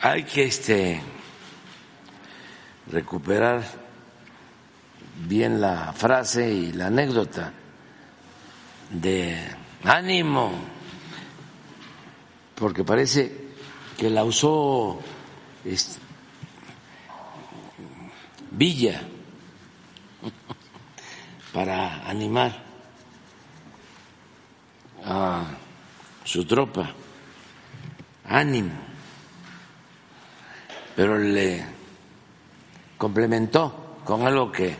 hay que este recuperar bien la frase y la anécdota de ánimo, porque parece que la usó Villa para animar a su tropa, ánimo, pero le complementó con algo que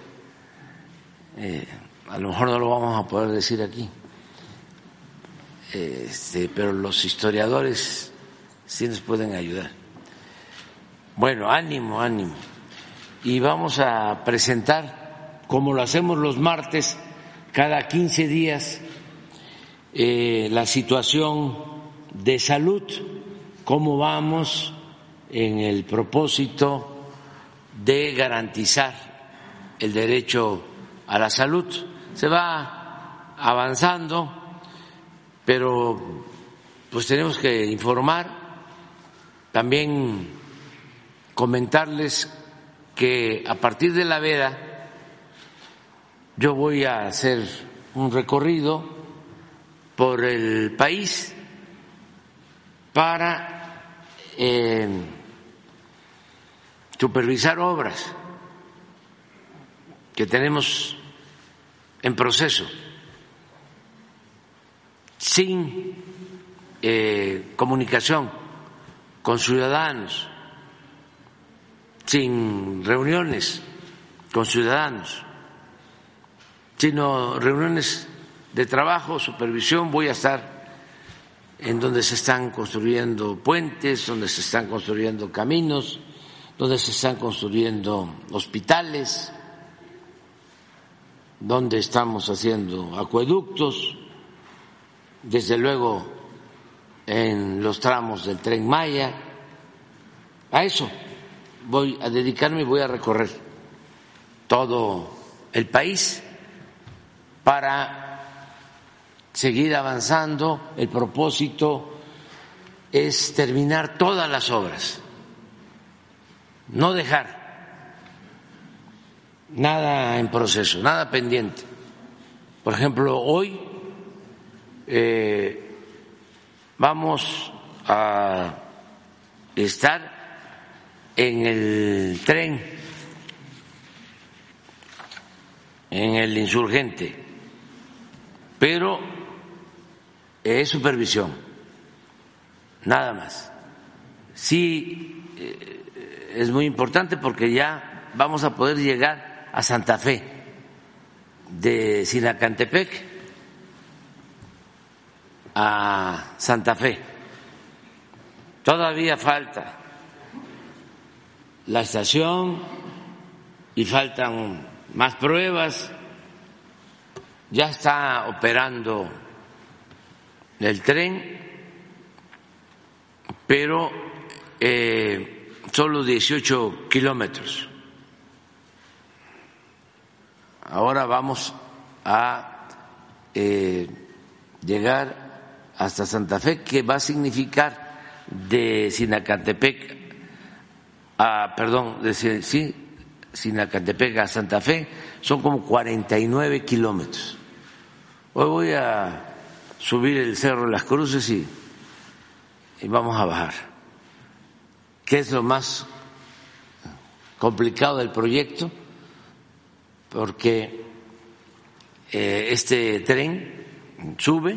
eh, a lo mejor no lo vamos a poder decir aquí, este, pero los historiadores sí nos pueden ayudar. Bueno, ánimo, ánimo. Y vamos a presentar, como lo hacemos los martes, cada 15 días, eh, la situación de salud, cómo vamos en el propósito de garantizar el derecho a la salud. Se va avanzando, pero pues tenemos que informar, también comentarles que a partir de la veda yo voy a hacer un recorrido por el país para eh, supervisar obras que tenemos en proceso sin eh, comunicación con ciudadanos, sin reuniones con ciudadanos, sino reuniones de trabajo, supervisión, voy a estar en donde se están construyendo puentes, donde se están construyendo caminos, donde se están construyendo hospitales, donde estamos haciendo acueductos, desde luego en los tramos del tren Maya. A eso voy a dedicarme y voy a recorrer todo el país para seguir avanzando. El propósito es terminar todas las obras, no dejar nada en proceso, nada pendiente. Por ejemplo, hoy eh, vamos a estar en el tren, en el insurgente, pero es supervisión, nada más. Sí, eh, es muy importante porque ya vamos a poder llegar a Santa Fe de Sinacantepec a Santa Fe. Todavía falta la estación y faltan más pruebas. Ya está operando del tren, pero eh, solo 18 kilómetros. Ahora vamos a eh, llegar hasta Santa Fe, que va a significar de Sinacantepec a, perdón, de sí, Sinacantepec a Santa Fe, son como 49 kilómetros. Hoy voy a subir el Cerro de las Cruces y, y vamos a bajar. ¿Qué es lo más complicado del proyecto? Porque eh, este tren sube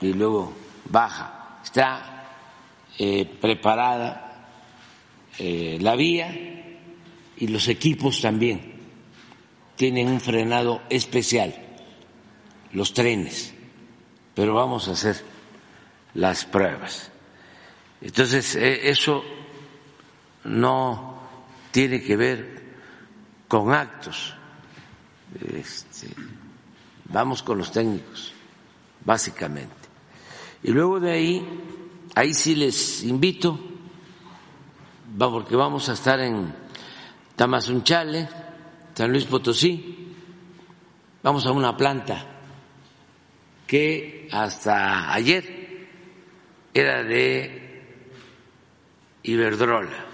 y luego baja. Está eh, preparada eh, la vía y los equipos también tienen un frenado especial, los trenes pero vamos a hacer las pruebas. Entonces, e, eso no tiene que ver con actos. Este, vamos con los técnicos, básicamente. Y luego de ahí, ahí sí les invito, porque vamos a estar en Tamazunchale, San Luis Potosí, vamos a una planta que hasta ayer era de Iberdrola.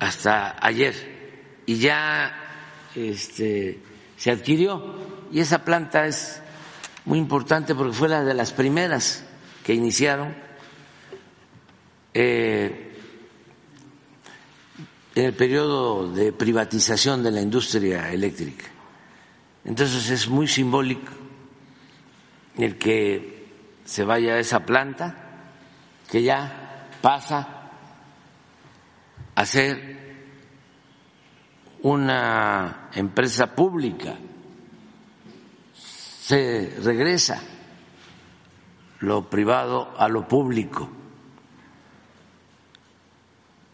Hasta ayer. Y ya este, se adquirió. Y esa planta es muy importante porque fue la de las primeras que iniciaron eh, en el periodo de privatización de la industria eléctrica. Entonces es muy simbólico el que se vaya a esa planta, que ya pasa a ser una empresa pública, se regresa lo privado a lo público.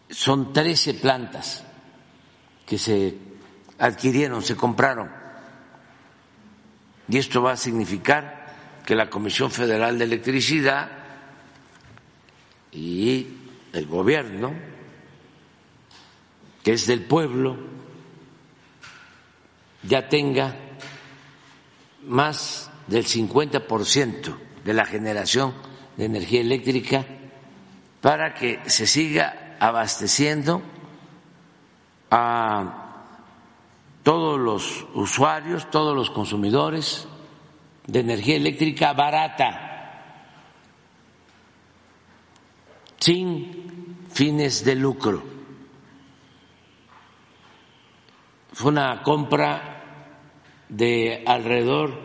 Son trece plantas que se adquirieron, se compraron. Y esto va a significar que la Comisión Federal de Electricidad y el gobierno, que es del pueblo, ya tenga más del 50% de la generación de energía eléctrica para que se siga abasteciendo a todos los usuarios, todos los consumidores de energía eléctrica barata, sin fines de lucro. Fue una compra de alrededor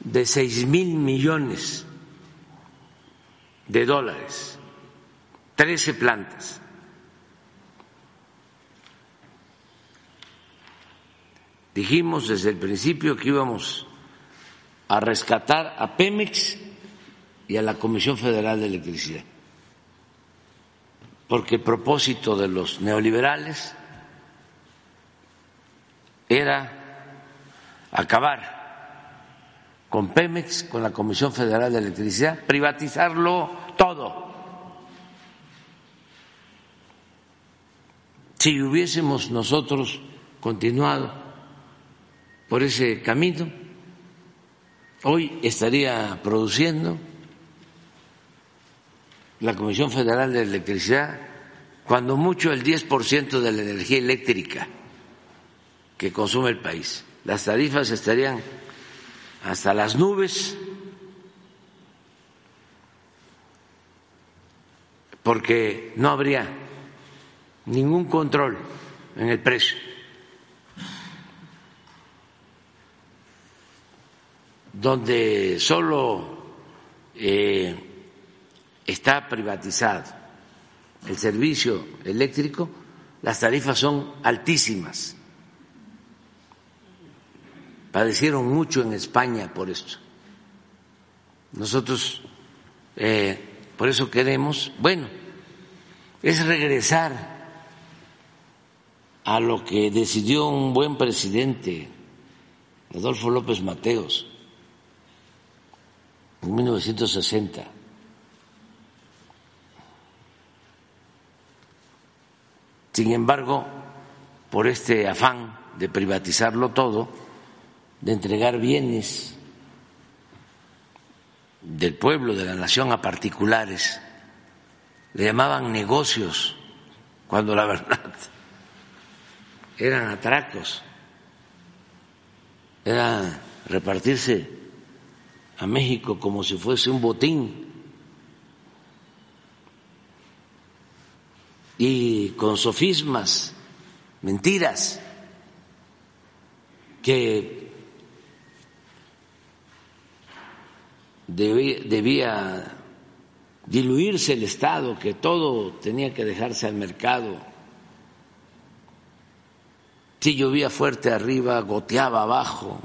de seis mil millones de dólares, trece plantas. Dijimos desde el principio que íbamos a rescatar a Pemex y a la Comisión Federal de Electricidad, porque el propósito de los neoliberales era acabar con Pemex, con la Comisión Federal de Electricidad, privatizarlo todo. Si hubiésemos nosotros continuado por ese camino, hoy estaría produciendo la Comisión Federal de Electricidad cuando mucho el 10% de la energía eléctrica que consume el país. Las tarifas estarían hasta las nubes porque no habría ningún control en el precio. donde solo eh, está privatizado el servicio eléctrico, las tarifas son altísimas. Padecieron mucho en España por esto. Nosotros, eh, por eso queremos, bueno, es regresar a lo que decidió un buen presidente, Adolfo López Mateos, en 1960. Sin embargo, por este afán de privatizarlo todo, de entregar bienes del pueblo, de la nación a particulares, le llamaban negocios, cuando la verdad eran atracos, era repartirse a México como si fuese un botín y con sofismas, mentiras, que debía, diluirse el Estado, que todo tenía que dejarse al mercado. Si llovía fuerte arriba, goteaba abajo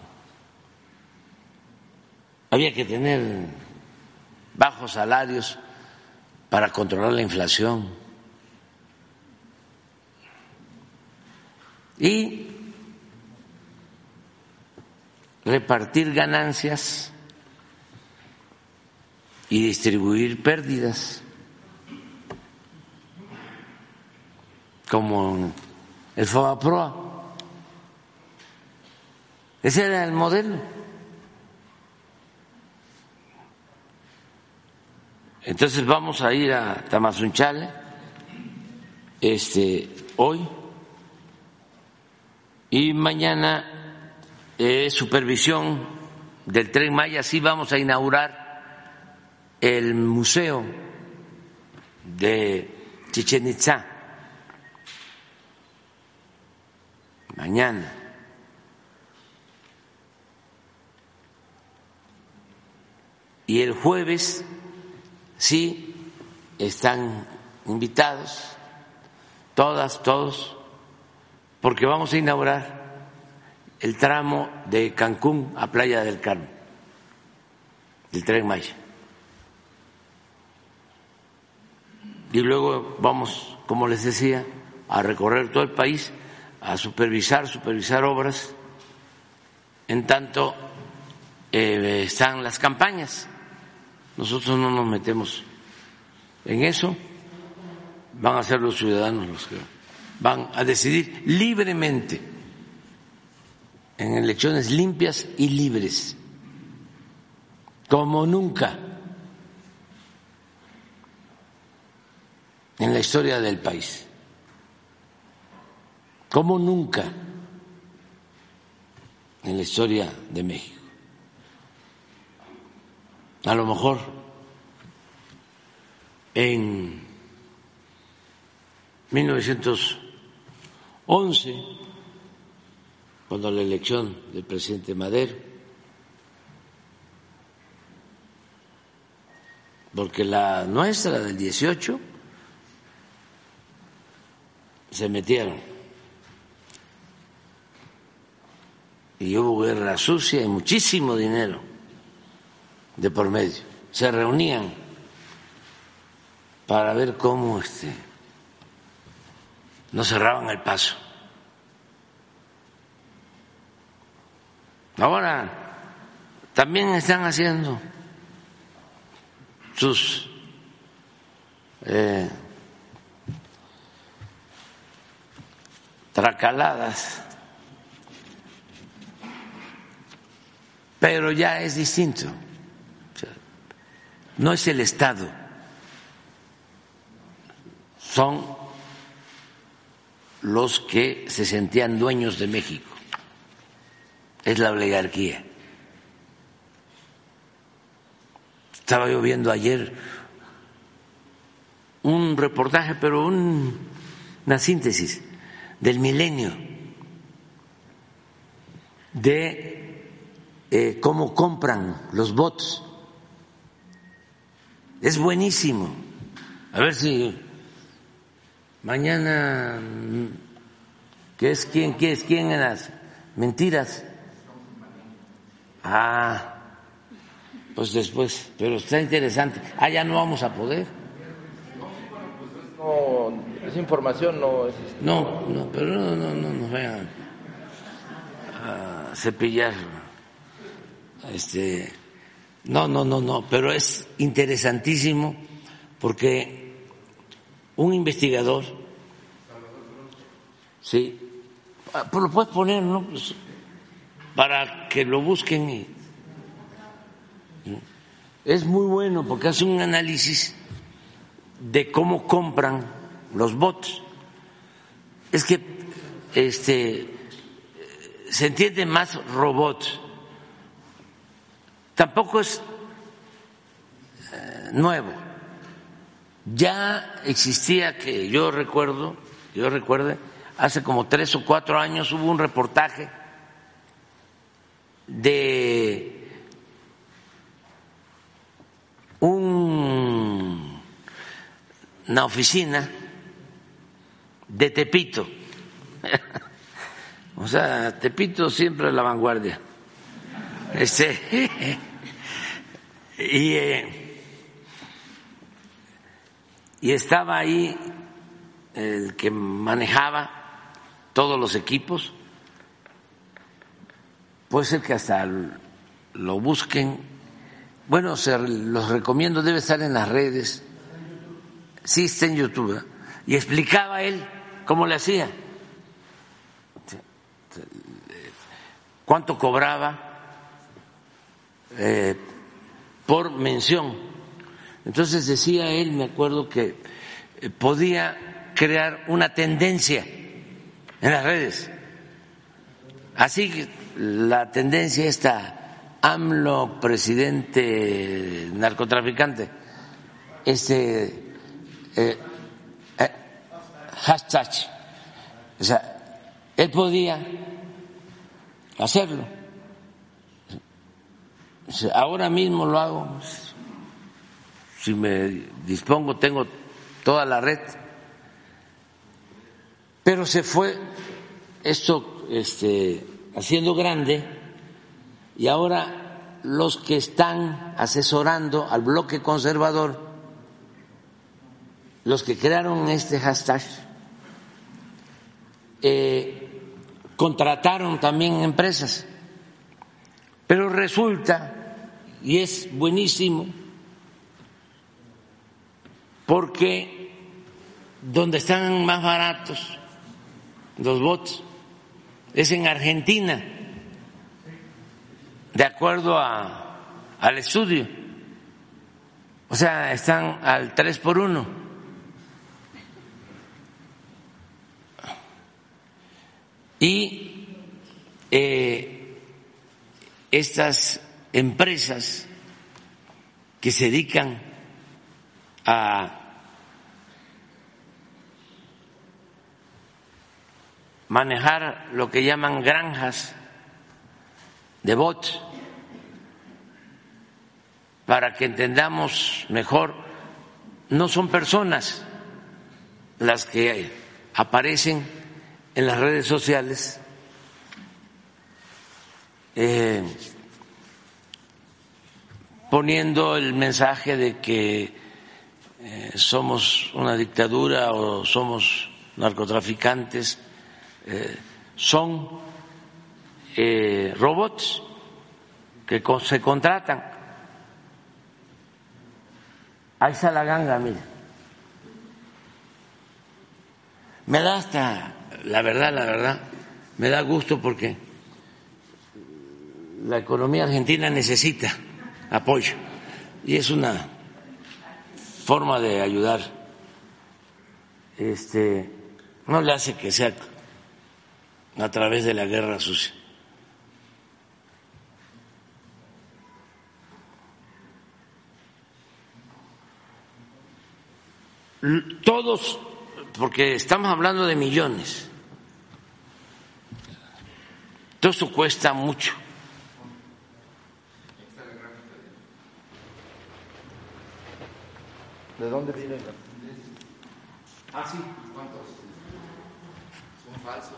había que tener bajos salarios para controlar la inflación. Y repartir ganancias y distribuir pérdidas, como el FOBAPROA. Ese era el modelo. Entonces vamos a ir a Tamazunchale este, hoy y mañana eh, supervisión del tren Maya. Sí vamos a inaugurar el museo de Chichen Itza mañana. Y el jueves sí están invitados, todas, todos, porque vamos a inaugurar el tramo de Cancún a Playa del Carmen, del tren Maya. Y luego vamos, como les decía, a recorrer todo el país, a supervisar, supervisar obras, en tanto eh, están las campañas nosotros no nos metemos en eso, van a ser los ciudadanos los que van a decidir libremente en elecciones limpias y libres, como nunca en la historia del país, como nunca en la historia de México. A lo mejor en 1911, cuando la elección del presidente Madero, porque la nuestra del 18 se metieron y hubo guerra sucia y muchísimo dinero de por medio. Se reunían para ver cómo este, no cerraban el paso. Ahora también están haciendo sus eh, tracaladas, pero ya es distinto. No es el Estado, son los que se sentían dueños de México, es la oligarquía. Estaba yo viendo ayer un reportaje, pero una síntesis del milenio de eh, cómo compran los votos es buenísimo. A ver si mañana, ¿qué es quién? ¿Qué es quién en las mentiras? Ah, pues después, pero está interesante. Ah, ya no vamos a poder. No, esa información no es. Este, no, no, pero no, no, no nos vayan a cepillar este no, no, no, no, pero es interesantísimo porque un investigador, sí, ah, pues lo puedes poner, ¿no? Pues, para que lo busquen. Y, es muy bueno porque hace un análisis de cómo compran los bots. Es que este se entiende más robots tampoco es eh, nuevo. Ya existía que yo recuerdo, yo recuerdo, hace como tres o cuatro años hubo un reportaje de un, una oficina de Tepito. o sea, Tepito siempre a la vanguardia este, y, eh, y estaba ahí el que manejaba todos los equipos, puede ser que hasta lo busquen. Bueno, se los recomiendo, debe estar en las redes. Sí, está en YouTube. ¿eh? Y explicaba él cómo le hacía, cuánto cobraba eh, por mención Entonces decía él, me acuerdo que eh, podía crear una tendencia en las redes. Así que la tendencia está AMLO presidente narcotraficante, este eh, eh, hashtag, o sea, él podía hacerlo. Ahora mismo lo hago si me dispongo, tengo toda la red. Pero se fue esto este, haciendo grande y ahora los que están asesorando al bloque conservador, los que crearon este hashtag, eh, contrataron también empresas. Pero resulta, y es buenísimo, porque donde están más baratos los bots es en Argentina, de acuerdo a, al estudio. O sea, están al 3 por 1. Y eh, estas empresas que se dedican a manejar lo que llaman granjas de bots para que entendamos mejor, no son personas las que aparecen en las redes sociales. Eh, poniendo el mensaje de que eh, somos una dictadura o somos narcotraficantes, eh, son eh, robots que se contratan. Ahí está la ganga, mire. Me da hasta, la verdad, la verdad, me da gusto porque la economía argentina necesita apoyo y es una forma de ayudar. Este, no le hace que sea a través de la guerra sucia. Todos, porque estamos hablando de millones, todo eso cuesta mucho. ¿De dónde viene? Ah, sí, ¿cuántos? Son falsos.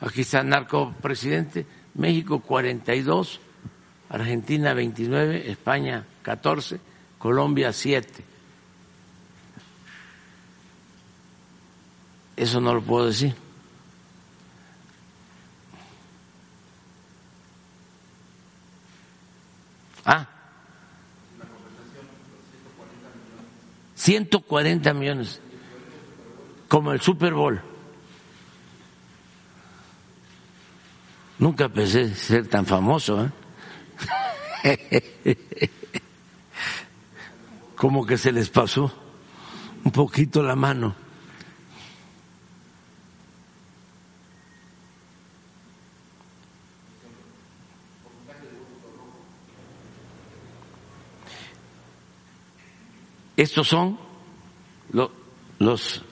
Aquí está narco presidente, México 42, Argentina 29, España 14, Colombia 7. Eso no lo puedo decir. Ah. 140 millones, como el Super Bowl. Nunca pensé ser tan famoso. ¿eh? Como que se les pasó un poquito la mano. Estos son los, los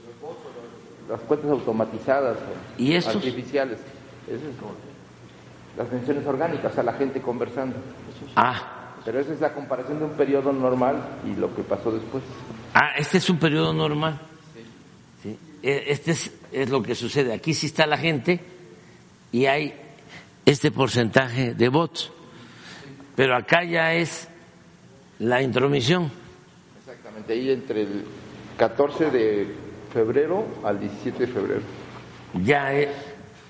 las cuentas automatizadas ¿Y estos? artificiales. Es las menciones orgánicas, a la gente conversando. Ah, Pero esa es la comparación de un periodo normal y lo que pasó después. ah, este es un periodo normal. Sí. Eh, Este es, es lo que sucede. Aquí sí está la gente y hay este porcentaje de votos. Pero acá ya es la intromisión. Exactamente, ahí entre el 14 de febrero al 17 de febrero. Ya es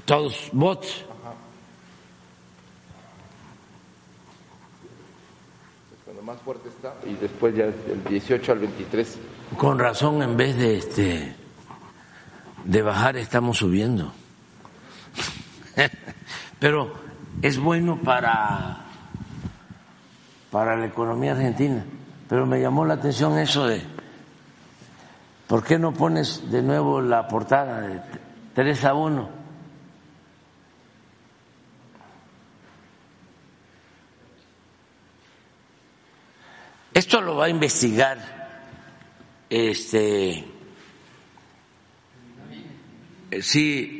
todos votos. Es cuando más fuerte está y después ya del 18 al 23. Con razón, en vez de este de bajar, estamos subiendo. Pero es bueno para para la economía argentina. Pero me llamó la atención eso de, ¿por qué no pones de nuevo la portada de 3 a 1? Esto lo va a investigar este sí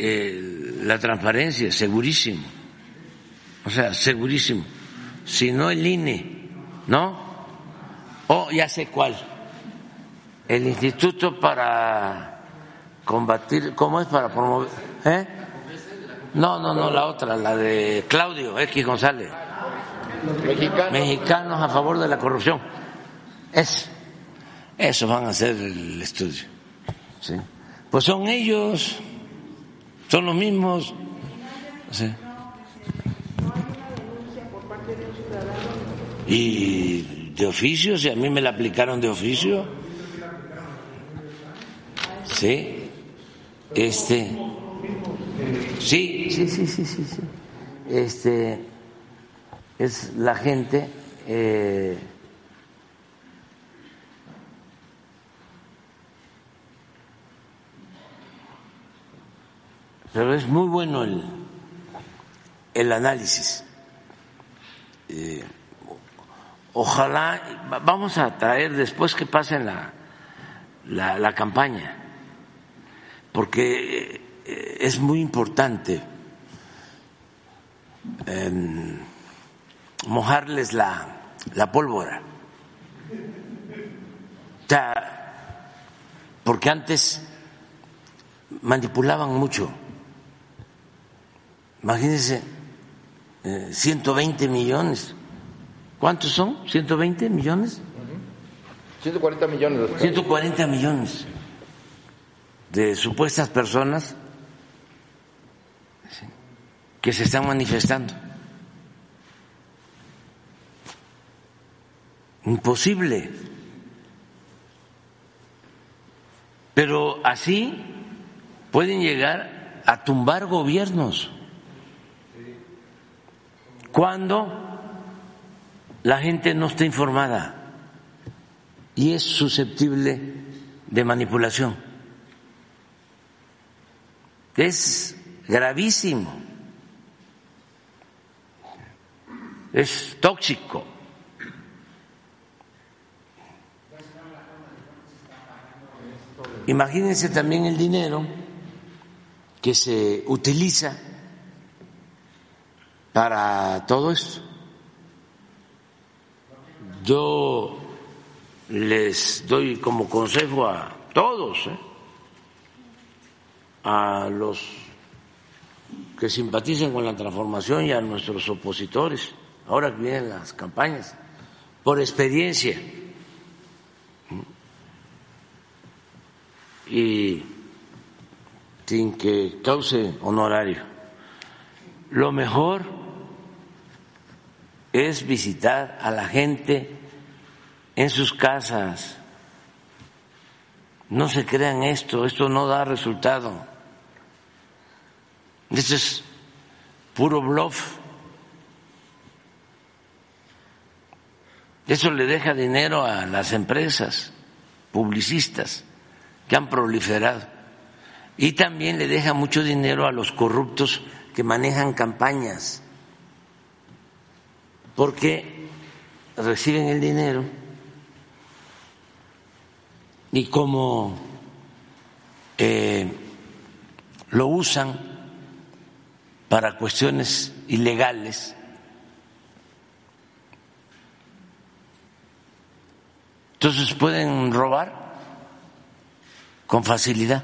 la transparencia, segurísimo. O sea, segurísimo. Si no el INE, ¿no? O ya sé cuál. El Instituto para combatir, ¿cómo es? Para promover. ¿Eh? No, no, no, la otra, la de Claudio X González. Mexicanos. Mexicanos a favor de la corrupción. Es, eso van a hacer el estudio. ¿sí? Pues son ellos, son los mismos. ¿sí? Y de oficio, si a mí me la aplicaron de oficio. Sí, este, sí, sí, sí, sí, sí, sí. Este es la gente. Eh, pero es muy bueno el, el análisis. Eh, ojalá, vamos a traer después que pase la, la, campaña, porque eh, es muy importante eh, mojarles la, la pólvora. Porque antes manipulaban mucho. Imagínense, 120 millones ¿Cuántos son? ¿120 millones? 140 millones. 140 millones de supuestas personas que se están manifestando. Imposible. Pero así pueden llegar a tumbar gobiernos. Cuando la gente no está informada y es susceptible de manipulación. Es gravísimo, es tóxico. Imagínense también el dinero que se utiliza para todo esto. Yo les doy como consejo a todos, ¿eh? a los que simpatizan con la transformación y a nuestros opositores, ahora que vienen las campañas, por experiencia. Y sin que cause honorario. Lo mejor es visitar a la gente en sus casas. No se crean esto, esto no da resultado. Esto es puro bluff. Eso le deja dinero a las empresas publicistas que han proliferado. Y también le deja mucho dinero a los corruptos que manejan campañas porque reciben el dinero y como eh, lo usan para cuestiones ilegales, entonces pueden robar con facilidad.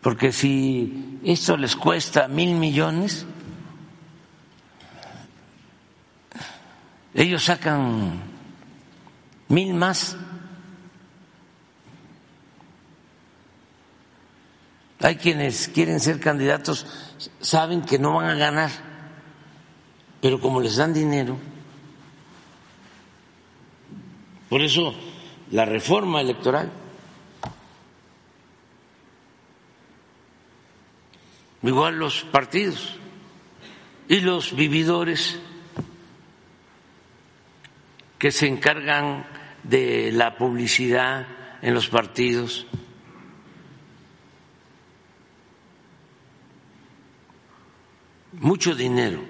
Porque si esto les cuesta mil millones, ellos sacan mil más. Hay quienes quieren ser candidatos, saben que no van a ganar, pero como les dan dinero, por eso la reforma electoral, igual los partidos y los vividores que se encargan de la publicidad en los partidos. Mucho dinero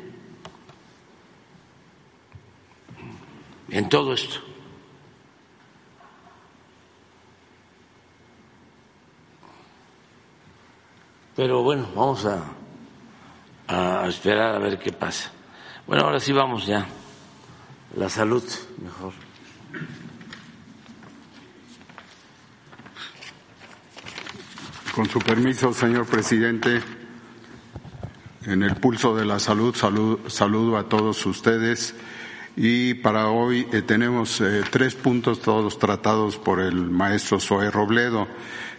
en todo esto. Pero bueno, vamos a, a esperar a ver qué pasa. Bueno, ahora sí vamos ya. La salud, mejor. Con su permiso, señor presidente, en el pulso de la salud saludo a todos ustedes y para hoy eh, tenemos eh, tres puntos todos tratados por el maestro Zoe Robledo.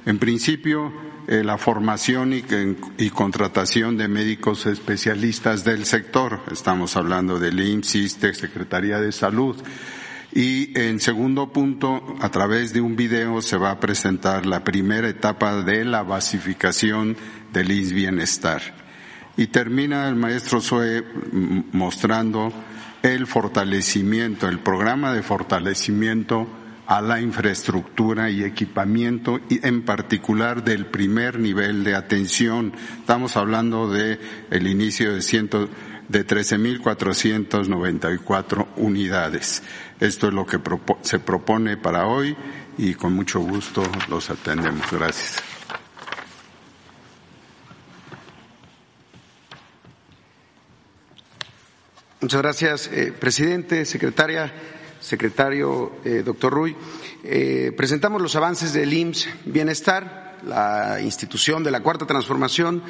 En principio, eh, la formación y, contratación de médicos especialistas del sector. Estamos hablando del IMSS, de Secretaría de Salud. Y en segundo punto, a través de un video se va a presentar la primera etapa de la basificación del IMSS Bienestar. Y termina el maestro Zoe mostrando el fortalecimiento, el programa de fortalecimiento a la infraestructura y equipamiento y en particular del primer nivel de atención. Estamos hablando de el inicio de ciento, de 13.494 unidades. Esto es lo que se propone para hoy y con mucho gusto los atendemos. Gracias. Muchas gracias, eh, presidente, secretaria secretario eh, doctor Ruy, eh, presentamos los avances del IMSS Bienestar, la institución de la Cuarta Transformación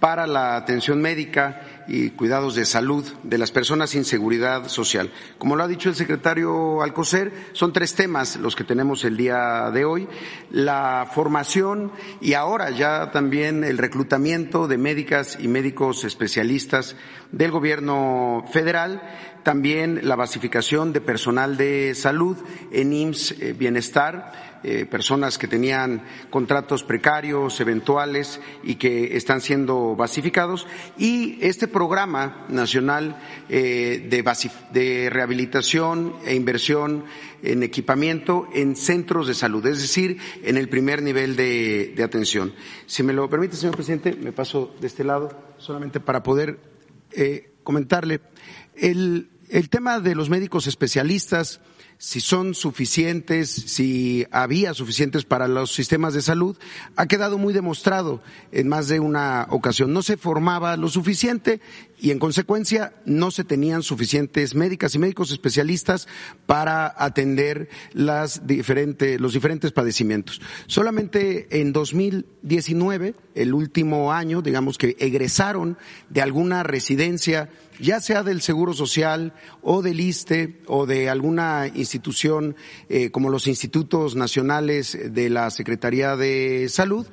para la atención médica y cuidados de salud de las personas sin seguridad social. Como lo ha dicho el secretario Alcocer, son tres temas los que tenemos el día de hoy. La formación y ahora ya también el reclutamiento de médicas y médicos especialistas del gobierno federal también la basificación de personal de salud en IMSS eh, Bienestar, eh, personas que tenían contratos precarios, eventuales y que están siendo basificados, y este programa nacional eh, de, de rehabilitación e inversión en equipamiento en centros de salud, es decir, en el primer nivel de, de atención. Si me lo permite, señor presidente, me paso de este lado solamente para poder eh, comentarle. El, el tema de los médicos especialistas, si son suficientes, si había suficientes para los sistemas de salud, ha quedado muy demostrado en más de una ocasión. No se formaba lo suficiente y en consecuencia no se tenían suficientes médicas y médicos especialistas para atender las diferentes, los diferentes padecimientos. Solamente en 2019, el último año, digamos que egresaron de alguna residencia ya sea del Seguro Social o del ISTE o de alguna institución eh, como los institutos nacionales de la Secretaría de Salud,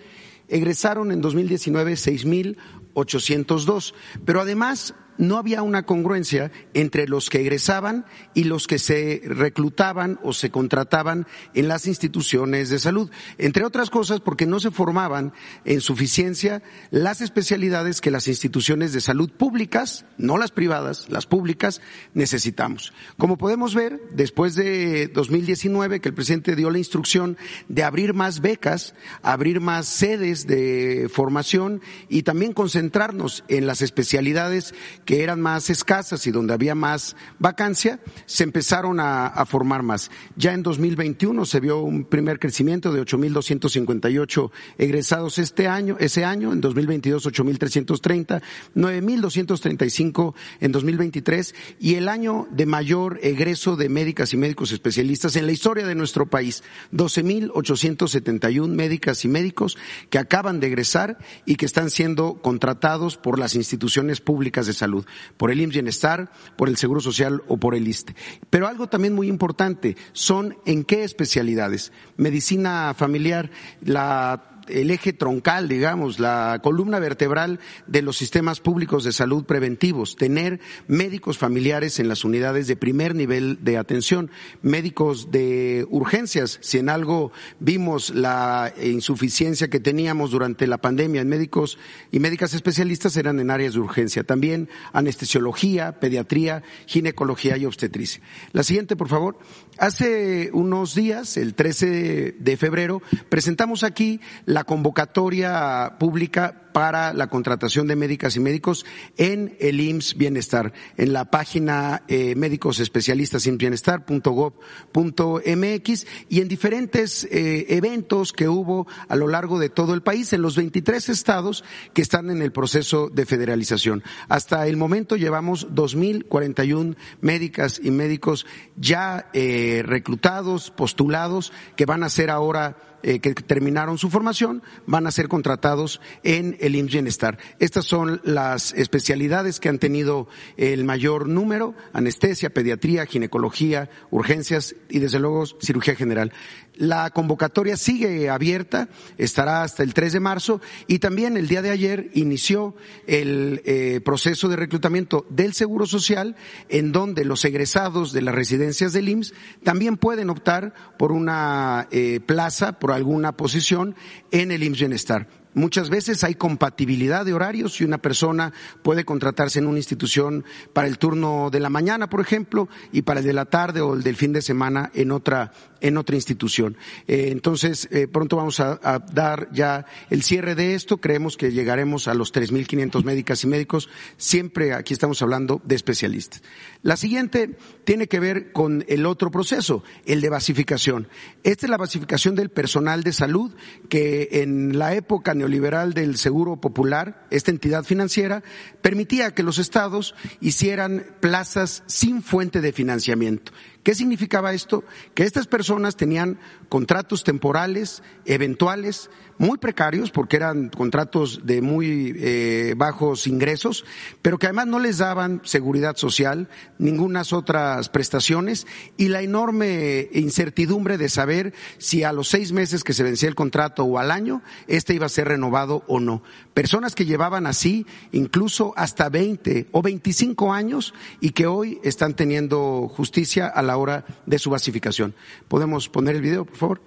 egresaron en 2019 6.802. Pero además no había una congruencia entre los que egresaban y los que se reclutaban o se contrataban en las instituciones de salud. Entre otras cosas porque no se formaban en suficiencia las especialidades que las instituciones de salud públicas, no las privadas, las públicas, necesitamos. Como podemos ver, después de 2019 que el presidente dio la instrucción de abrir más becas, abrir más sedes de formación y también concentrarnos en las especialidades que eran más escasas y donde había más vacancia, se empezaron a, formar más. Ya en 2021 se vio un primer crecimiento de 8.258 egresados este año, ese año, en 2022 8.330, 9.235 en 2023 y el año de mayor egreso de médicas y médicos especialistas en la historia de nuestro país, 12.871 médicas y médicos que acaban de egresar y que están siendo contratados por las instituciones públicas de salud por el IMSS Bienestar, por el Seguro Social o por el ISTE. Pero algo también muy importante son en qué especialidades. Medicina familiar, la el eje troncal, digamos, la columna vertebral de los sistemas públicos de salud preventivos, tener médicos familiares en las unidades de primer nivel de atención, médicos de urgencias, si en algo vimos la insuficiencia que teníamos durante la pandemia en médicos y médicas especialistas eran en áreas de urgencia, también anestesiología, pediatría, ginecología y obstetricia. La siguiente, por favor. Hace unos días, el 13 de febrero, presentamos aquí la convocatoria pública para la contratación de médicas y médicos en el IMSS Bienestar, en la página eh, médicos especialistas bienestar.gov.mx y en diferentes eh, eventos que hubo a lo largo de todo el país, en los 23 estados que están en el proceso de federalización. Hasta el momento llevamos 2.041 médicas y médicos ya eh, reclutados, postulados, que van a ser ahora eh, que terminaron su formación van a ser contratados en el IMSS Bienestar. Estas son las especialidades que han tenido el mayor número, anestesia, pediatría, ginecología, urgencias y desde luego cirugía general. La convocatoria sigue abierta, estará hasta el 3 de marzo y también el día de ayer inició el eh, proceso de reclutamiento del Seguro Social en donde los egresados de las residencias del IMSS también pueden optar por una eh, plaza, por alguna posición en el IMSS Bienestar. Muchas veces hay compatibilidad de horarios y una persona puede contratarse en una institución para el turno de la mañana, por ejemplo, y para el de la tarde o el del fin de semana en otra en otra institución. Eh, entonces, eh, pronto vamos a, a, dar ya el cierre de esto. Creemos que llegaremos a los 3.500 médicas y médicos. Siempre aquí estamos hablando de especialistas. La siguiente tiene que ver con el otro proceso, el de basificación. Esta es la basificación del personal de salud que en la época neoliberal del Seguro Popular, esta entidad financiera, permitía que los estados hicieran plazas sin fuente de financiamiento. ¿Qué significaba esto? Que estas personas tenían contratos temporales, eventuales, muy precarios, porque eran contratos de muy eh, bajos ingresos, pero que además no les daban seguridad social, ningunas otras prestaciones y la enorme incertidumbre de saber si a los seis meses que se vencía el contrato o al año, este iba a ser renovado o no. Personas que llevaban así incluso hasta 20 o 25 años y que hoy están teniendo justicia a la hora de su basificación. ¿Podemos poner el video, por favor?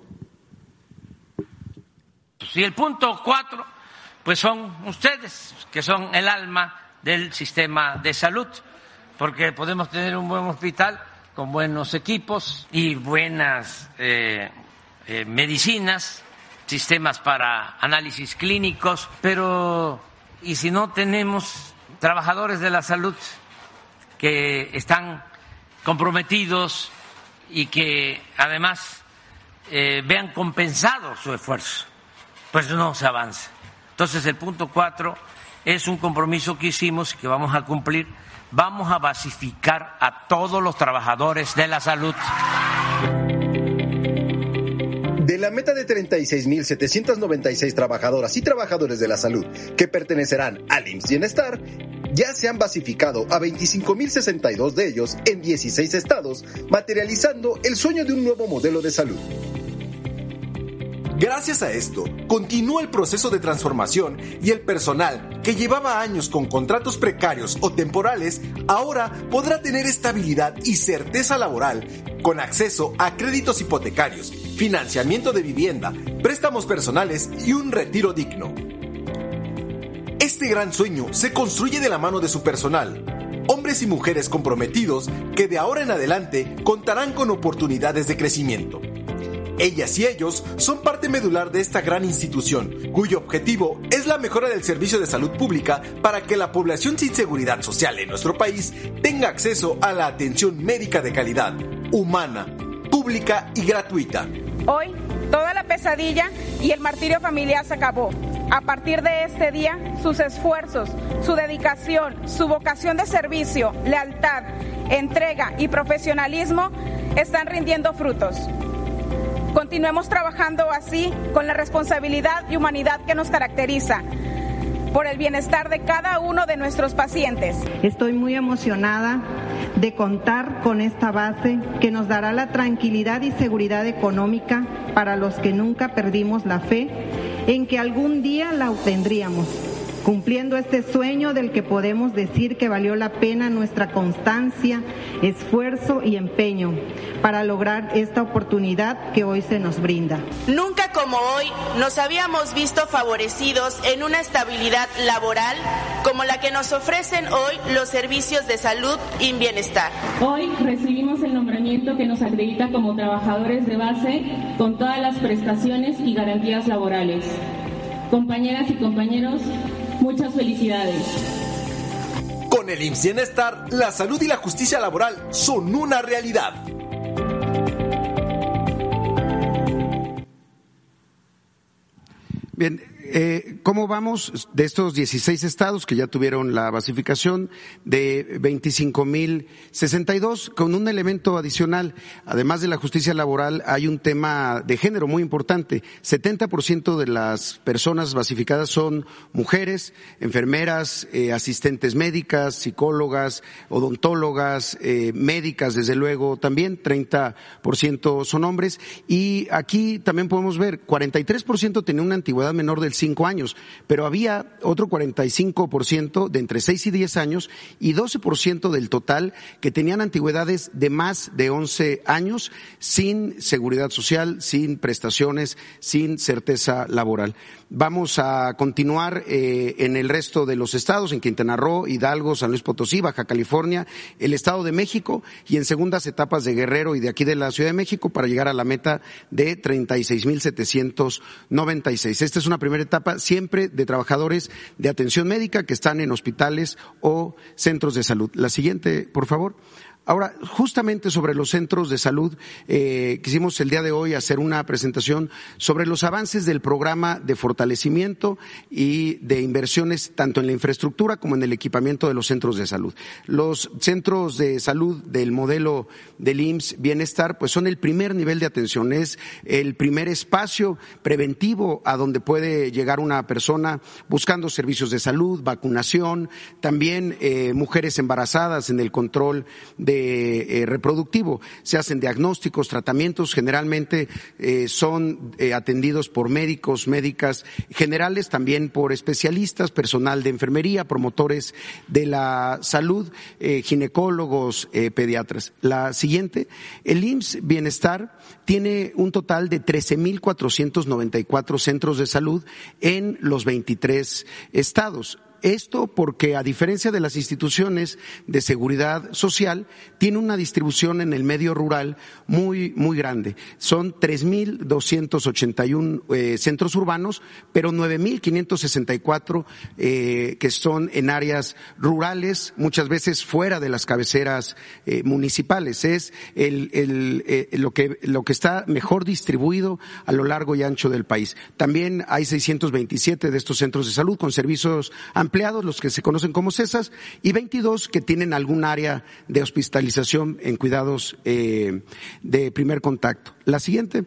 Y el punto cuatro, pues son ustedes, que son el alma del sistema de salud, porque podemos tener un buen hospital con buenos equipos y buenas eh, eh, medicinas, sistemas para análisis clínicos, pero ¿y si no tenemos trabajadores de la salud que están comprometidos y que además eh, vean compensado su esfuerzo? pues no se avanza. Entonces el punto cuatro es un compromiso que hicimos y que vamos a cumplir. Vamos a basificar a todos los trabajadores de la salud. La meta de 36.796 trabajadoras y trabajadores de la salud que pertenecerán al IMSS Bienestar, ya se han basificado a 25.062 de ellos en 16 estados, materializando el sueño de un nuevo modelo de salud. Gracias a esto, continúa el proceso de transformación y el personal que llevaba años con contratos precarios o temporales ahora podrá tener estabilidad y certeza laboral con acceso a créditos hipotecarios, financiamiento de vivienda, préstamos personales y un retiro digno. Este gran sueño se construye de la mano de su personal, hombres y mujeres comprometidos que de ahora en adelante contarán con oportunidades de crecimiento. Ellas y ellos son parte medular de esta gran institución, cuyo objetivo es la mejora del servicio de salud pública para que la población sin seguridad social en nuestro país tenga acceso a la atención médica de calidad, humana, pública y gratuita. Hoy, toda la pesadilla y el martirio familiar se acabó. A partir de este día, sus esfuerzos, su dedicación, su vocación de servicio, lealtad, entrega y profesionalismo están rindiendo frutos. Continuemos trabajando así con la responsabilidad y humanidad que nos caracteriza por el bienestar de cada uno de nuestros pacientes. Estoy muy emocionada de contar con esta base que nos dará la tranquilidad y seguridad económica para los que nunca perdimos la fe en que algún día la obtendríamos cumpliendo este sueño del que podemos decir que valió la pena nuestra constancia, esfuerzo y empeño para lograr esta oportunidad que hoy se nos brinda. Nunca como hoy nos habíamos visto favorecidos en una estabilidad laboral como la que nos ofrecen hoy los servicios de salud y bienestar. Hoy recibimos el nombramiento que nos acredita como trabajadores de base con todas las prestaciones y garantías laborales. Compañeras y compañeros, Muchas felicidades. Con el IMSS Bienestar, la salud y la justicia laboral son una realidad. Bien, eh, ¿Cómo vamos de estos 16 estados que ya tuvieron la basificación de 25.062 con un elemento adicional? Además de la justicia laboral, hay un tema de género muy importante. 70% de las personas basificadas son mujeres, enfermeras, eh, asistentes médicas, psicólogas, odontólogas, eh, médicas, desde luego también. 30% son hombres. Y aquí también podemos ver, 43% tenía una antigüedad menor del cinco años, pero había otro 45% de entre 6 y 10 años y 12% del total que tenían antigüedades de más de 11 años sin seguridad social, sin prestaciones, sin certeza laboral. Vamos a continuar eh, en el resto de los estados, en Quintana Roo, Hidalgo, San Luis Potosí, Baja California, el Estado de México y en segundas etapas de Guerrero y de aquí de la Ciudad de México para llegar a la meta de 36.796. Esta es una primera etapa siempre de trabajadores de atención médica que están en hospitales o centros de salud. La siguiente, por favor. Ahora, justamente sobre los centros de salud, eh, quisimos el día de hoy hacer una presentación sobre los avances del programa de fortalecimiento y de inversiones tanto en la infraestructura como en el equipamiento de los centros de salud. Los centros de salud del modelo del IMSS Bienestar, pues son el primer nivel de atención, es el primer espacio preventivo a donde puede llegar una persona buscando servicios de salud, vacunación, también eh, mujeres embarazadas en el control de eh, reproductivo. Se hacen diagnósticos, tratamientos, generalmente eh, son eh, atendidos por médicos, médicas generales, también por especialistas, personal de enfermería, promotores de la salud, ginecólogos, pediatras. La siguiente, el IMSS Bienestar tiene un total de 13.494 centros de salud en los 23 estados. Esto porque, a diferencia de las instituciones de seguridad social, tiene una distribución en el medio rural muy, muy grande. Son 3.281 eh, centros urbanos, pero 9.564 eh, que son en áreas rurales, muchas veces fuera de las cabeceras eh, municipales. Es el, el, eh, lo, que, lo que está mejor distribuido a lo largo y ancho del país. También hay 627 de estos centros de salud con servicios ampliados, los que se conocen como CESAS, y 22 que tienen algún área de hospitalización en cuidados eh, de primer contacto. La siguiente.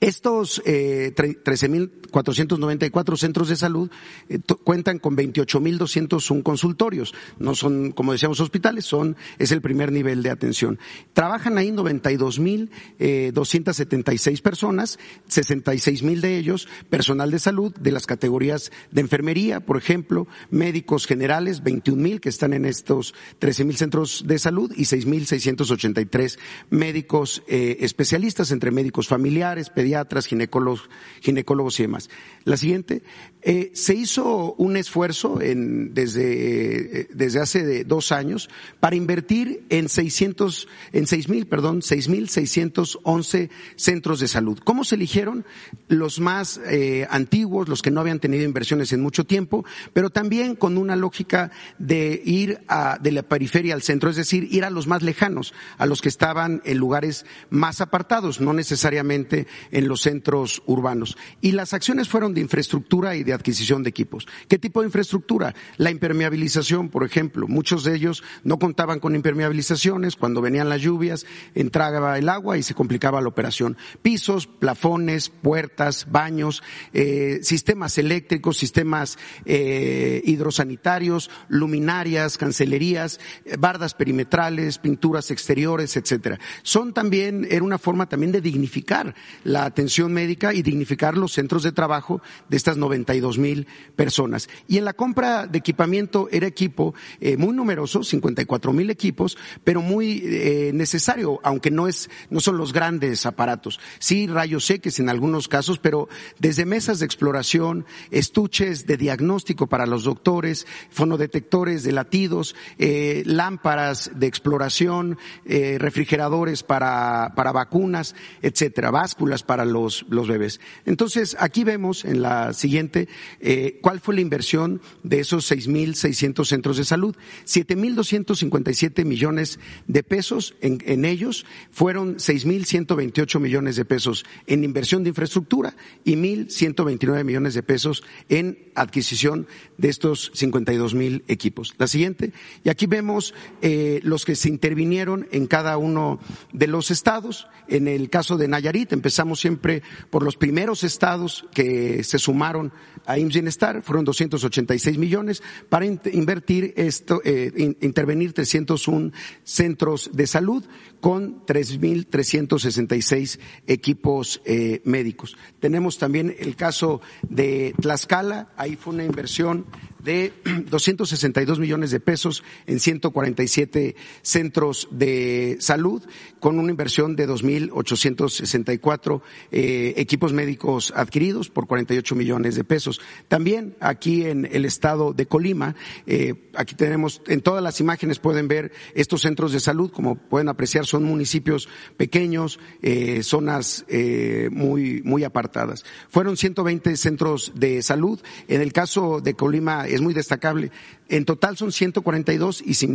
Estos eh, 13.494 centros de salud eh, cuentan con 28.201 consultorios. No son, como decíamos, hospitales, son, es el primer nivel de atención. Trabajan ahí 92.276 eh, personas, 66.000 de ellos personal de salud de las categorías de enfermería, por ejemplo, médicos generales, 21.000 que están en estos 13.000 centros de salud y 6.683 médicos eh, especialistas entre médicos familiares, pediatras, ginecólogos, ginecólogos y demás. La siguiente, eh, se hizo un esfuerzo en, desde, eh, desde hace dos años para invertir en 600, en 6.000, perdón, 6.611 centros de salud. ¿Cómo se eligieron? Los más eh, antiguos, los que no habían tenido inversiones en mucho tiempo, pero también con una lógica de ir a, de la periferia al centro, es decir, ir a los más lejanos, a los que estaban en lugares más apartados, no necesariamente en los centros urbanos. Y las acciones fueron de infraestructura y de adquisición de equipos. ¿Qué tipo de infraestructura? La impermeabilización, por ejemplo. Muchos de ellos no contaban con impermeabilizaciones. Cuando venían las lluvias, entraba el agua y se complicaba la operación. Pisos, plafones, puertas, baños, eh, sistemas eléctricos, sistemas eh, hidrosanitarios, luminarias, cancelerías, eh, bardas perimetrales, pinturas exteriores, etcétera. Son también, era una forma también de dignificar la atención médica y dignificar los centros de trabajo de estas 92 mil personas. Y en la compra de equipamiento era equipo eh, muy numeroso, 54 mil equipos, pero muy eh, necesario, aunque no es, no son los grandes aparatos. Sí, rayos X en algunos casos, pero desde mesas de exploración, estuches de diagnóstico para los doctores, fonodetectores de latidos, eh, lámparas de exploración, refrigeradores para, para vacunas, etcétera, básculas para los, bebés. Entonces, aquí vemos en la siguiente eh, cuál fue la inversión de esos 6.600 centros de salud. 7.257 millones de pesos en, en ellos fueron 6.128 millones de pesos en inversión de infraestructura y 1.129 millones de pesos en adquisición de estos 52.000 equipos. La siguiente, y aquí vemos eh, los que se intervinieron en cada uno de los estados. En el caso de Nayarit, empezamos siempre por los primeros estados que se sumaron a IMSS Bienestar, fueron 286 millones para invertir esto, eh, intervenir 301 centros de salud con 3.366 equipos eh, médicos. Tenemos también el caso de Tlaxcala, ahí fue una inversión de 262 millones de pesos en 147 centros de salud, con una inversión de 2.864 eh, equipos médicos adquiridos por 48 millones de pesos. También aquí en el estado de Colima, eh, aquí tenemos, en todas las imágenes pueden ver estos centros de salud, como pueden apreciar, son municipios pequeños, eh, zonas eh, muy, muy apartadas. Fueron 120 centros de salud. En el caso de Colima, es muy destacable. En total son 142 y se,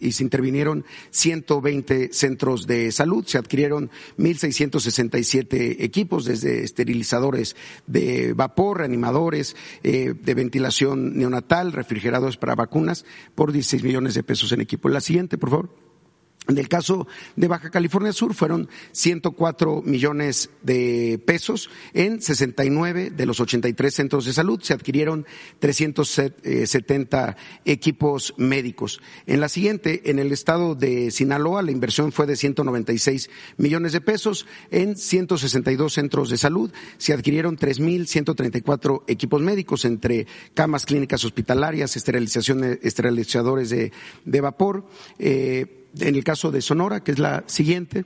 y se intervinieron 120 centros de salud. Se adquirieron 1.667 equipos, desde esterilizadores de vapor, reanimadores, eh, de ventilación neonatal, refrigeradores para vacunas, por 16 millones de pesos en equipo. La siguiente, por favor. En el caso de Baja California Sur fueron 104 millones de pesos en 69 de los 83 centros de salud. Se adquirieron 370 equipos médicos. En la siguiente, en el estado de Sinaloa, la inversión fue de 196 millones de pesos en 162 centros de salud. Se adquirieron 3.134 equipos médicos entre camas clínicas hospitalarias, esterilización, esterilizadores de, de vapor. Eh, en el caso de Sonora, que es la siguiente,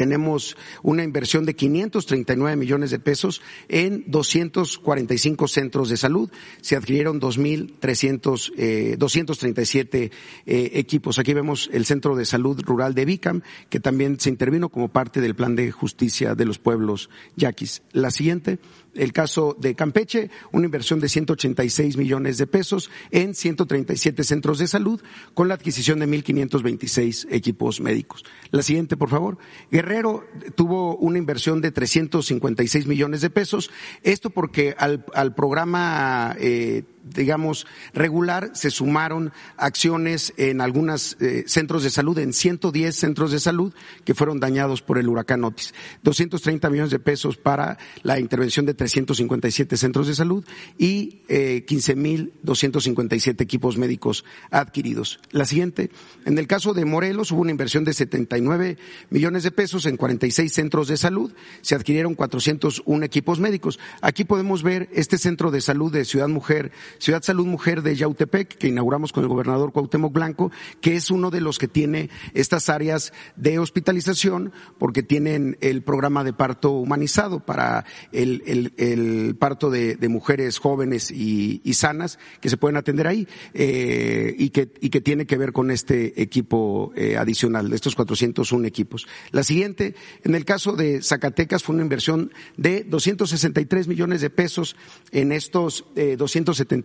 tenemos una inversión de 539 millones de pesos en 245 centros de salud. Se adquirieron 2.300, eh, 237 eh, equipos. Aquí vemos el Centro de Salud Rural de Vicam, que también se intervino como parte del Plan de Justicia de los Pueblos Yaquis. La siguiente el caso de Campeche, una inversión de 186 millones de pesos en 137 centros de salud con la adquisición de 1.526 equipos médicos. La siguiente, por favor. Guerrero tuvo una inversión de 356 millones de pesos. Esto porque al, al programa eh, digamos, regular, se sumaron acciones en algunos eh, centros de salud, en 110 centros de salud que fueron dañados por el huracán Otis. 230 millones de pesos para la intervención de 357 centros de salud y eh, 15.257 equipos médicos adquiridos. La siguiente, en el caso de Morelos hubo una inversión de 79 millones de pesos en 46 centros de salud, se adquirieron 401 equipos médicos. Aquí podemos ver este centro de salud de Ciudad Mujer Ciudad Salud Mujer de Yautepec, que inauguramos con el gobernador Cuauhtémoc Blanco, que es uno de los que tiene estas áreas de hospitalización, porque tienen el programa de parto humanizado para el, parto de, mujeres jóvenes y, sanas que se pueden atender ahí, eh, y, que, y que tiene que ver con este equipo eh, adicional, de estos 401 equipos. La siguiente, en el caso de Zacatecas, fue una inversión de 263 millones de pesos en estos eh, 270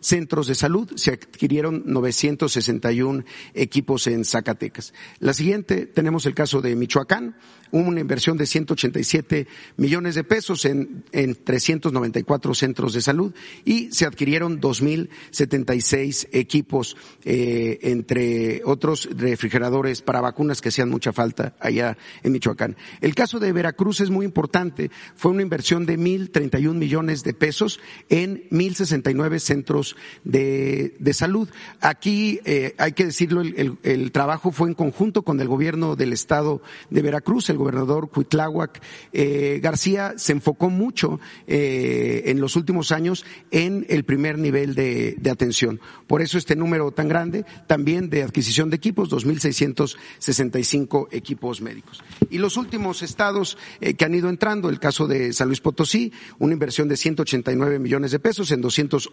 centros de salud, se adquirieron 961 equipos en Zacatecas. La siguiente, tenemos el caso de Michoacán, una inversión de 187 millones de pesos en, en 394 centros de salud y se adquirieron 2.076 equipos, eh, entre otros refrigeradores para vacunas que hacían mucha falta allá en Michoacán. El caso de Veracruz es muy importante. Fue una inversión de 1.031 millones de pesos en 1.069 centros de, de salud. Aquí, eh, hay que decirlo, el, el, trabajo fue en conjunto con el gobierno del estado de Veracruz. El gobernador Cuitláhuac eh, García se enfocó mucho eh, en los últimos años en el primer nivel de, de atención. Por eso este número tan grande también de adquisición de equipos, 2.665 equipos médicos. Y los últimos estados que han ido entrando, el caso de San Luis Potosí, una inversión de 189 millones de pesos en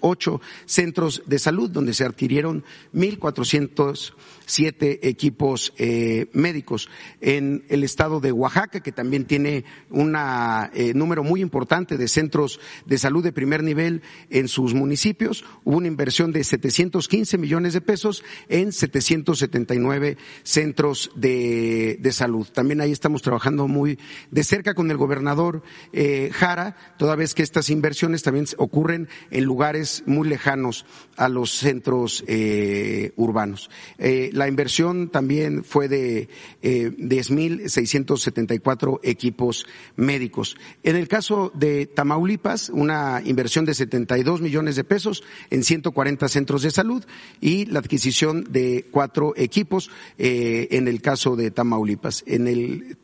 208 centros de salud, donde se adquirieron 1.407 equipos eh, médicos. En el estado de Oaxaca, que también tiene un eh, número muy importante de centros de salud de primer nivel en sus municipios, hubo una inversión de 715 millones de pesos en 779 centros de, de salud. También ahí estamos trabajando muy de cerca con el gobernador eh, Jara, toda vez que estas inversiones también ocurren en lugares muy lejanos a los centros eh, urbanos. Eh, la inversión también fue de eh, 10.674 equipos médicos. En el caso de Tamaulipas, una inversión de 72 millones de pesos en 140 centros de salud y la adquisición de cuatro equipos eh, en el caso de Tamaulipas. En el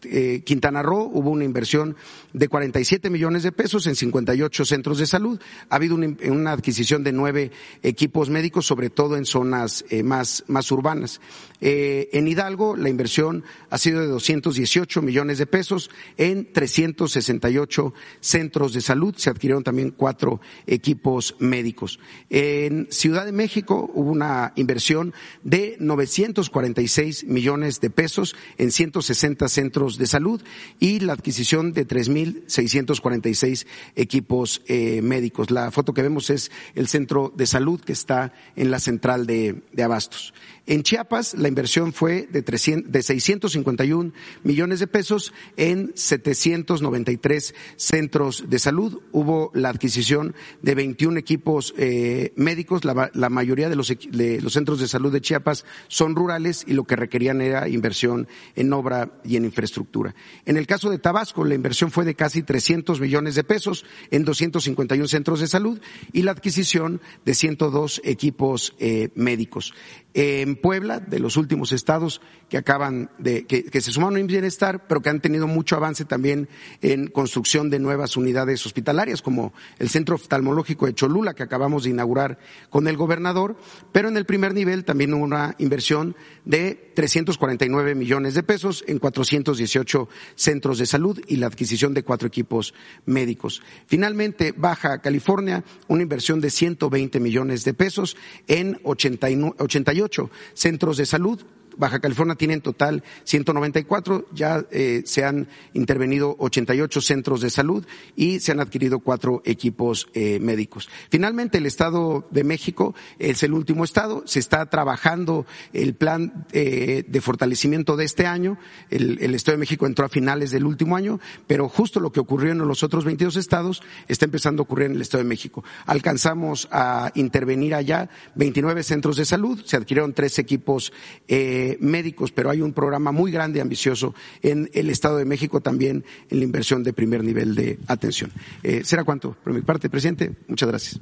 Quintana Roo hubo una inversión de 47 millones de pesos en 58 centros de salud. Ha habido una, una adquisición de nueve equipos médicos, sobre todo en zonas eh, más, más urbanas. Eh, en Hidalgo, la inversión ha sido de 218 millones de pesos en 368 centros de salud. Se adquirieron también cuatro equipos médicos. En Ciudad de México hubo una inversión de 946 millones de pesos en 160 centros de salud y la adquisición de 3.646 equipos eh, médicos. La foto que vemos es el centro de salud que está en la central de, de Abastos. En Chiapas, la inversión fue de, 300, de 651 millones de pesos en 793 centros de salud. Hubo la adquisición de 21 equipos eh, médicos. La, mayoría de los, de los, centros de salud de Chiapas son rurales y lo que requerían era inversión en obra y en infraestructura. En el caso de Tabasco, la inversión fue de casi 300 millones de pesos en 251 centros de salud y la adquisición de 102 equipos eh, médicos. Puebla, de los últimos estados que acaban de, que, que se sumaron en bienestar, pero que han tenido mucho avance también en construcción de nuevas unidades hospitalarias, como el Centro Oftalmológico de Cholula, que acabamos de inaugurar con el gobernador, pero en el primer nivel también hubo una inversión de 349 millones de pesos en 418 centros de salud y la adquisición de cuatro equipos médicos. Finalmente, Baja California, una inversión de 120 millones de pesos en 89, 88 centros de salud Baja California tiene en total 194, ya eh, se han intervenido 88 centros de salud y se han adquirido cuatro equipos eh, médicos. Finalmente, el Estado de México es el último estado, se está trabajando el plan eh, de fortalecimiento de este año, el, Estado de México entró a finales del último año, pero justo lo que ocurrió en los otros 22 estados está empezando a ocurrir en el Estado de México. Alcanzamos a intervenir allá 29 centros de salud, se adquirieron tres equipos médicos, pero hay un programa muy grande y ambicioso en el Estado de México también en la inversión de primer nivel de atención. Eh, ¿Será cuánto? Por mi parte, presidente, muchas gracias.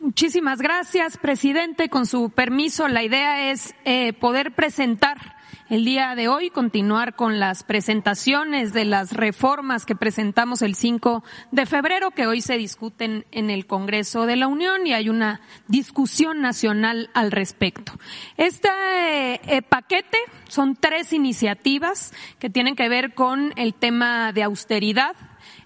Muchísimas gracias, presidente. Con su permiso, la idea es eh, poder presentar el día de hoy, continuar con las presentaciones de las reformas que presentamos el 5 de febrero, que hoy se discuten en el Congreso de la Unión y hay una discusión nacional al respecto. Este eh, paquete son tres iniciativas que tienen que ver con el tema de austeridad,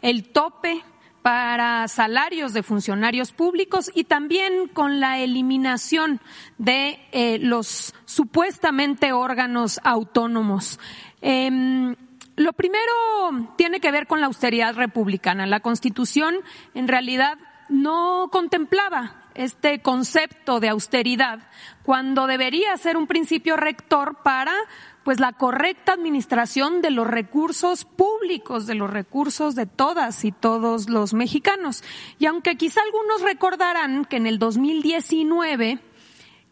el tope para salarios de funcionarios públicos y también con la eliminación de eh, los supuestamente órganos autónomos. Eh, lo primero tiene que ver con la austeridad republicana. La Constitución en realidad no contemplaba este concepto de austeridad cuando debería ser un principio rector para pues la correcta administración de los recursos públicos, de los recursos de todas y todos los mexicanos. Y aunque quizá algunos recordarán que en el 2019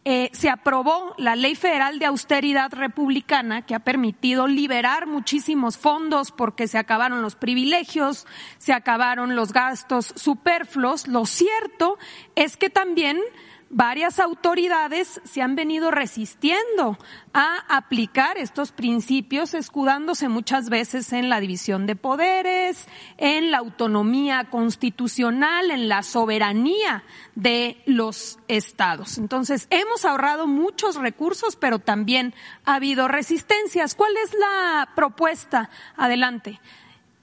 eh, se aprobó la Ley Federal de Austeridad Republicana, que ha permitido liberar muchísimos fondos porque se acabaron los privilegios, se acabaron los gastos superfluos. Lo cierto es que también varias autoridades se han venido resistiendo a aplicar estos principios, escudándose muchas veces en la división de poderes, en la autonomía constitucional, en la soberanía de los estados. Entonces, hemos ahorrado muchos recursos, pero también ha habido resistencias. ¿Cuál es la propuesta? Adelante.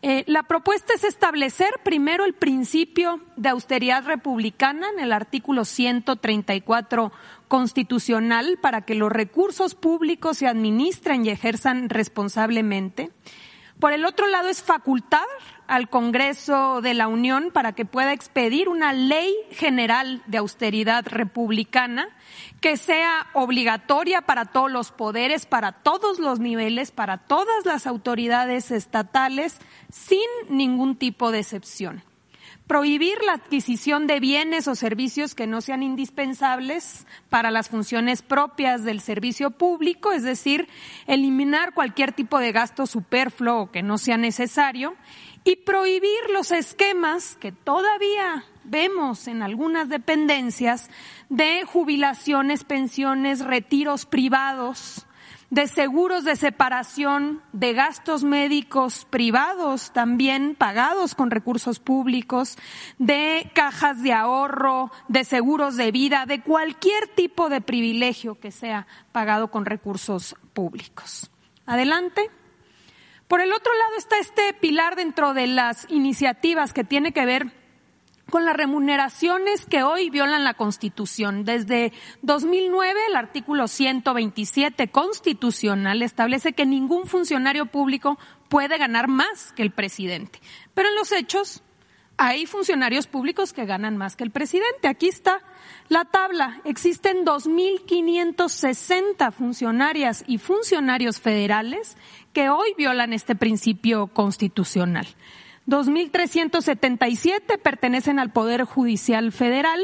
Eh, la propuesta es establecer primero el principio de austeridad republicana en el artículo 134 constitucional para que los recursos públicos se administren y ejerzan responsablemente. Por el otro lado, es facultar al Congreso de la Unión para que pueda expedir una ley general de austeridad republicana que sea obligatoria para todos los poderes, para todos los niveles, para todas las autoridades estatales, sin ningún tipo de excepción prohibir la adquisición de bienes o servicios que no sean indispensables para las funciones propias del servicio público, es decir, eliminar cualquier tipo de gasto superfluo que no sea necesario, y prohibir los esquemas que todavía vemos en algunas dependencias de jubilaciones, pensiones, retiros privados, de seguros de separación, de gastos médicos privados también pagados con recursos públicos, de cajas de ahorro, de seguros de vida, de cualquier tipo de privilegio que sea pagado con recursos públicos. Adelante. Por el otro lado está este pilar dentro de las iniciativas que tiene que ver con las remuneraciones que hoy violan la Constitución. Desde 2009, el artículo 127 constitucional establece que ningún funcionario público puede ganar más que el presidente. Pero en los hechos, hay funcionarios públicos que ganan más que el presidente. Aquí está la tabla. Existen 2.560 funcionarias y funcionarios federales que hoy violan este principio constitucional. 2.377 pertenecen al Poder Judicial Federal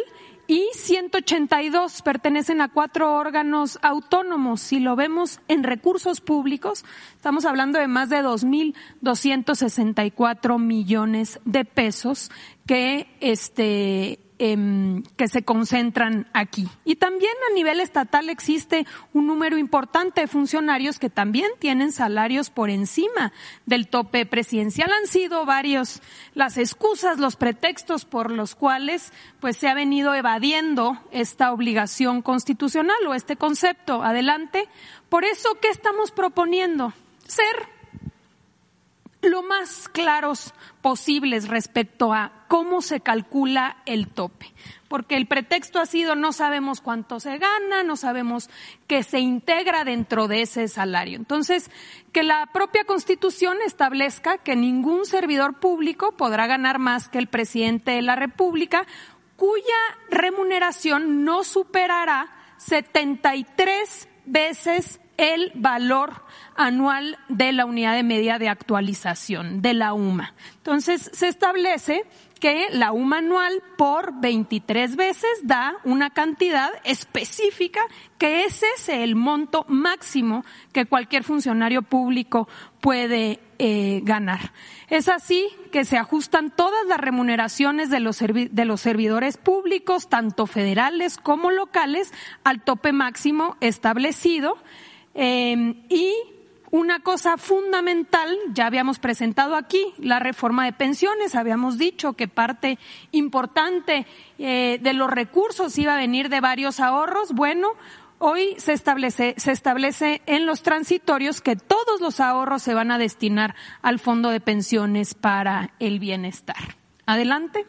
y 182 pertenecen a cuatro órganos autónomos. Si lo vemos en recursos públicos, estamos hablando de más de 2.264 millones de pesos que este Em, que se concentran aquí. Y también a nivel estatal existe un número importante de funcionarios que también tienen salarios por encima del tope presidencial. Han sido varios las excusas, los pretextos por los cuales pues se ha venido evadiendo esta obligación constitucional o este concepto. Adelante. Por eso, ¿qué estamos proponiendo? Ser lo más claros posibles respecto a cómo se calcula el tope. Porque el pretexto ha sido no sabemos cuánto se gana, no sabemos qué se integra dentro de ese salario. Entonces, que la propia Constitución establezca que ningún servidor público podrá ganar más que el presidente de la República, cuya remuneración no superará 73 veces el valor anual de la unidad de medida de actualización de la UMA. Entonces, se establece que la UMA anual por 23 veces da una cantidad específica que ese es el monto máximo que cualquier funcionario público puede eh, ganar. Es así que se ajustan todas las remuneraciones de los, de los servidores públicos, tanto federales como locales, al tope máximo establecido Em, y una cosa fundamental, ya habíamos presentado aquí la reforma de pensiones, habíamos dicho que parte importante eh, de los recursos iba a venir de varios ahorros. Bueno, hoy se establece, se establece en los transitorios que todos los ahorros se van a destinar al fondo de pensiones para el bienestar. Adelante.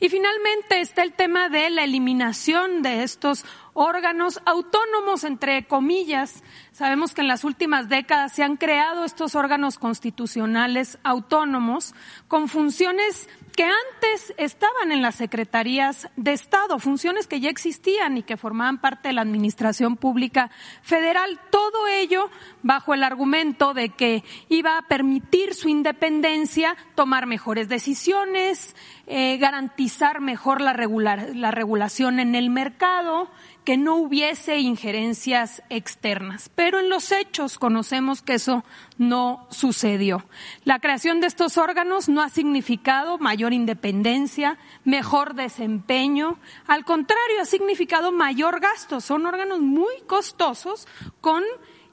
Y finalmente está el tema de la eliminación de estos órganos autónomos, entre comillas. Sabemos que en las últimas décadas se han creado estos órganos constitucionales autónomos con funciones que antes estaban en las secretarías de Estado, funciones que ya existían y que formaban parte de la Administración Pública Federal. Todo ello bajo el argumento de que iba a permitir su independencia, tomar mejores decisiones, eh, garantizar mejor la, regular, la regulación en el mercado, que no hubiese injerencias externas. Pero en los hechos conocemos que eso no sucedió. La creación de estos órganos no ha significado mayor independencia, mejor desempeño. Al contrario, ha significado mayor gasto. Son órganos muy costosos con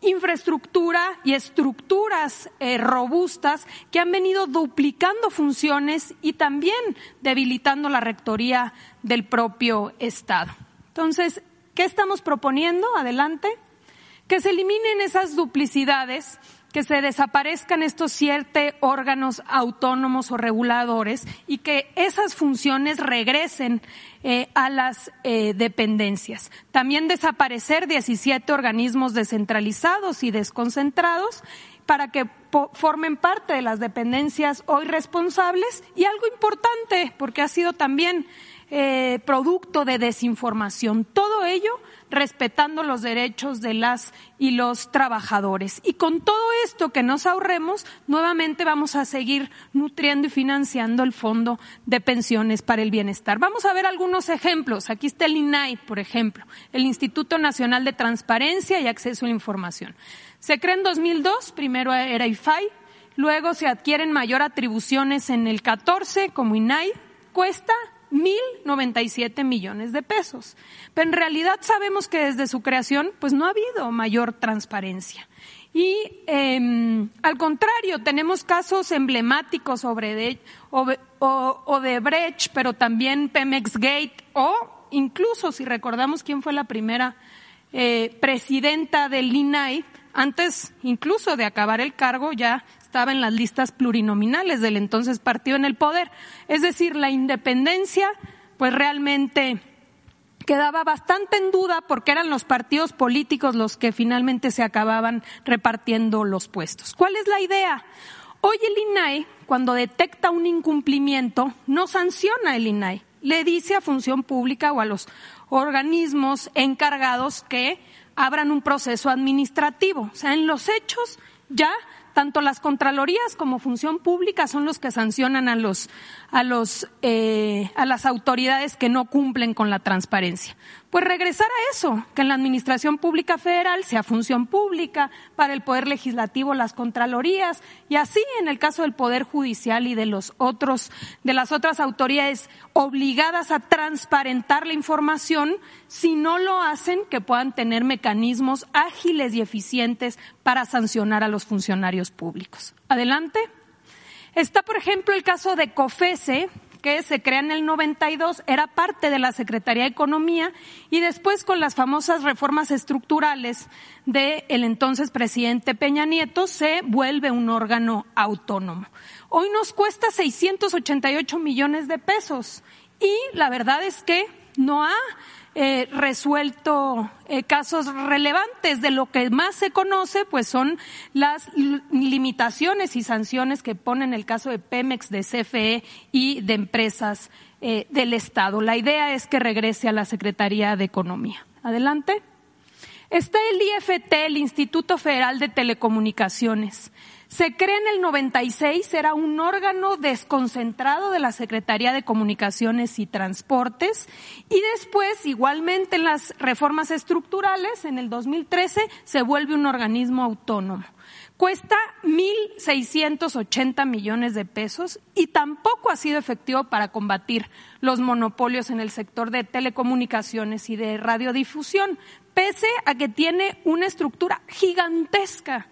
infraestructura y estructuras eh, robustas que han venido duplicando funciones y también debilitando la rectoría del propio Estado. Entonces, ¿qué estamos proponiendo? Adelante. Que se eliminen esas duplicidades que se desaparezcan estos siete órganos autónomos o reguladores y que esas funciones regresen eh, a las eh, dependencias. También desaparecer 17 organismos descentralizados y desconcentrados para que formen parte de las dependencias hoy responsables y algo importante, porque ha sido también eh, producto de desinformación. Todo ello respetando los derechos de las y los trabajadores. Y con todo esto que nos ahorremos, nuevamente vamos a seguir nutriendo y financiando el Fondo de Pensiones para el Bienestar. Vamos a ver algunos ejemplos. Aquí está el INAI, por ejemplo, el Instituto Nacional de Transparencia y Acceso a la Información. Se crea en 2002, primero era IFAI, luego se adquieren mayor atribuciones en el 14 como INAI, cuesta 1.097 millones de pesos. Pero en realidad sabemos que desde su creación pues no ha habido mayor transparencia. Y eh, al contrario, tenemos casos emblemáticos sobre de, o, o, de Brecht, pero también Pemex Gate, o incluso si recordamos quién fue la primera eh, presidenta del INAI, antes incluso de acabar el cargo ya estaba en las listas plurinominales del entonces partido en el poder. Es decir, la independencia, pues realmente quedaba bastante en duda porque eran los partidos políticos los que finalmente se acababan repartiendo los puestos. ¿Cuál es la idea? Hoy el INAI, cuando detecta un incumplimiento, no sanciona el INAI, le dice a Función Pública o a los organismos encargados que abran un proceso administrativo. O sea, en los hechos ya tanto las contralorías como función pública son los que sancionan a los a los eh, a las autoridades que no cumplen con la transparencia pues regresar a eso, que en la Administración Pública Federal sea función pública, para el Poder Legislativo las Contralorías, y así en el caso del Poder Judicial y de los otros, de las otras autoridades obligadas a transparentar la información, si no lo hacen, que puedan tener mecanismos ágiles y eficientes para sancionar a los funcionarios públicos. Adelante. Está, por ejemplo, el caso de COFESE, que se crea en el 92, era parte de la Secretaría de Economía y después con las famosas reformas estructurales del entonces presidente Peña Nieto se vuelve un órgano autónomo. Hoy nos cuesta 688 millones de pesos y la verdad es que no ha eh, resuelto eh, casos relevantes. De lo que más se conoce, pues son las limitaciones y sanciones que pone en el caso de Pemex, de CFE y de empresas eh, del Estado. La idea es que regrese a la Secretaría de Economía. Adelante. Está el IFT, el Instituto Federal de Telecomunicaciones. Se cree en el 96, era un órgano desconcentrado de la Secretaría de Comunicaciones y Transportes y después, igualmente en las reformas estructurales, en el 2013, se vuelve un organismo autónomo. Cuesta 1.680 millones de pesos y tampoco ha sido efectivo para combatir los monopolios en el sector de telecomunicaciones y de radiodifusión, pese a que tiene una estructura gigantesca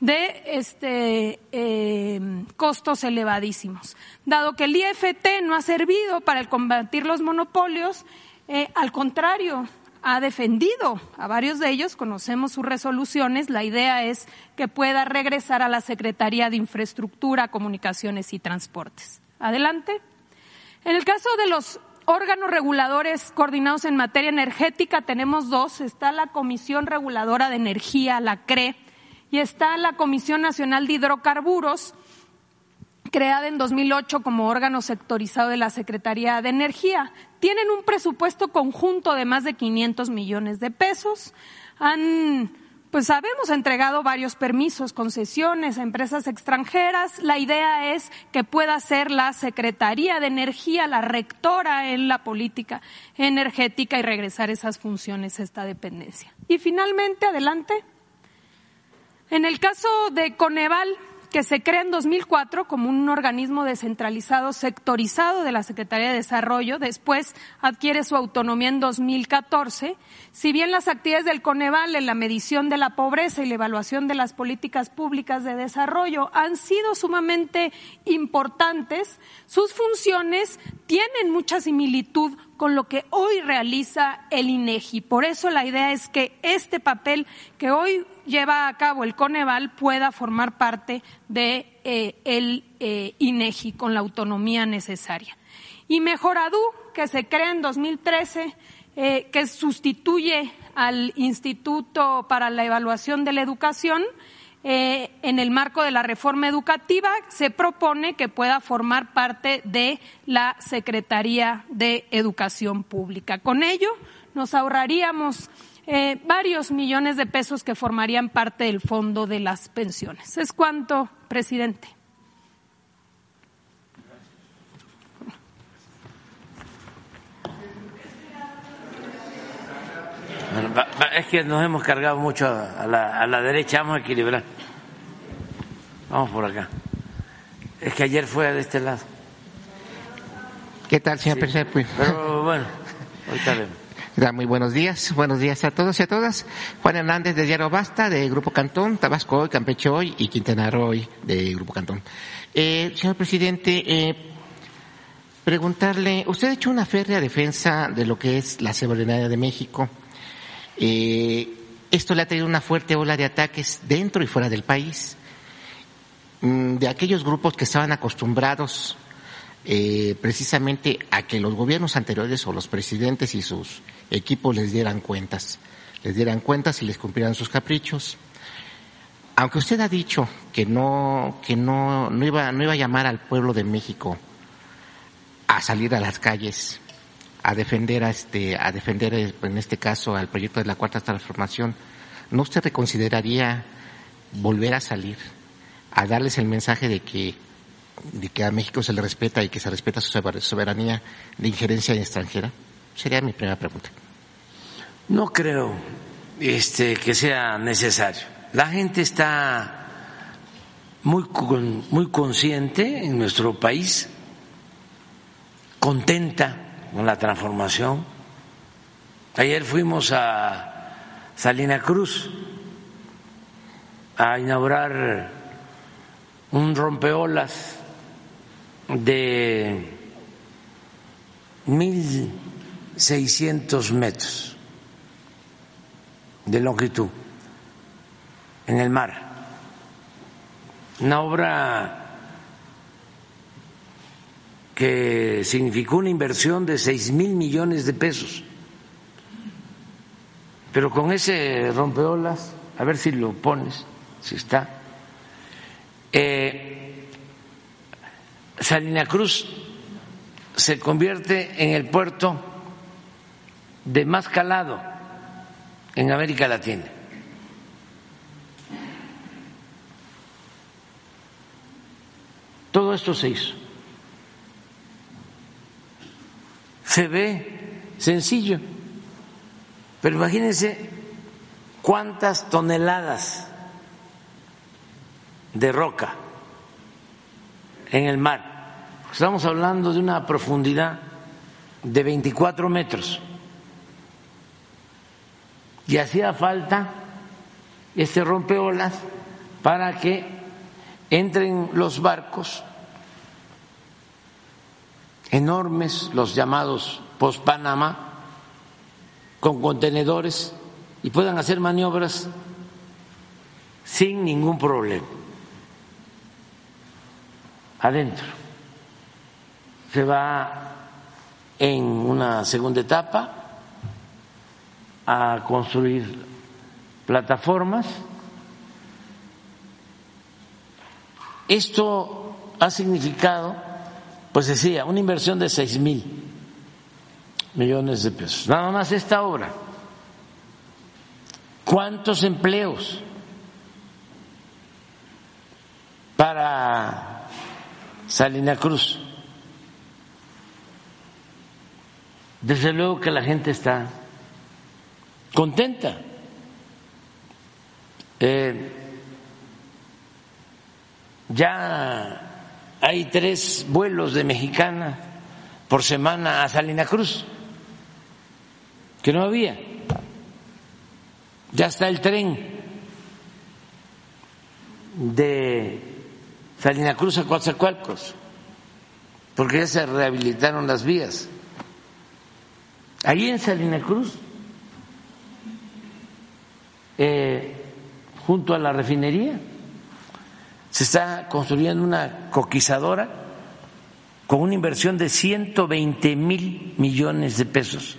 de este, eh, costos elevadísimos. Dado que el IFT no ha servido para combatir los monopolios, eh, al contrario, ha defendido a varios de ellos, conocemos sus resoluciones, la idea es que pueda regresar a la Secretaría de Infraestructura, Comunicaciones y Transportes. Adelante. En el caso de los órganos reguladores coordinados en materia energética, tenemos dos. Está la Comisión Reguladora de Energía, la CRE, y está la Comisión Nacional de Hidrocarburos, creada en 2008 como órgano sectorizado de la Secretaría de Energía. Tienen un presupuesto conjunto de más de 500 millones de pesos. Han pues habemos entregado varios permisos, concesiones a empresas extranjeras. La idea es que pueda ser la Secretaría de Energía la rectora en la política energética y regresar esas funciones a esta dependencia. Y finalmente, adelante. En el caso de Coneval, que se crea en 2004 como un organismo descentralizado sectorizado de la Secretaría de Desarrollo, después adquiere su autonomía en 2014. Si bien las actividades del Coneval en la medición de la pobreza y la evaluación de las políticas públicas de desarrollo han sido sumamente importantes, sus funciones tienen mucha similitud con lo que hoy realiza el INEGI. Por eso la idea es que este papel que hoy lleva a cabo el Coneval pueda formar parte de eh, el eh, INEGI con la autonomía necesaria. Y Mejoradu, que se crea en 2013, eh, que sustituye al Instituto para la Evaluación de la Educación, en el marco de la reforma educativa se propone que pueda formar parte de la Secretaría de Educación Pública. Con ello nos ahorraríamos eh, varios millones de pesos que formarían parte del fondo de las pensiones. ¿Es cuánto, presidente? es que nos hemos cargado mucho a la, a la derecha, vamos a equilibrar. Vamos por acá. Es que ayer fue de este lado. ¿Qué tal, señor presidente? Pero bueno, ahorita vemos. Muy buenos días, buenos días a todos y a todas. Juan Hernández de Diario Basta, de Grupo Cantón, Tabasco Hoy, Campeche Hoy y Quintana Roo Hoy, de Grupo Cantón. Eh, señor presidente, eh, preguntarle, usted ha hecho una férrea defensa de lo que es la soberanía de México. Eh, esto le ha traído una fuerte ola de ataques dentro y fuera del país, mm, de aquellos grupos que estaban acostumbrados eh, precisamente a que los gobiernos anteriores o los presidentes y sus equipos les dieran cuentas, les dieran cuentas y les cumplieran sus caprichos. Aunque usted ha dicho que no, que no, no iba, no iba a llamar al pueblo de México a salir a las calles, a defender a este, a defender en este caso al proyecto de la cuarta transformación, ¿no usted reconsideraría volver a salir, a darles el mensaje de que de que a México se le respeta y que se respeta su soberanía de injerencia extranjera? Sería mi primera pregunta. No creo este, que sea necesario. La gente está muy, muy consciente en nuestro país, contenta con la transformación. Ayer fuimos a Salina Cruz a inaugurar un rompeolas de mil seiscientos metros de longitud en el mar. Una obra que significó una inversión de seis mil millones de pesos. Pero con ese rompeolas, a ver si lo pones, si está, eh, Salina Cruz se convierte en el puerto de más calado en América Latina. Todo esto se hizo. Se ve sencillo, pero imagínense cuántas toneladas de roca en el mar. Estamos hablando de una profundidad de 24 metros. Y hacía falta este rompeolas para que entren los barcos enormes, los llamados post-Panamá, con contenedores y puedan hacer maniobras sin ningún problema adentro. Se va en una segunda etapa a construir plataformas. Esto ha significado, pues decía, una inversión de seis mil millones de pesos. Nada más esta obra. ¿Cuántos empleos para Salina Cruz? Desde luego que la gente está contenta. Eh, ya hay tres vuelos de mexicana por semana a Salina Cruz, que no había. Ya está el tren de Salina Cruz a Coatzacoalcos, porque ya se rehabilitaron las vías. Allí en Salina Cruz, eh, junto a la refinería, se está construyendo una coquizadora con una inversión de 120 mil millones de pesos.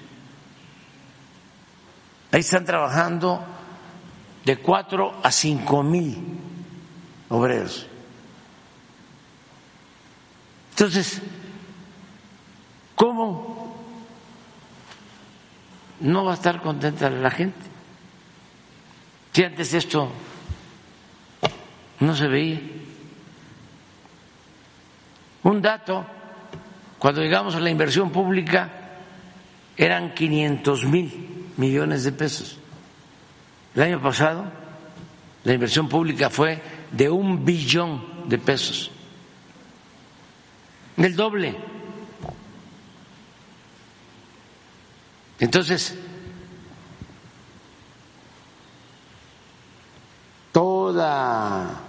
Ahí están trabajando de cuatro a cinco mil obreros. Entonces, ¿cómo no va a estar contenta la gente? Si antes esto no se veía. Un dato, cuando llegamos a la inversión pública eran 500 mil millones de pesos. El año pasado la inversión pública fue de un billón de pesos, del doble. Entonces, toda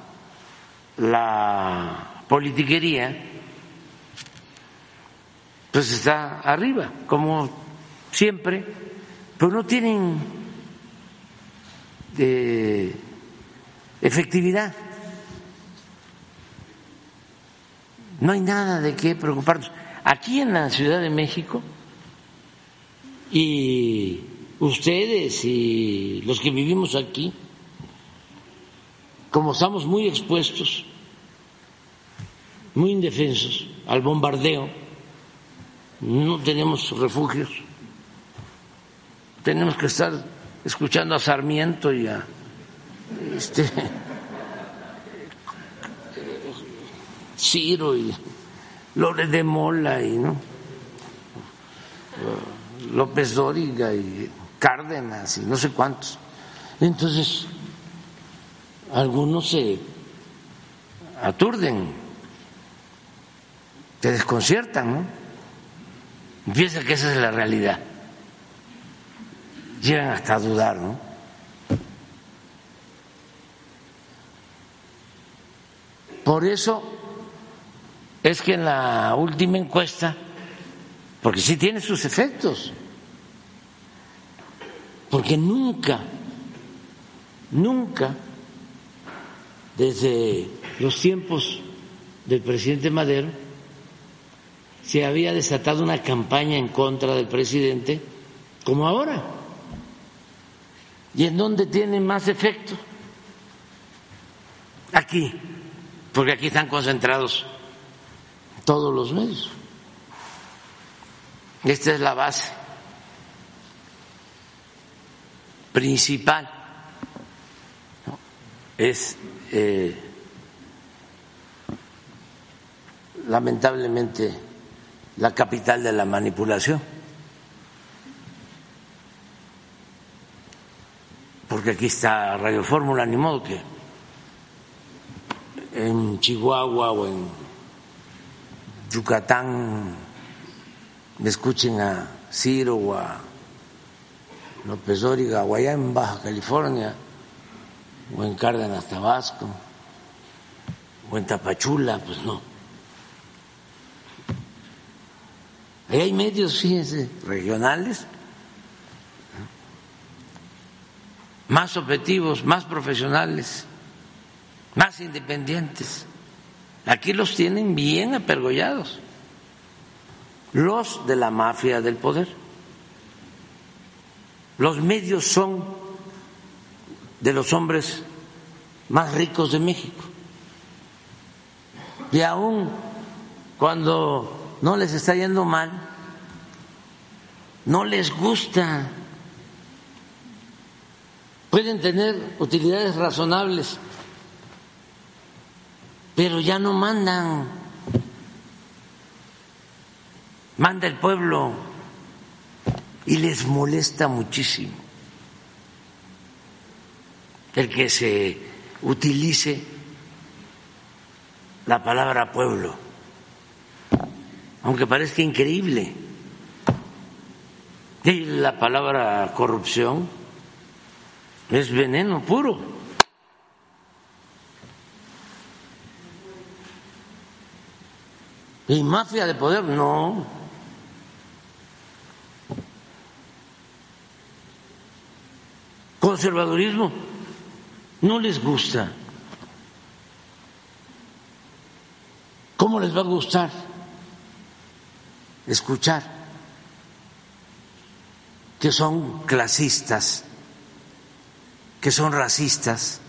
la politiquería pues está arriba, como siempre, pero no tienen eh, efectividad. No hay nada de qué preocuparnos. Aquí en la Ciudad de México, y ustedes y los que vivimos aquí, como estamos muy expuestos, muy indefensos al bombardeo, no tenemos refugios, tenemos que estar escuchando a Sarmiento y a este Ciro y López de Mola y no López Dóriga y Cárdenas y no sé cuántos. Entonces, algunos se aturden, se desconciertan, ¿no? Piensan que esa es la realidad. Llegan hasta a dudar, ¿no? Por eso es que en la última encuesta, porque sí tiene sus efectos, porque nunca, nunca desde los tiempos del presidente Madero, se había desatado una campaña en contra del presidente como ahora. ¿Y en dónde tiene más efecto? Aquí, porque aquí están concentrados todos los medios. Esta es la base principal. Es eh, lamentablemente la capital de la manipulación. Porque aquí está Radio Fórmula, ni modo que en Chihuahua o en Yucatán me escuchen a Ciro o a López Dóriga o en Baja California o en Cárdenas, Tabasco, o en Tapachula, pues no. Ahí hay medios, fíjense, regionales, más objetivos, más profesionales, más independientes. Aquí los tienen bien apergollados, los de la mafia del poder. Los medios son de los hombres más ricos de México. Y aún cuando no les está yendo mal, no les gusta pueden tener utilidades razonables, pero ya no mandan, manda el pueblo y les molesta muchísimo el que se utilice la palabra pueblo, aunque parezca increíble. Y la palabra corrupción es veneno puro. ¿Y mafia de poder? No. Conservadurismo no les gusta. ¿Cómo les va a gustar escuchar que son clasistas, que son racistas?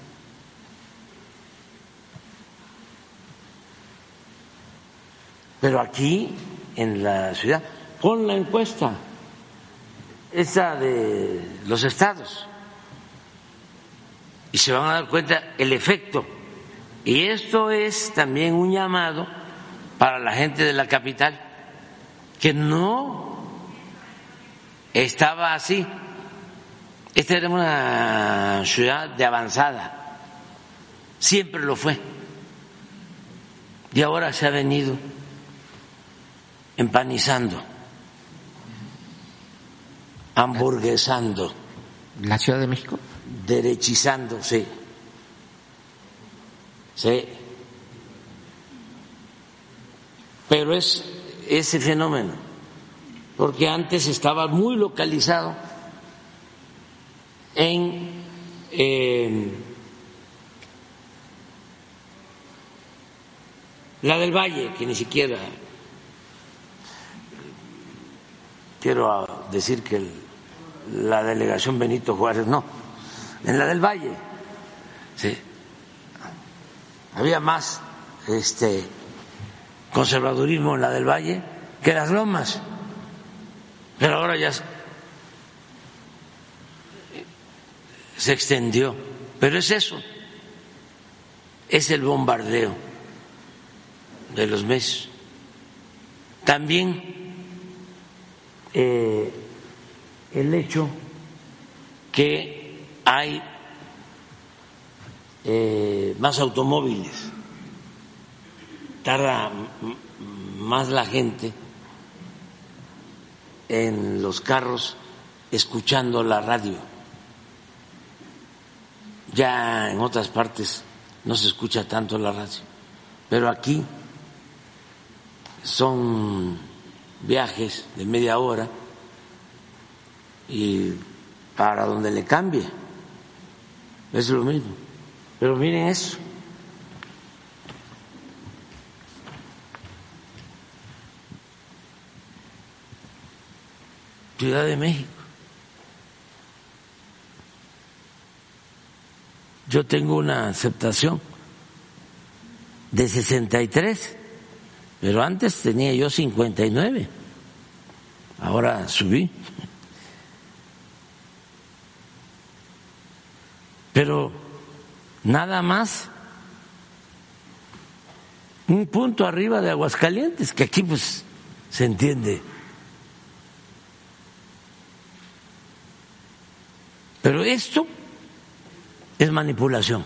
Pero aquí, en la ciudad, pon la encuesta, esa de los estados y se van a dar cuenta el efecto. Y esto es también un llamado para la gente de la capital, que no estaba así. Esta era una ciudad de avanzada, siempre lo fue. Y ahora se ha venido empanizando, hamburguesando. ¿La Ciudad de México? Derechizándose. Sí. Pero es ese fenómeno, porque antes estaba muy localizado en eh, la del Valle, que ni siquiera quiero decir que la delegación Benito Juárez no en la del Valle. Sí. Había más este conservadurismo en la del Valle que las lomas. Pero ahora ya se extendió. Pero es eso. Es el bombardeo de los meses. También eh, el hecho que hay eh, más automóviles, tarda más la gente en los carros escuchando la radio. Ya en otras partes no se escucha tanto la radio, pero aquí son viajes de media hora y para donde le cambie es lo mismo. Pero miren eso. Ciudad de México. Yo tengo una aceptación de 63, pero antes tenía yo 59. Ahora subí. Pero nada más un punto arriba de Aguascalientes, que aquí pues se entiende. Pero esto es manipulación.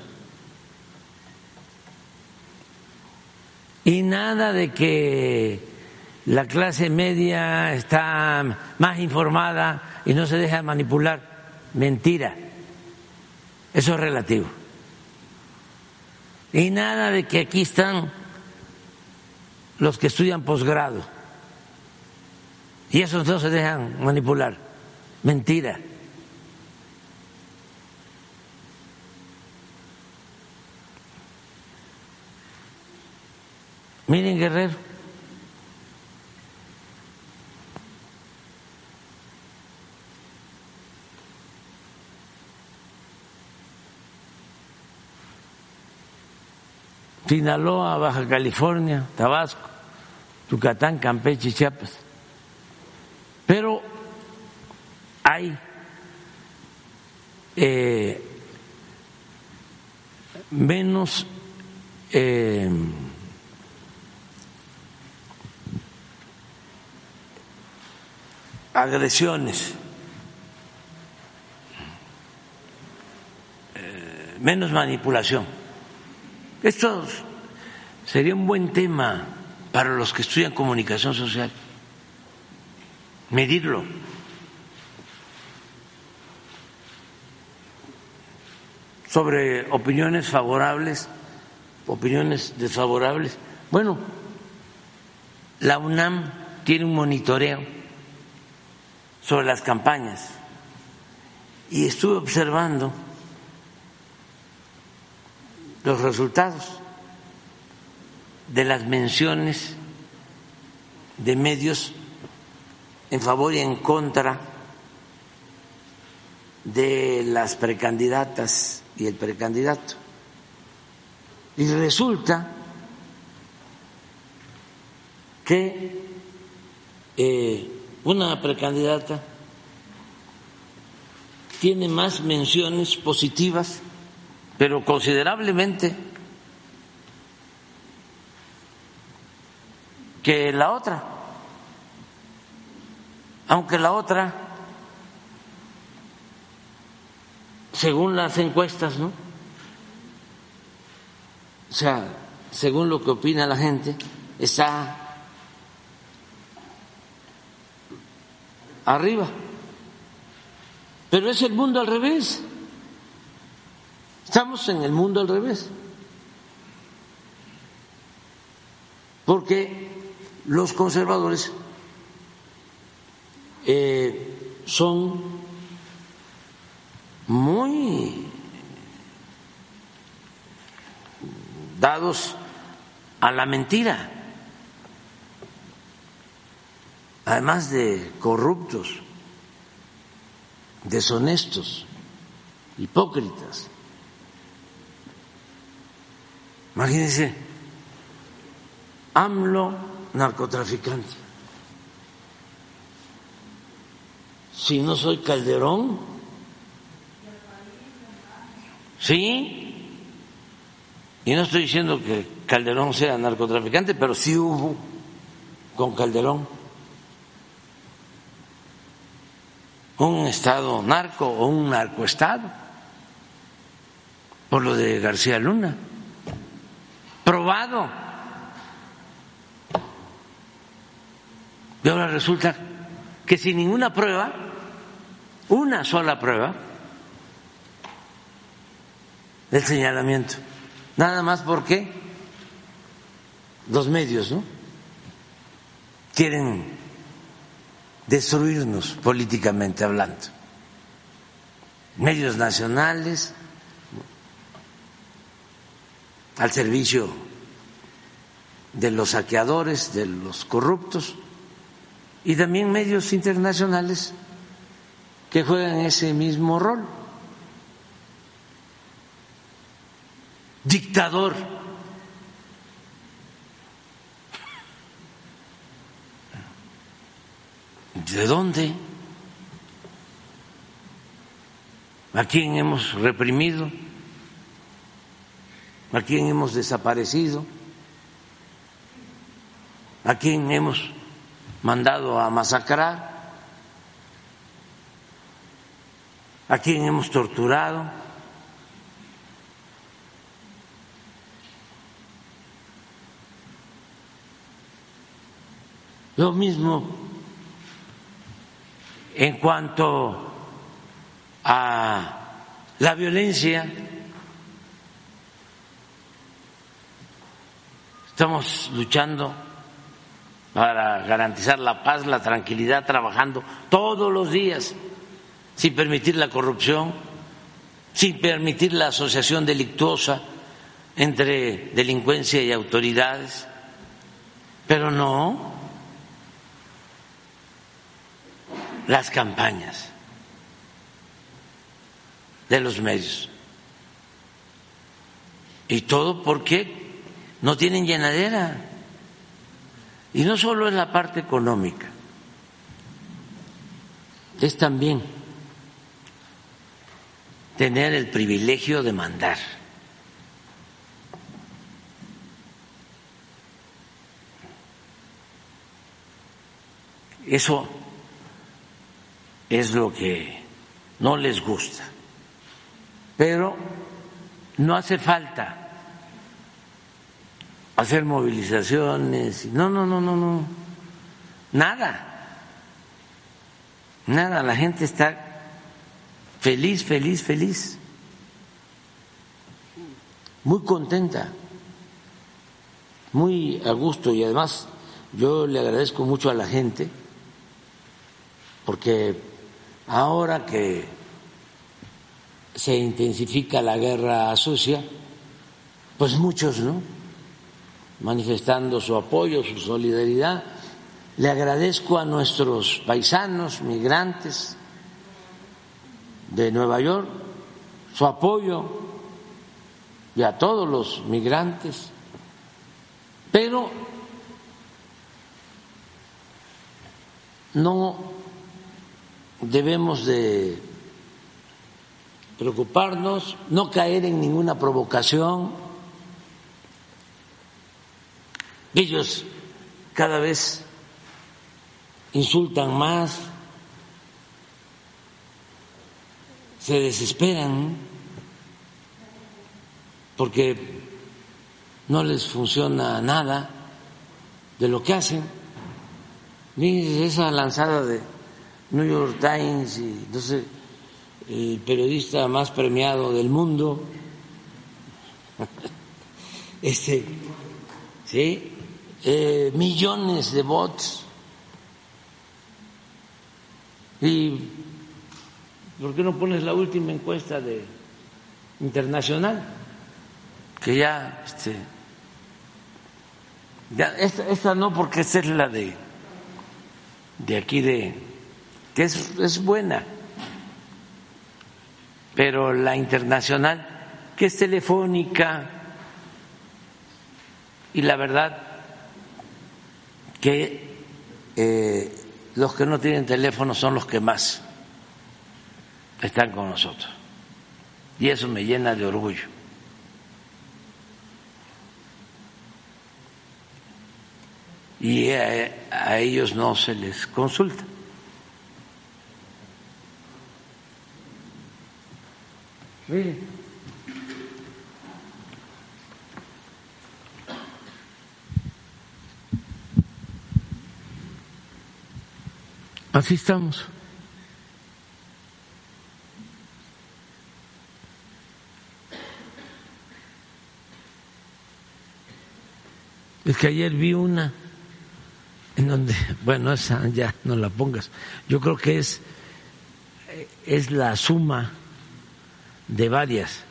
Y nada de que la clase media está más informada y no se deja manipular. Mentira. Eso es relativo. Y nada de que aquí están los que estudian posgrado. Y esos no se dejan manipular. Mentira. Miren, Guerrero. Sinaloa, Baja California, Tabasco, Yucatán, Campeche Chiapas. Pero hay eh, menos eh, agresiones, eh, menos manipulación. Esto sería un buen tema para los que estudian comunicación social, medirlo. sobre opiniones favorables, opiniones desfavorables. Bueno, la UNAM tiene un monitoreo sobre las campañas y estuve observando los resultados de las menciones de medios en favor y en contra de las precandidatas y el precandidato. Y resulta que eh, una precandidata tiene más menciones positivas, pero considerablemente que la otra, aunque la otra, según las encuestas, ¿no? O sea, según lo que opina la gente, está arriba. Pero es el mundo al revés. Estamos en el mundo al revés. Porque los conservadores eh, son muy dados a la mentira además de corruptos, deshonestos, hipócritas. Imagínense, AMLO narcotraficante. Si no soy Calderón, sí, y no estoy diciendo que Calderón sea narcotraficante, pero sí hubo con Calderón. Un Estado narco o un narcoestado, por lo de García Luna, probado. Y ahora resulta que sin ninguna prueba, una sola prueba, del señalamiento, nada más porque los medios, ¿no? Quieren destruirnos políticamente hablando. Medios nacionales al servicio de los saqueadores, de los corruptos, y también medios internacionales que juegan ese mismo rol. Dictador ¿De dónde? ¿A quién hemos reprimido? ¿A quién hemos desaparecido? ¿A quién hemos mandado a masacrar? ¿A quién hemos torturado? Lo mismo en cuanto a la violencia, estamos luchando para garantizar la paz, la tranquilidad, trabajando todos los días sin permitir la corrupción, sin permitir la asociación delictuosa entre delincuencia y autoridades. Pero no, las campañas de los medios. Y todo porque no tienen llenadera. Y no solo es la parte económica, es también tener el privilegio de mandar. Eso es lo que no les gusta. Pero no hace falta hacer movilizaciones. No, no, no, no, no. Nada. Nada. La gente está feliz, feliz, feliz. Muy contenta. Muy a gusto. Y además yo le agradezco mucho a la gente porque ahora que se intensifica la guerra sucia, pues muchos, ¿no? Manifestando su apoyo, su solidaridad. Le agradezco a nuestros paisanos migrantes de Nueva York su apoyo y a todos los migrantes, pero no debemos de preocuparnos, no caer en ninguna provocación Ellos cada vez insultan más, se desesperan porque no les funciona nada de lo que hacen. Miren esa lanzada de New York Times y sé, el periodista más premiado del mundo, este, sí, eh, millones de bots. ¿Y por qué no pones la última encuesta de internacional? Que ya, este, ya esta, esta no porque esta es la de de aquí de que es, es buena, pero la internacional que es telefónica y la verdad que eh, los que no tienen teléfono son los que más están con nosotros. Y eso me llena de orgullo. Y a, ellos no se les consulta. Así estamos. Es que ayer vi una en donde, bueno, esa ya no la pongas. Yo creo que es, es la suma de varias,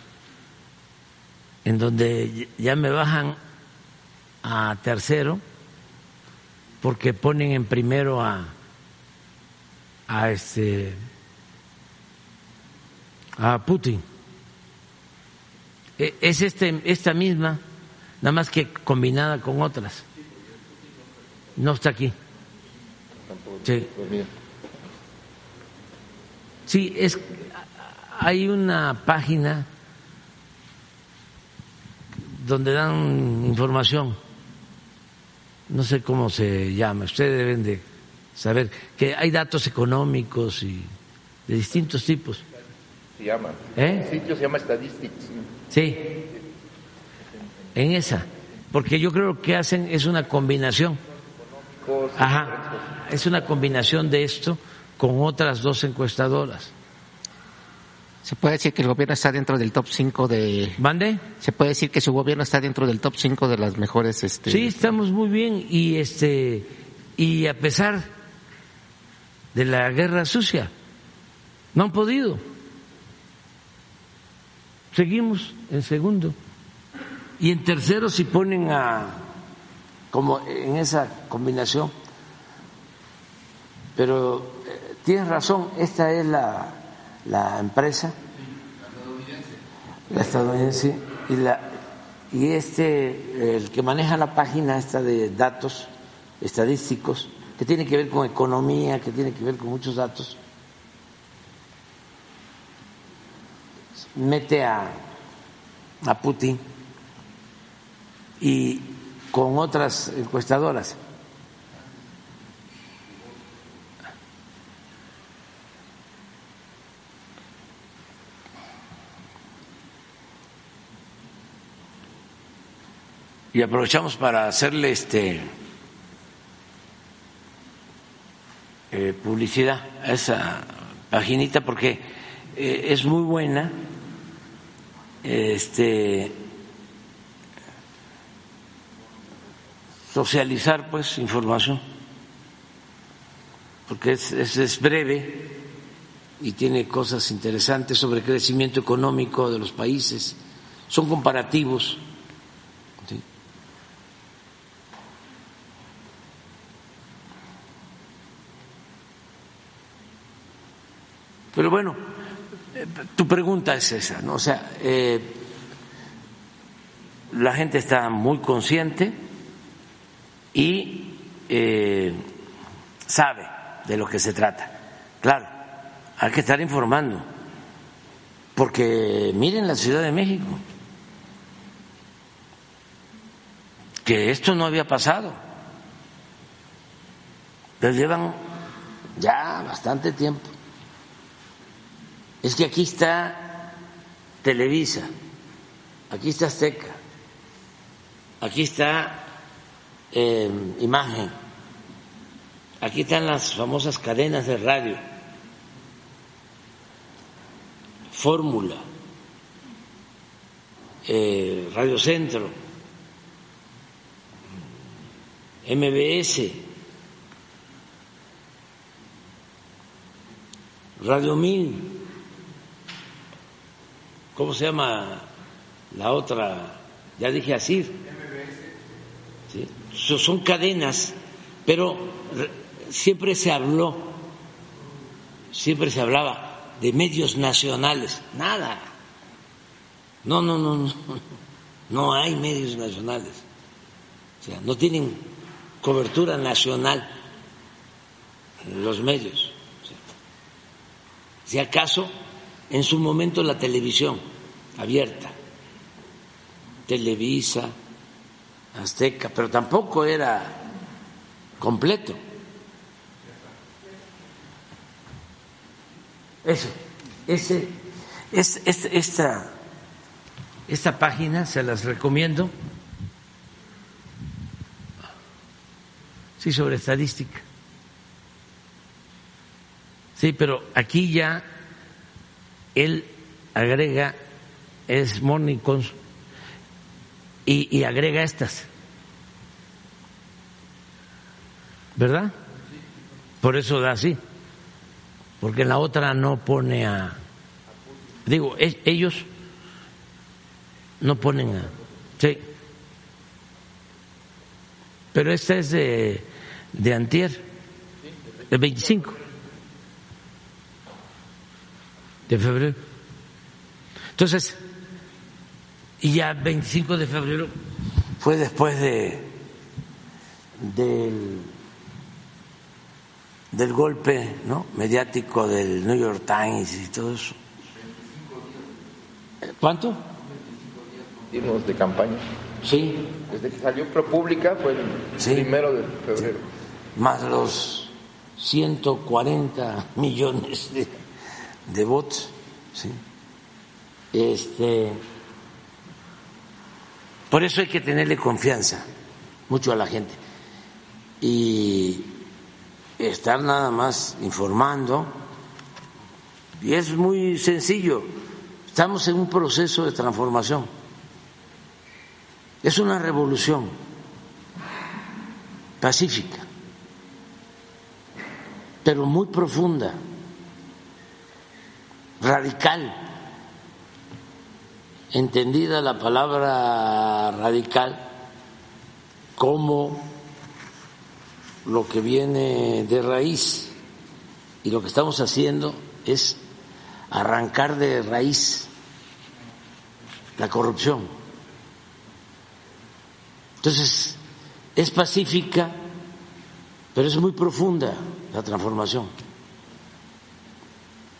en donde ya me bajan a tercero porque ponen en primero a a este a Putin. E, es este, esta misma, nada más que combinada con otras. No está aquí. Sí. Sí, es hay una página donde dan información. No sé cómo se llama. Ustedes deben de saber que hay datos económicos y de distintos tipos. Se llama. ¿Eh? El sitio se llama Statistics. Sí. En esa. Porque yo creo que hacen es una combinación. Ajá. Es una combinación de esto con otras dos encuestadoras. ¿Se puede decir que el gobierno está dentro del top 5 de... ¿Mande? ¿Se puede decir que su gobierno está dentro del top 5 de las mejores... Este... Sí, estamos muy bien y este y a pesar de la guerra sucia. No han podido. Seguimos en segundo. Y en tercero si ponen a, como en esa combinación. Pero eh, tienes razón, esta es la, la empresa. La estadounidense. Y, la, y este, el que maneja la página esta de datos estadísticos, que tiene que ver con economía, que tiene que ver con muchos datos, mete a, a Putin y con otras encuestadoras. y aprovechamos para hacerle este eh, publicidad a esa paginita porque eh, es muy buena este socializar pues información porque es, es, es breve y tiene cosas interesantes sobre crecimiento económico de los países son comparativos Pero bueno, tu pregunta es esa, ¿no? O sea, eh, la gente está muy consciente y eh, sabe de lo que se trata. Claro, hay que estar informando, porque miren la Ciudad de México, que esto no había pasado, pero llevan ya bastante tiempo es que aquí está Televisa, aquí está Azteca, aquí está eh, Imagen, aquí están las famosas cadenas de radio, Fórmula, eh, Radio Centro, MBS, Radio Mil. ¿Cómo se llama la otra? Ya dije así. ¿Sí? Son cadenas, pero siempre se habló, siempre se hablaba de medios nacionales. Nada. No, no, no, no. No hay medios nacionales. O sea, no tienen cobertura nacional los medios. si acaso en su momento la televisión abierta, Televisa, Azteca, pero tampoco era completo. Eso, ese, es, esta, esta página se las recomiendo. Sí, sobre estadística. Sí, pero aquí ya él agrega, es Morning y, y agrega estas. ¿Verdad? Por eso da así. Porque la otra no pone a. Digo, ellos no ponen a. Sí. Pero esta es de, de Antier, el 25 de febrero. Entonces, y ya 25 de febrero fue después de del, del golpe ¿no? mediático del New York Times y todo eso. ¿Cuánto? días de campaña. Sí. Desde que salió ProPública fue el primero de febrero. Más los 140 millones de de votos. ¿sí? Este, por eso hay que tenerle confianza mucho a la gente y estar nada más informando. Y es muy sencillo, estamos en un proceso de transformación. Es una revolución pacífica, pero muy profunda radical, entendida la palabra radical como lo que viene de raíz y lo que estamos haciendo es arrancar de raíz la corrupción. Entonces, es pacífica, pero es muy profunda la transformación.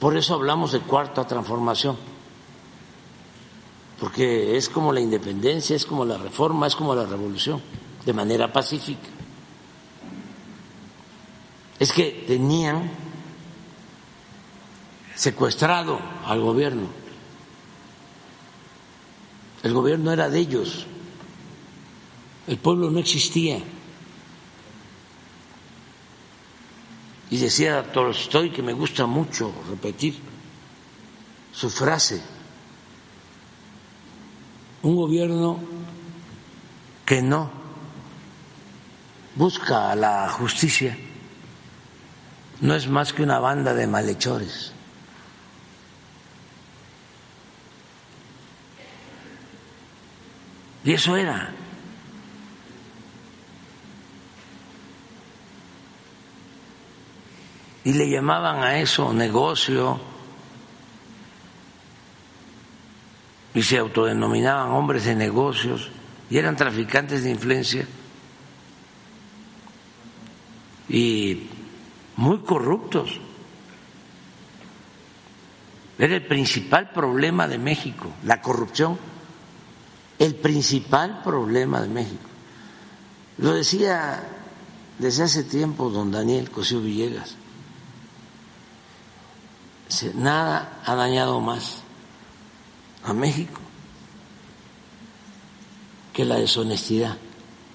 Por eso hablamos de cuarta transformación, porque es como la independencia, es como la reforma, es como la revolución, de manera pacífica. Es que tenían secuestrado al gobierno. El gobierno era de ellos. el pueblo no existía. Y decía Tolstoy, que me gusta mucho repetir su frase, un gobierno que no busca la justicia no es más que una banda de malhechores. Y eso era. Y le llamaban a eso negocio y se autodenominaban hombres de negocios y eran traficantes de influencia y muy corruptos. Era el principal problema de México, la corrupción, el principal problema de México. Lo decía desde hace tiempo don Daniel Cosío Villegas. Nada ha dañado más a México que la deshonestidad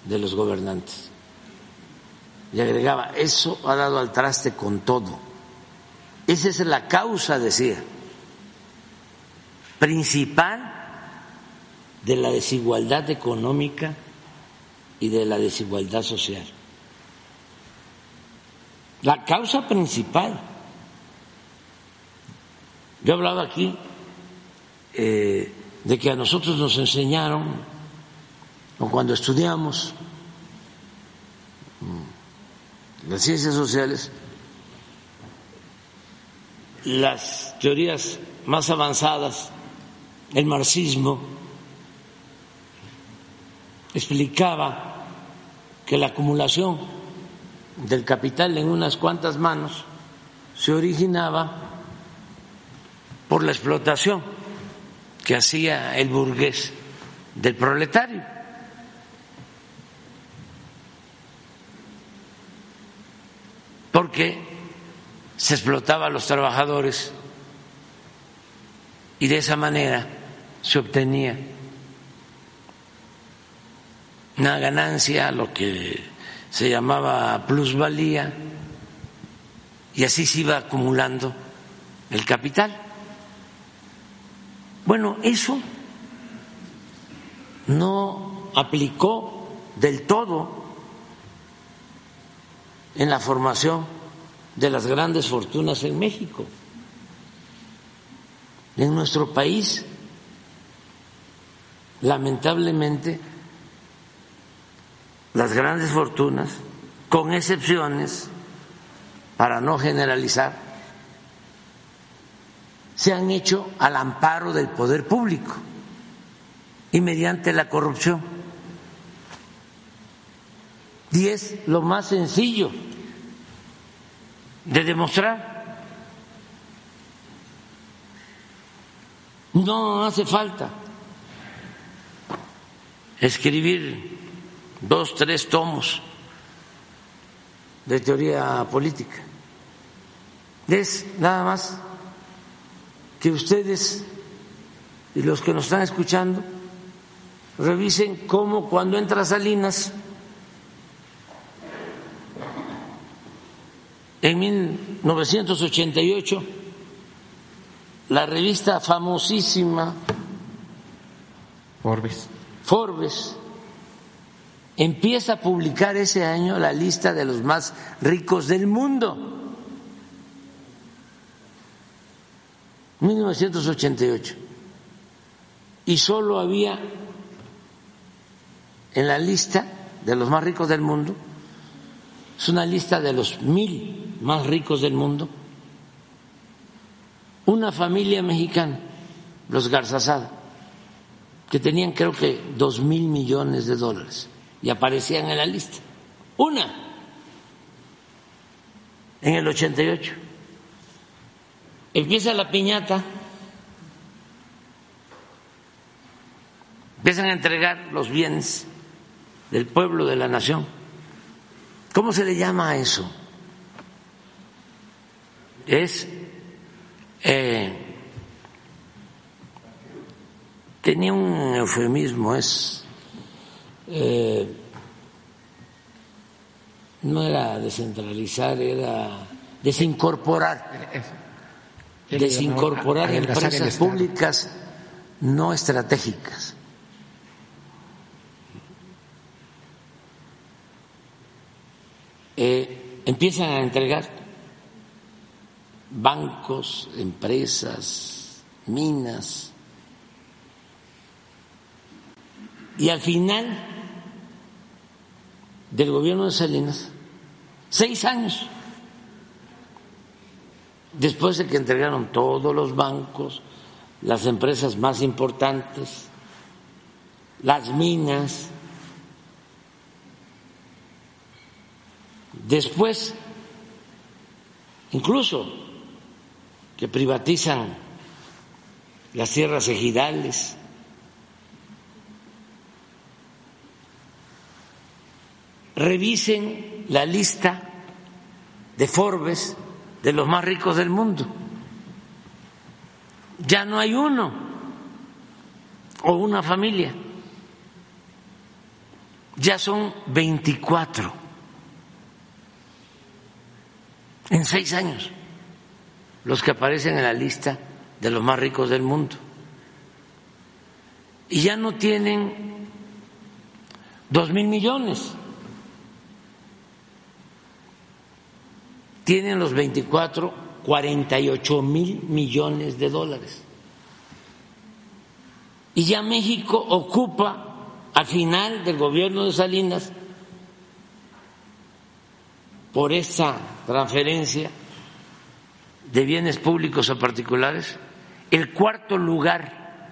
de los gobernantes. Y agregaba, eso ha dado al traste con todo. Esa es la causa, decía, principal de la desigualdad económica y de la desigualdad social. La causa principal. Yo he hablado aquí eh, de que a nosotros nos enseñaron, o cuando estudiamos mm, las ciencias sociales, las teorías más avanzadas, el marxismo, explicaba que la acumulación del capital en unas cuantas manos se originaba por la explotación que hacía el burgués del proletario. Porque se explotaba a los trabajadores y de esa manera se obtenía una ganancia, lo que se llamaba plusvalía, y así se iba acumulando el capital. Bueno, eso no aplicó del todo en la formación de las grandes fortunas en México. En nuestro país, lamentablemente, las grandes fortunas, con excepciones, para no generalizar, se han hecho al amparo del poder público y mediante la corrupción. Y es lo más sencillo de demostrar. No hace falta escribir dos, tres tomos de teoría política. Es nada más que ustedes y los que nos están escuchando revisen cómo cuando entra Salinas en 1988 la revista famosísima Forbes. Forbes empieza a publicar ese año la lista de los más ricos del mundo. 1988. Y solo había en la lista de los más ricos del mundo, es una lista de los mil más ricos del mundo, una familia mexicana, los Garzazada, que tenían creo que dos mil millones de dólares y aparecían en la lista. Una en el 88 empieza la piñata, empiezan a entregar los bienes del pueblo, de la nación. ¿Cómo se le llama a eso? Es eh, tenía un eufemismo, es eh, no era descentralizar, era desincorporar, desincorporar empresas públicas no estratégicas. Eh, empiezan a entregar bancos, empresas, minas, y al final del gobierno de Salinas, seis años, después de que entregaron todos los bancos, las empresas más importantes, las minas, después incluso que privatizan las tierras ejidales, revisen la lista de Forbes de los más ricos del mundo. Ya no hay uno o una familia, ya son 24 en seis años los que aparecen en la lista de los más ricos del mundo. Y ya no tienen dos mil millones tienen los 24 48 mil millones de dólares. Y ya México ocupa, al final del gobierno de Salinas, por esa transferencia de bienes públicos a particulares, el cuarto lugar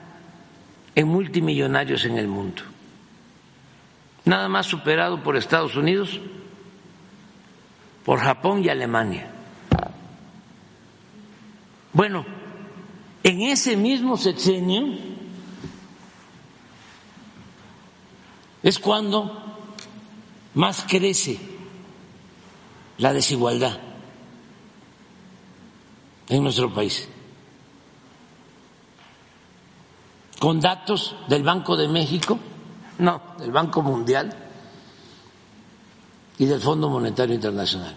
en multimillonarios en el mundo. Nada más superado por Estados Unidos por Japón y Alemania. Bueno, en ese mismo sexenio es cuando más crece la desigualdad en nuestro país. Con datos del Banco de México, no, del Banco Mundial, y del Fondo Monetario Internacional.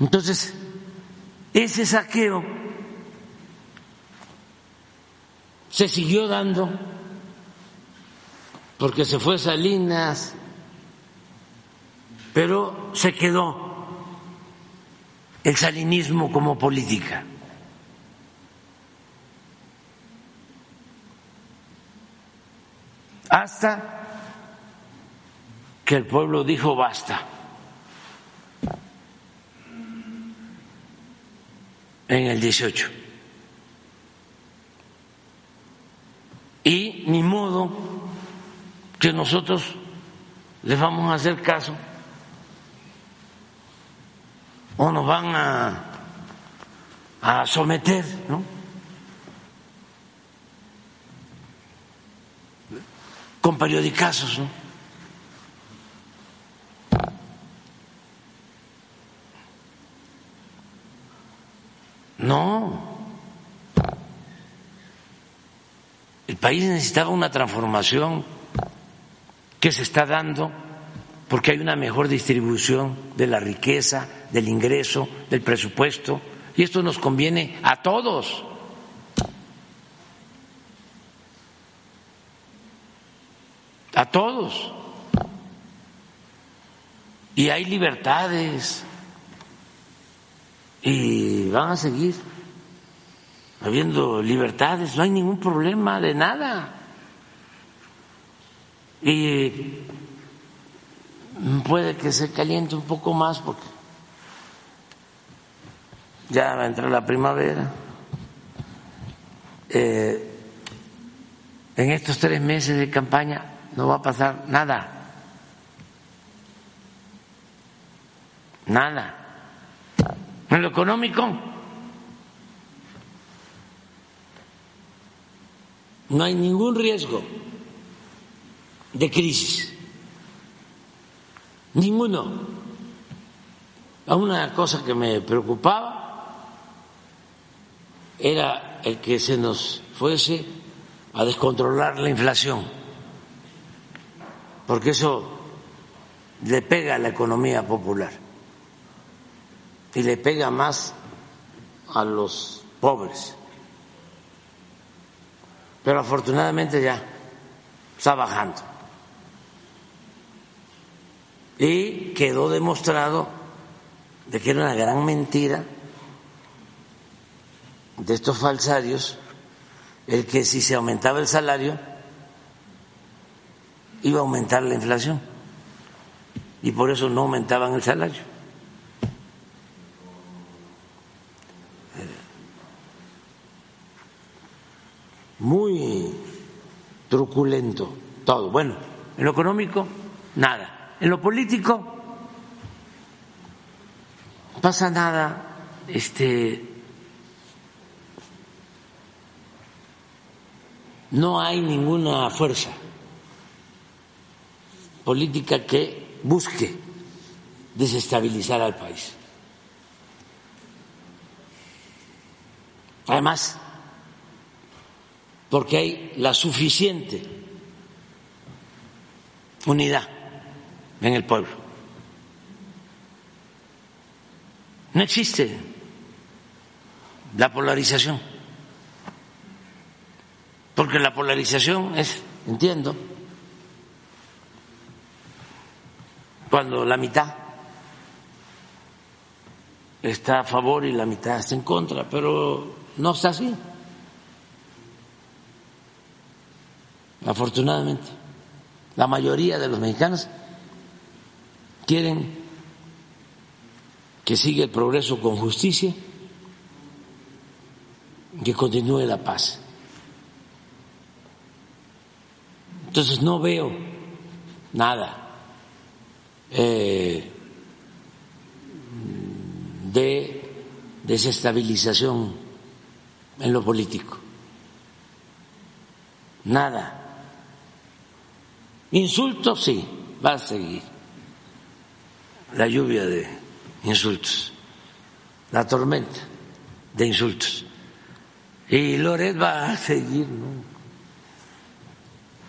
Entonces, ese saqueo se siguió dando porque se fue Salinas, pero se quedó el salinismo como política. Hasta que el pueblo dijo basta. En el 18. Y ni modo que nosotros les vamos a hacer caso o nos van a, a someter, ¿no? Con periodicazos, ¿no? No. El país necesitaba una transformación que se está dando porque hay una mejor distribución de la riqueza, del ingreso, del presupuesto, y esto nos conviene a todos. A todos. Y hay libertades y van a seguir habiendo libertades, no hay ningún problema de nada. Y puede que se caliente un poco más porque ya va a entrar la primavera. Eh, en estos tres meses de campaña no va a pasar nada. Nada. En lo económico, no hay ningún riesgo de crisis. Ninguno. Una cosa que me preocupaba era el que se nos fuese a descontrolar la inflación, porque eso le pega a la economía popular y le pega más a los pobres. Pero afortunadamente ya está bajando. Y quedó demostrado de que era una gran mentira de estos falsarios el que si se aumentaba el salario iba a aumentar la inflación y por eso no aumentaban el salario. Muy truculento todo. Bueno, en lo económico, nada. En lo político, pasa nada. Este, no hay ninguna fuerza política que busque desestabilizar al país. Además, porque hay la suficiente unidad en el pueblo. No existe la polarización, porque la polarización es, entiendo, cuando la mitad está a favor y la mitad está en contra, pero no está así. Afortunadamente, la mayoría de los mexicanos quieren que siga el progreso con justicia, que continúe la paz. Entonces no veo nada eh, de desestabilización en lo político. Nada. Insultos sí, va a seguir la lluvia de insultos, la tormenta de insultos. Y Loret va a seguir, ¿no?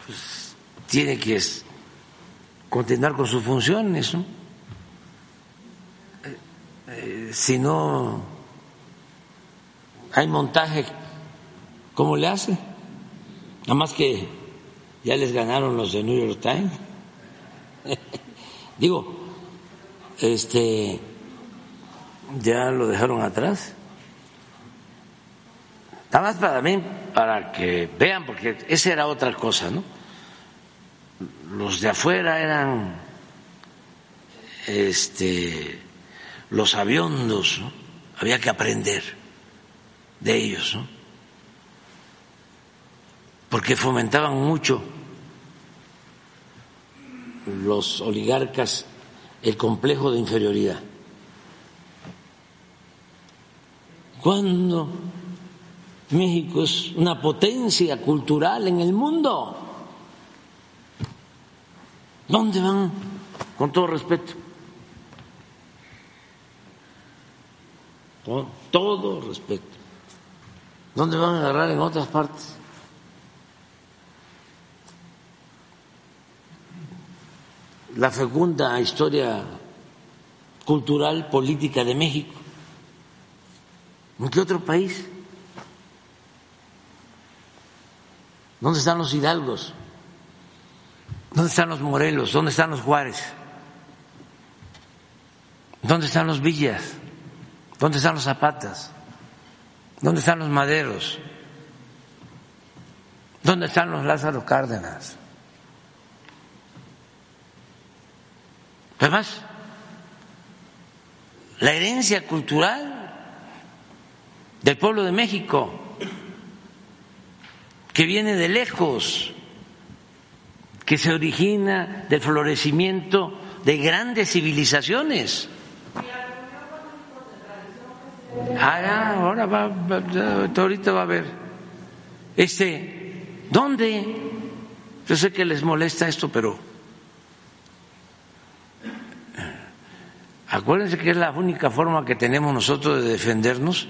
Pues tiene que continuar con sus funciones, ¿no? Eh, eh, si no hay montaje, ¿cómo le hace? Nada más que ya les ganaron los de New York Times. Digo, este, ya lo dejaron atrás. Nada más para mí, para que vean, porque esa era otra cosa, ¿no? Los de afuera eran este, los aviondos. Había que aprender de ellos, ¿no? porque fomentaban mucho los oligarcas el complejo de inferioridad. Cuando México es una potencia cultural en el mundo, ¿dónde van? Con todo respeto. Con todo respeto. ¿Dónde van a agarrar en otras partes? la fecunda historia cultural, política de México. ¿En qué otro país? ¿Dónde están los hidalgos? ¿Dónde están los Morelos? ¿Dónde están los Juárez? ¿Dónde están los Villas? ¿Dónde están los Zapatas? ¿Dónde están los Maderos? ¿Dónde están los Lázaro Cárdenas? Además, la herencia cultural del pueblo de México, que viene de lejos, que se origina del florecimiento de grandes civilizaciones. Ah, ahora va, ahorita va a ver. Este, ¿dónde? Yo sé que les molesta esto, pero Acuérdense que es la única forma que tenemos nosotros de defendernos,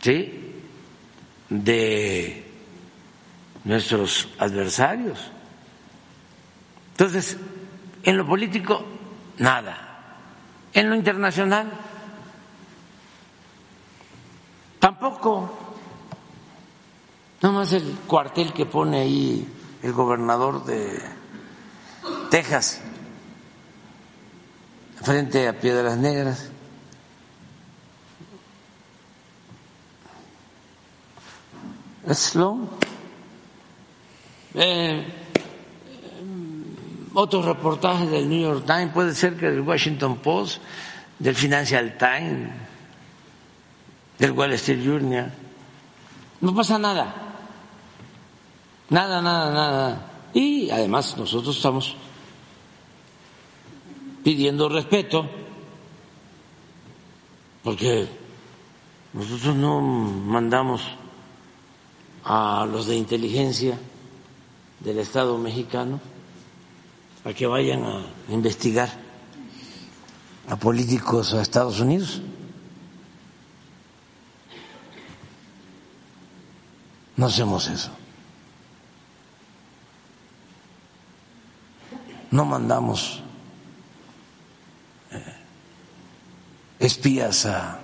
¿sí? De nuestros adversarios. Entonces, en lo político, nada. En lo internacional, tampoco. más el cuartel que pone ahí el gobernador de Texas frente a Piedras Negras. Es eh, otros reportajes del New York Times, puede ser que del Washington Post, del Financial Times, del Wall Street Journal. No pasa nada. Nada, nada, nada. Y además nosotros estamos pidiendo respeto, porque nosotros no mandamos a los de inteligencia del Estado mexicano a que vayan a investigar a políticos a Estados Unidos. No hacemos eso. No mandamos eh, espías a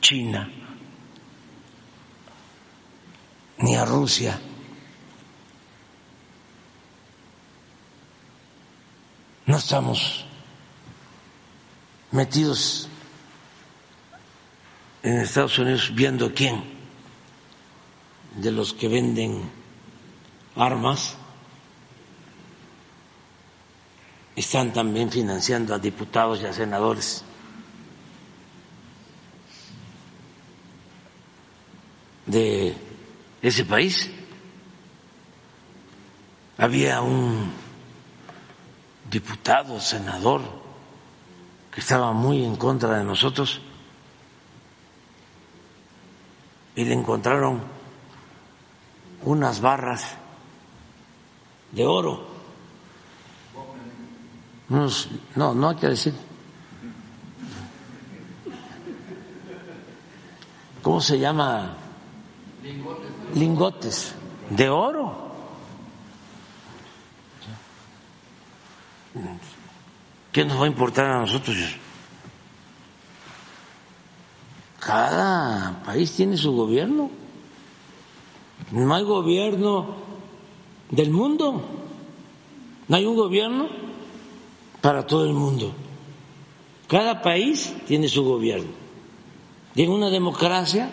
China ni a Rusia. No estamos metidos en Estados Unidos viendo quién de los que venden armas están también financiando a diputados y a senadores. de ese país. Había un diputado, senador, que estaba muy en contra de nosotros y le encontraron unas barras de oro. no, no hay que decir. ¿Cómo se llama? lingotes de oro. ¿Qué nos va a importar a nosotros? Cada país tiene su gobierno. No hay gobierno del mundo. No hay un gobierno para todo el mundo. Cada país tiene su gobierno. Y en una democracia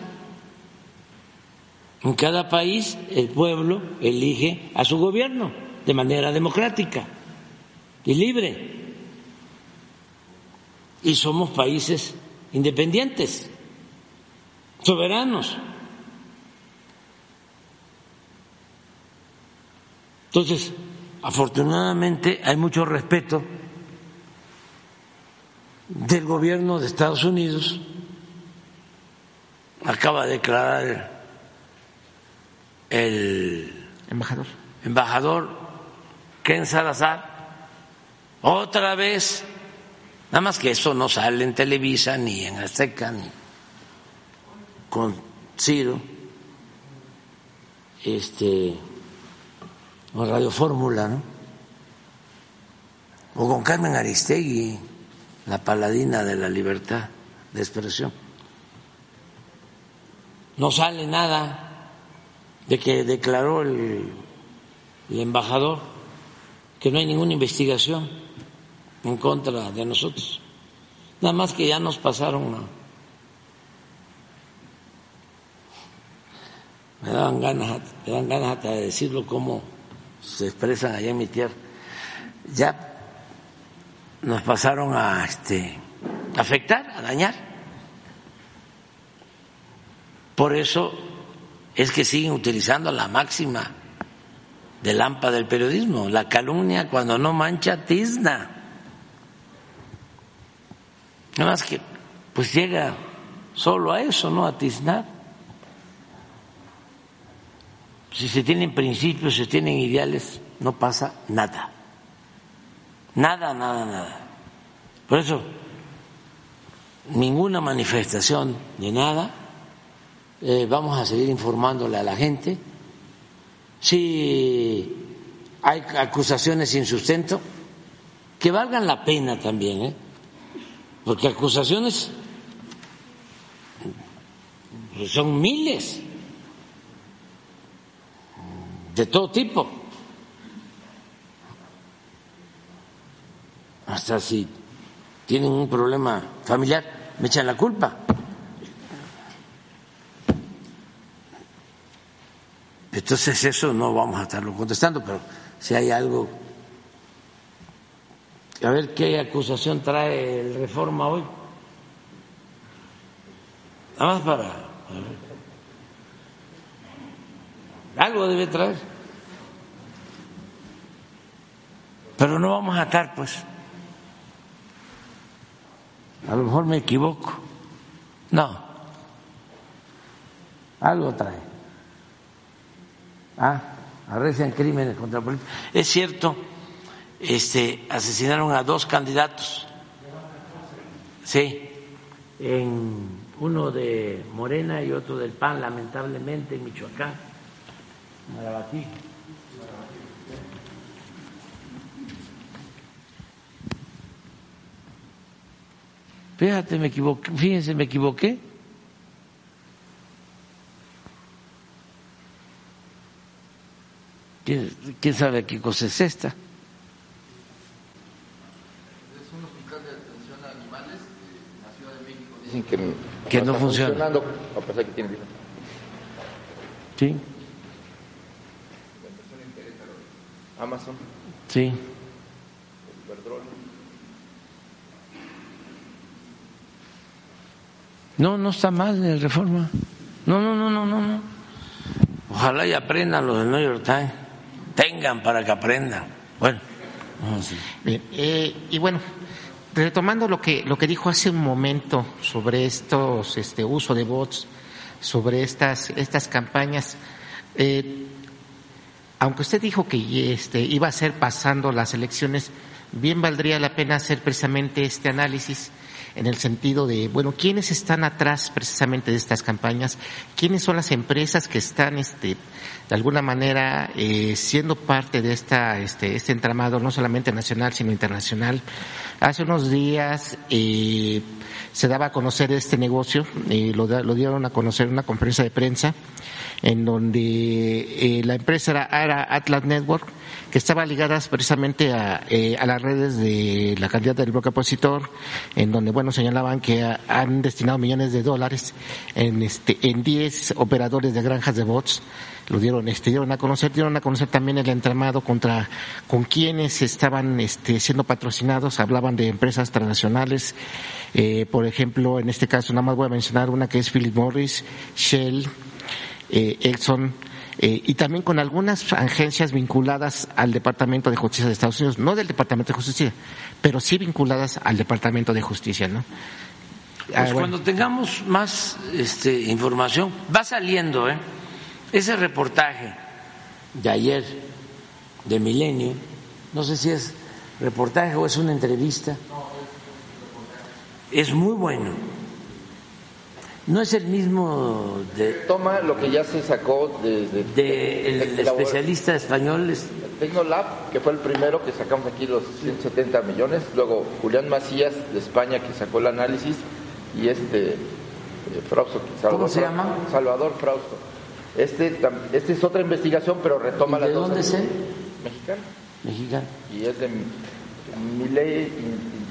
en cada país el pueblo elige a su gobierno de manera democrática y libre. Y somos países independientes, soberanos. Entonces, afortunadamente hay mucho respeto del gobierno de Estados Unidos. Acaba de declarar el embajador, embajador Ken Salazar, otra vez, nada más que eso no sale en Televisa ni en Azteca ni con Ciro, este, o Radio Fórmula, ¿no? O con Carmen Aristegui, la paladina de la libertad de expresión. No sale nada de que declaró el, embajador que no hay ninguna investigación en contra de nosotros. Nada más que ya nos pasaron me daban ganas, me dan ganas hasta de decirlo como se expresan allá en mi tierra. Ya nos pasaron a este afectar, a dañar. Por eso es que siguen utilizando la máxima del AMPA del periodismo, la calumnia cuando no mancha tizna. Nada más que pues llega solo a eso, ¿no? A tiznar. Si se tienen principios, se tienen ideales, no pasa nada. Nada, nada, nada. Por eso, ninguna manifestación de nada eh, vamos a seguir informándole a la gente si hay acusaciones sin sustento, que valgan la pena también, ¿eh? Porque acusaciones son miles de todo tipo. Hasta si tienen un problema familiar, me echan la culpa. Entonces eso no vamos a estarlo contestando, pero si hay algo... A ver qué acusación trae el reforma hoy. Nada más para... Algo debe traer. Pero no vamos a estar, pues. A lo mejor me equivoco. No. Algo trae ah, arrestan crímenes contra la Es cierto, este, asesinaron a dos candidatos, sí, en uno de Morena y otro del PAN, lamentablemente en Michoacán, Marabatí. Fíjate, me equivoqué, fíjense, me equivoqué. ¿Quién, sabe qué cosa es esta? Es un hospital de atención a animales en la Ciudad de México. Dicen que, que no, no funciona. Funcionando, a pesar que tiene Sí. Amazon. Sí. No, no está mal el reforma. No, no, no, no, no, no. Ojalá y aprendan los del New York Times tengan para que aprendan. Bueno, eh, y bueno, retomando lo que lo que dijo hace un momento sobre estos este uso de bots, sobre estas estas campañas. Eh, aunque usted dijo que este, iba a ser pasando las elecciones, bien valdría la pena hacer precisamente este análisis en el sentido de, bueno, ¿quiénes están atrás precisamente de estas campañas? ¿Quiénes son las empresas que están, este, de alguna manera, eh, siendo parte de esta, este, este entramado, no solamente nacional, sino internacional? Hace unos días eh, se daba a conocer este negocio, y lo, lo dieron a conocer en una conferencia de prensa, en donde eh, la empresa era Atlas Network, que estaba ligada precisamente a, eh, a, las redes de la candidata del bloque opositor, en donde, bueno, señalaban que han destinado millones de dólares en este, en 10 operadores de granjas de bots, lo dieron, este, dieron a conocer, dieron a conocer también el entramado contra, con quienes estaban, este, siendo patrocinados, hablaban de empresas transnacionales, eh, por ejemplo, en este caso, nada más voy a mencionar una que es Philip Morris, Shell, eh, Exxon, eh, y también con algunas agencias vinculadas al Departamento de Justicia de Estados Unidos, no del Departamento de Justicia, pero sí vinculadas al Departamento de Justicia, ¿no? Ah, pues cuando tengamos más este, información, va saliendo, ¿eh? Ese reportaje de ayer de Milenio, no sé si es reportaje o es una entrevista, es muy bueno no es el mismo de... Toma lo que ya se sacó desde... De, el, especialista español. Es... Tecnolab, que fue el primero que sacamos aquí los 170 millones. Luego Julián Macías de España que sacó el análisis. Y este... Eh, Frausto, Salvador, ¿Cómo se llama? Salvador Frausto. Este, este es otra investigación, pero retoma la... ¿De dónde es él? Mexicano. Mexicano. Y es de mi ley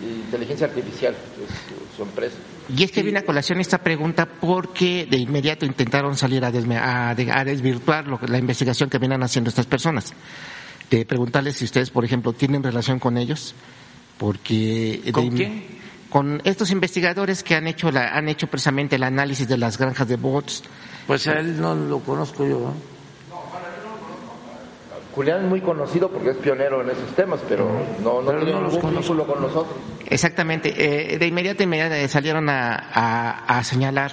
inteligencia artificial, es su empresa. Y es que viene a colación esta pregunta porque de inmediato intentaron salir a, desvirtuar la investigación que vienen haciendo estas personas. De preguntarles si ustedes, por ejemplo, tienen relación con ellos, porque... ¿Con quién? Con estos investigadores que han hecho, la, han hecho precisamente el análisis de las granjas de bots. Pues a él no lo conozco yo. Julián es muy conocido porque es pionero en esos temas, pero no, no tiene ningún vínculo con nosotros. Exactamente. Eh, de inmediato, inmediato salieron a, señalar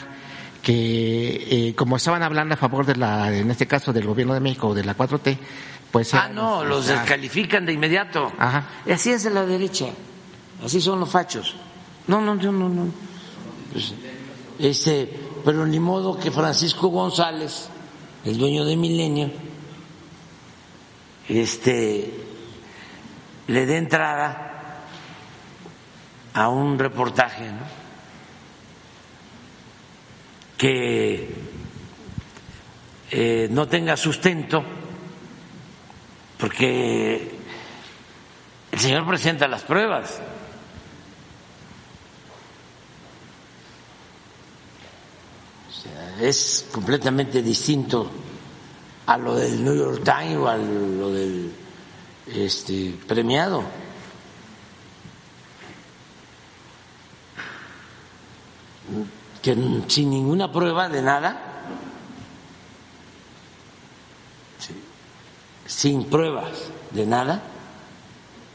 que eh, como estaban hablando a favor de la, en este caso del gobierno de México o de la 4T, pues... Ah, no, los descalifican de inmediato. Ajá. Y así es de la derecha, así son los fachos. No, no, no, no, no. Pues, este, pero ni modo que Francisco González, el dueño de Milenio, este, le dé entrada a un reportaje que eh, no tenga sustento, porque el señor presenta las pruebas. es completamente distinto a lo del New York Times o a lo del este, premiado. Que sin ninguna prueba de nada, sin pruebas de nada,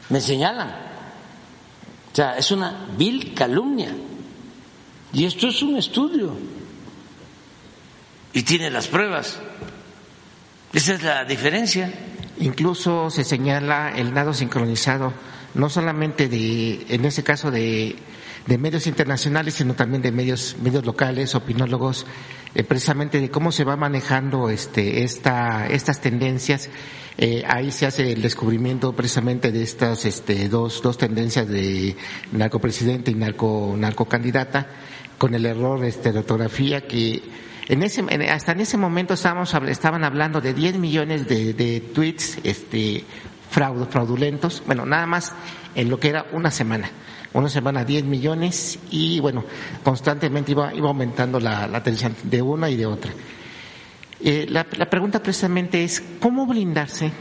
me señalan. O sea, es una vil calumnia. Y esto es un estudio. Y tiene las pruebas. Esa es la diferencia. Incluso se señala el nado sincronizado, no solamente de, en ese caso de, de medios internacionales, sino también de medios, medios locales, opinólogos, eh, precisamente de cómo se va manejando este, esta, estas tendencias. Eh, ahí se hace el descubrimiento precisamente de estas este, dos, dos tendencias de narcopresidente y narco, narcocandidata, con el error este, de ortografía que en ese, hasta en ese momento estábamos, estaban hablando de 10 millones de, de tweets este, fraudulentos, bueno, nada más en lo que era una semana. Una semana 10 millones y bueno, constantemente iba, iba aumentando la, la de una y de otra. Eh, la pregunta precisamente es, ¿cómo blindarse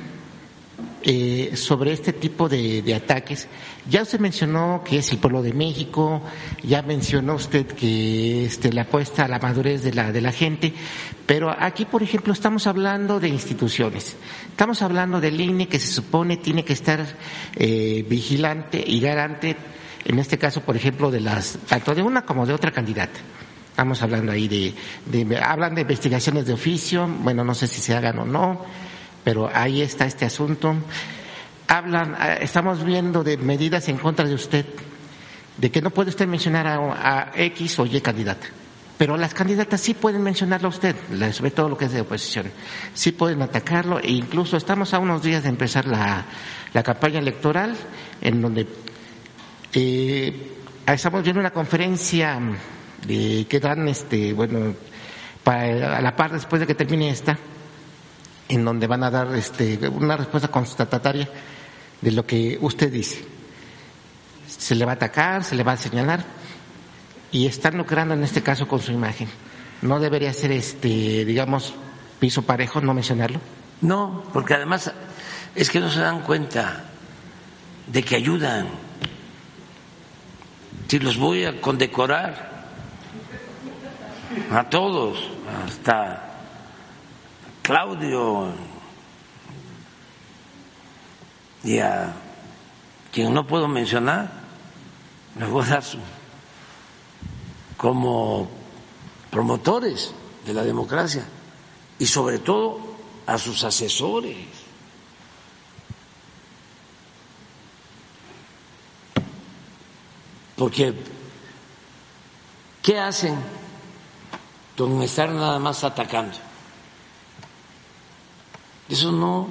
eh, sobre este tipo de, ataques. Ya usted mencionó que es el pueblo de México, ya mencionó usted que este, la apuesta a la madurez de la, de la gente, pero aquí, por ejemplo, estamos hablando de instituciones. Estamos hablando del INE que se supone tiene que estar eh, vigilante y garante, en este caso, por ejemplo, de las, tanto de una como de otra candidata. Estamos hablando ahí de, de, hablan de investigaciones de oficio, bueno, no sé si se hagan o no pero ahí está este asunto. Hablan, eh, estamos viendo de medidas en contra de usted, de que no puede usted mencionar a, X o Y candidata. Pero las candidatas sí pueden mencionarlo a usted, sobre todo lo que es de oposición. Sí pueden atacarlo e incluso estamos a unos días de empezar la, campaña electoral en donde eh, estamos viendo una conferencia de, que dan, este, bueno, a la par después de que termine esta, en donde van a dar este, una respuesta constatataria de lo que usted dice. Se le va a atacar, se le va a señalar y están lucrando en este caso con su imagen. ¿No debería ser, este, digamos, piso parejo no mencionarlo? No, porque además es que no se dan cuenta de que ayudan. Si los voy a condecorar a todos, hasta Claudio y a quien no puedo mencionar, me voy a dar como promotores de la democracia y sobre todo a sus asesores. Porque, ¿qué hacen con estar nada más atacando? Eso no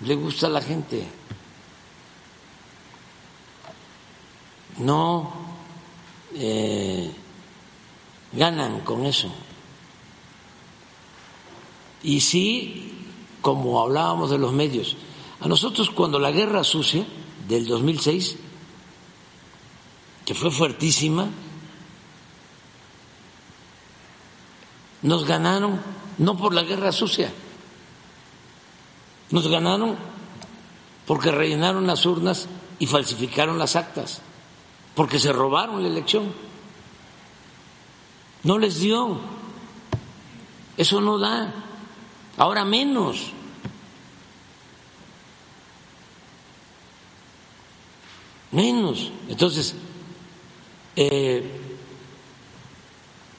le gusta a la gente. No eh, ganan con eso. Y sí, como hablábamos de los medios, a nosotros cuando la guerra sucia del 2006, que fue fuertísima, nos ganaron no por la guerra sucia, nos ganaron porque rellenaron las urnas y falsificaron las actas, porque se robaron la elección. No les dio. Eso no da. Ahora menos. Menos. Entonces, eh,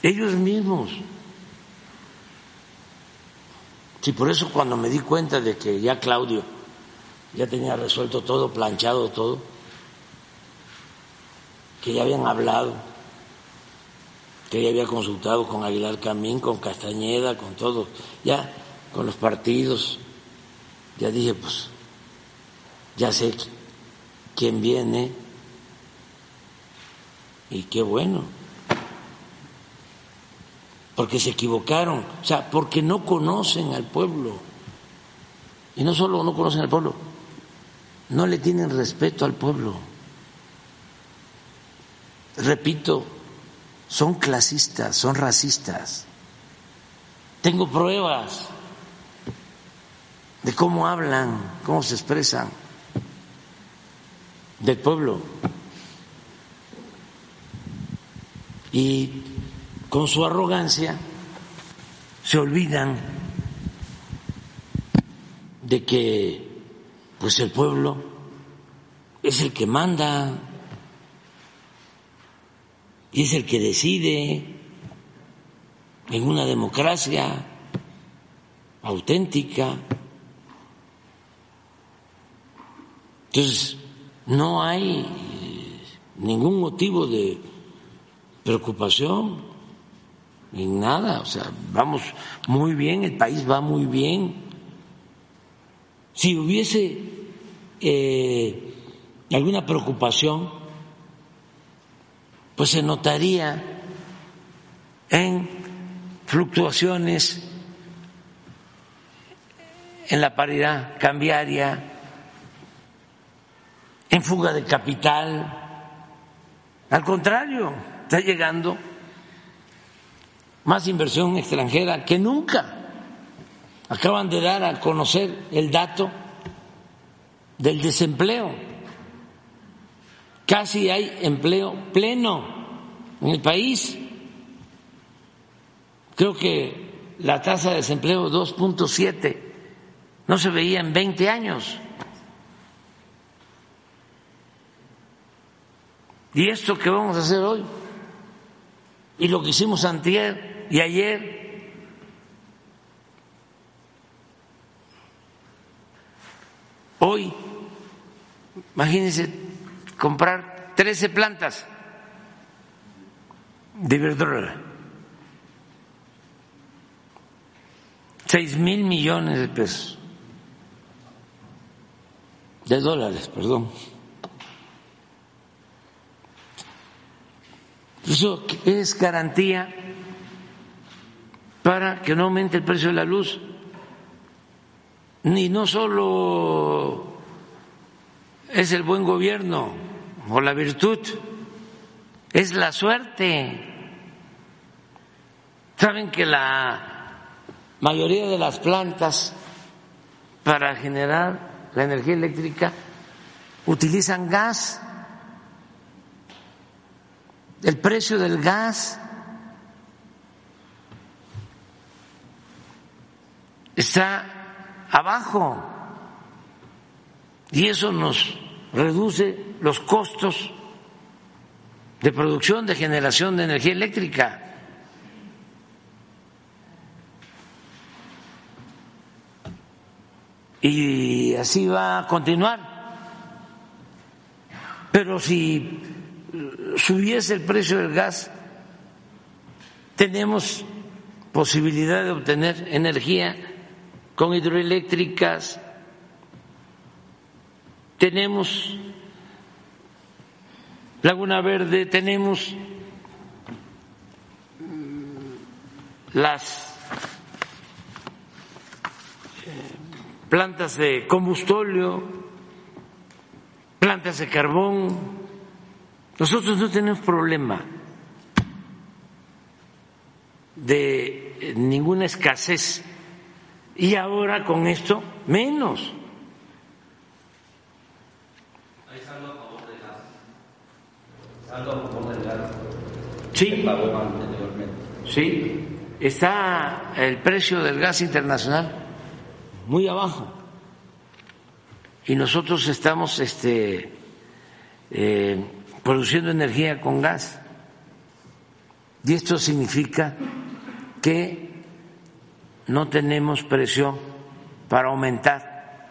ellos mismos Sí, por eso cuando me di cuenta de que ya Claudio ya tenía resuelto todo, planchado todo, que ya habían hablado, que ya había consultado con Aguilar Camín, con Castañeda, con todos, ya con los partidos, ya dije, pues, ya sé quién viene y qué bueno, porque se equivocaron, o sea, porque no conocen al pueblo. Y no solo no conocen al pueblo, no le tienen respeto al pueblo. Repito, son clasistas, son racistas. Tengo pruebas de cómo hablan, cómo se expresan del pueblo. Y con su arrogancia se olvidan de que pues el pueblo es el que manda y es el que decide en una democracia auténtica. Entonces, no hay ningún motivo de preocupación, ni nada, o sea, vamos muy bien, el país va muy bien. Si hubiese eh, alguna preocupación, pues se notaría en fluctuaciones en la paridad cambiaria, en fuga de capital. Al contrario, está llegando más inversión extranjera que nunca. Acaban de dar a conocer el dato del desempleo. Casi hay empleo pleno en el país. Creo que la tasa de desempleo 2.7 no se veía en 20 años. Y esto que vamos a hacer hoy, y lo que hicimos antier y ayer, hoy, imagínense comprar 13 plantas de verdura, 6 mil millones de pesos, de dólares, perdón. Eso es garantía para que no aumente el precio de la luz. Ni no solo es el buen gobierno o la virtud, es la suerte. Saben que la mayoría de las plantas para generar la energía eléctrica utilizan gas el precio del gas está abajo y eso nos reduce los costos de producción, de generación de energía eléctrica. Y así va a continuar. Pero si subiese el precio del gas, tenemos posibilidad de obtener energía con hidroeléctricas, tenemos Laguna Verde, tenemos las eh, plantas de combustóleo, plantas de carbón, nosotros no tenemos problema de eh, ninguna escasez y ahora con esto menos. ¿Hay saldo a favor del gas? ¿Saldo a favor del gas? Sí. Sí, está el precio del gas internacional muy abajo y nosotros estamos este, eh, produciendo energía con gas. Y esto significa que no tenemos presión para aumentar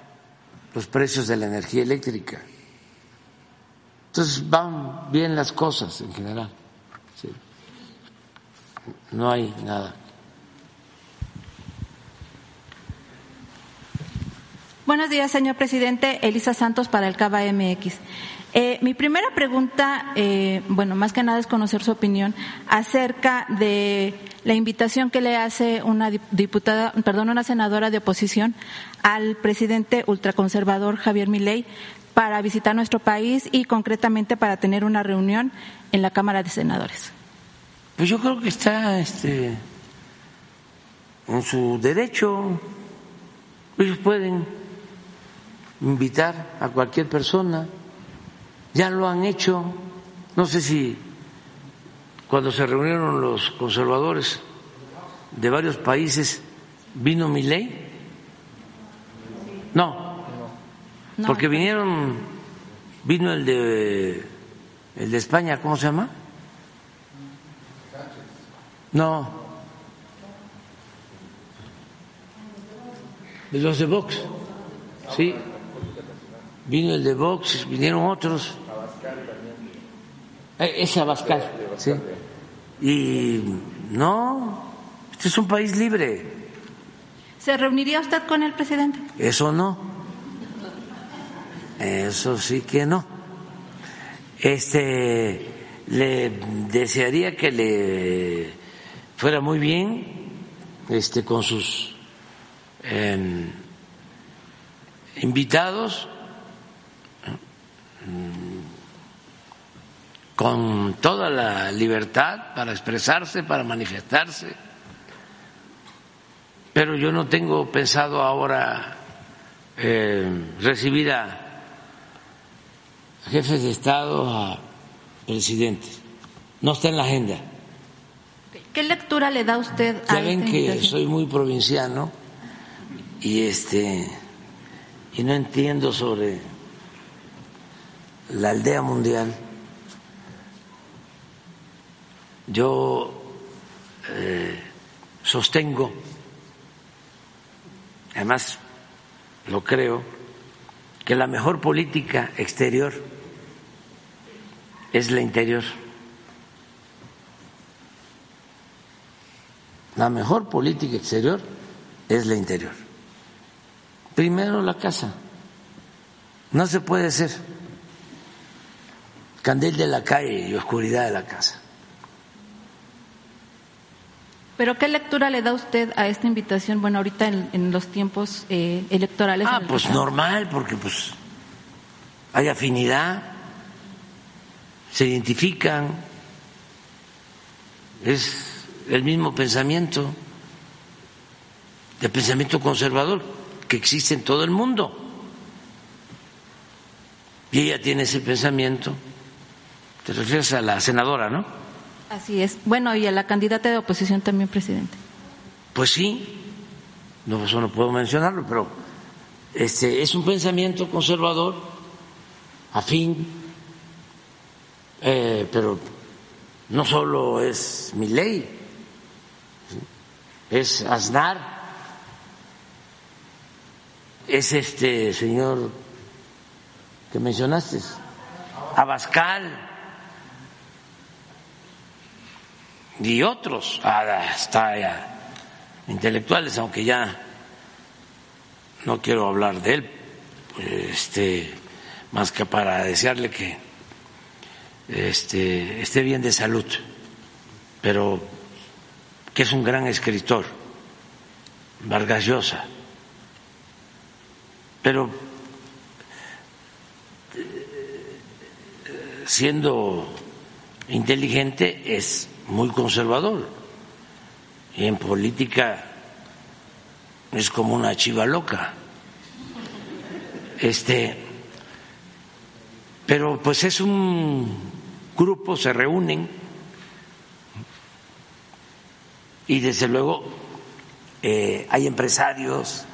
los precios de la energía eléctrica. Entonces van bien las cosas en general. No hay nada. Buenos días, señor presidente. Elisa Santos para el Cava MX. Eh, mi primera pregunta, eh, bueno, más que nada es conocer su opinión acerca de la invitación que le hace una diputada, perdón, una senadora de oposición al presidente ultraconservador Javier Milei para visitar nuestro país y concretamente para tener una reunión en la Cámara de Senadores. Pues yo creo que está este, en su derecho. Ellos pueden invitar a cualquier persona. Ya lo han hecho. No sé si cuando se reunieron los conservadores de varios países vino mi ley. No, porque vinieron, vino el de el de España, ¿cómo se llama? No. Los de Vox. Sí. Vino el de Vox, vinieron otros. Eh, ese Abascal, sí. Y no, este es un país libre. ¿Se reuniría usted con el presidente? Eso no. Eso sí que no. Este le desearía que le fuera muy bien este con sus em, invitados con toda la libertad para expresarse, para manifestarse. Pero yo no tengo pensado ahora eh, recibir a jefes de Estado, a presidentes. No está en la agenda. ¿Qué lectura le da usted a Saben que soy muy provinciano y este y no entiendo sobre la aldea mundial. Yo eh, sostengo, además lo creo, que la mejor política exterior es la interior. La mejor política exterior es la interior. Primero la casa. No se puede ser candil de la calle y oscuridad de la casa. Pero ¿qué lectura le da usted a esta invitación? Bueno, ahorita en, los tiempos eh, electorales. Ah, pues normal, porque pues hay afinidad, se identifican, es el mismo pensamiento, el pensamiento conservador que existe en todo el mundo. Y ella tiene ese pensamiento. Te refieres a la senadora, ¿no? Así es. Bueno, y a la candidata de oposición también, presidente. Pues sí, no, eso no puedo mencionarlo, pero este es un pensamiento conservador, afín, eh, pero no solo es mi ley, es Aznar, es este señor que mencionaste, Abascal y otros, hasta intelectuales, aunque ya no quiero hablar de él, este, más que para desearle que este, esté bien de salud, pero que es un gran escritor, Vargas Llosa. Pero siendo inteligente es muy conservador y en política es como una chiva loca. Este, pero pues es un grupo, se reúnen y desde luego eh, hay empresarios.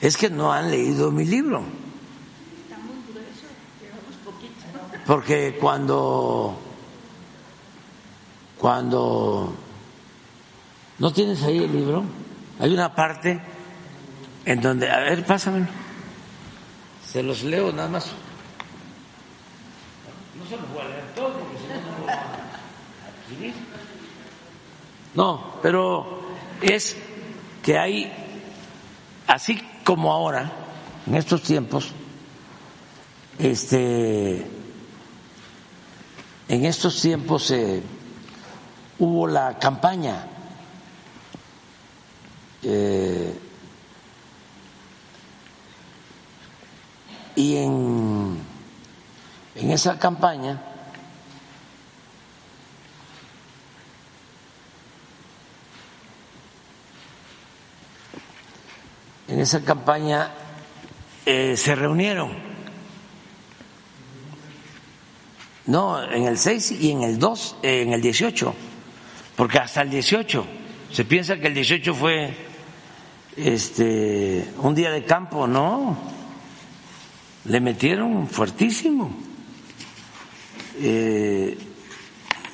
Es que no han leído mi libro. Porque cuando cuando no tienes ahí el libro, hay una parte en donde, a ver, pásamelo. Se los leo nada más. No se los voy a leer todo porque si no, no lo van a adquirir. No, pero es que hay así como ahora, en estos tiempos, este, en estos tiempos eh, hubo la campaña eh, y en, en esa campaña en esa campaña eh, se reunieron. No, en el 6 y en el 2, eh, en el 18, porque hasta el 18 se piensa que el 18 fue este un día de campo, no. Le metieron fuertísimo. Eh,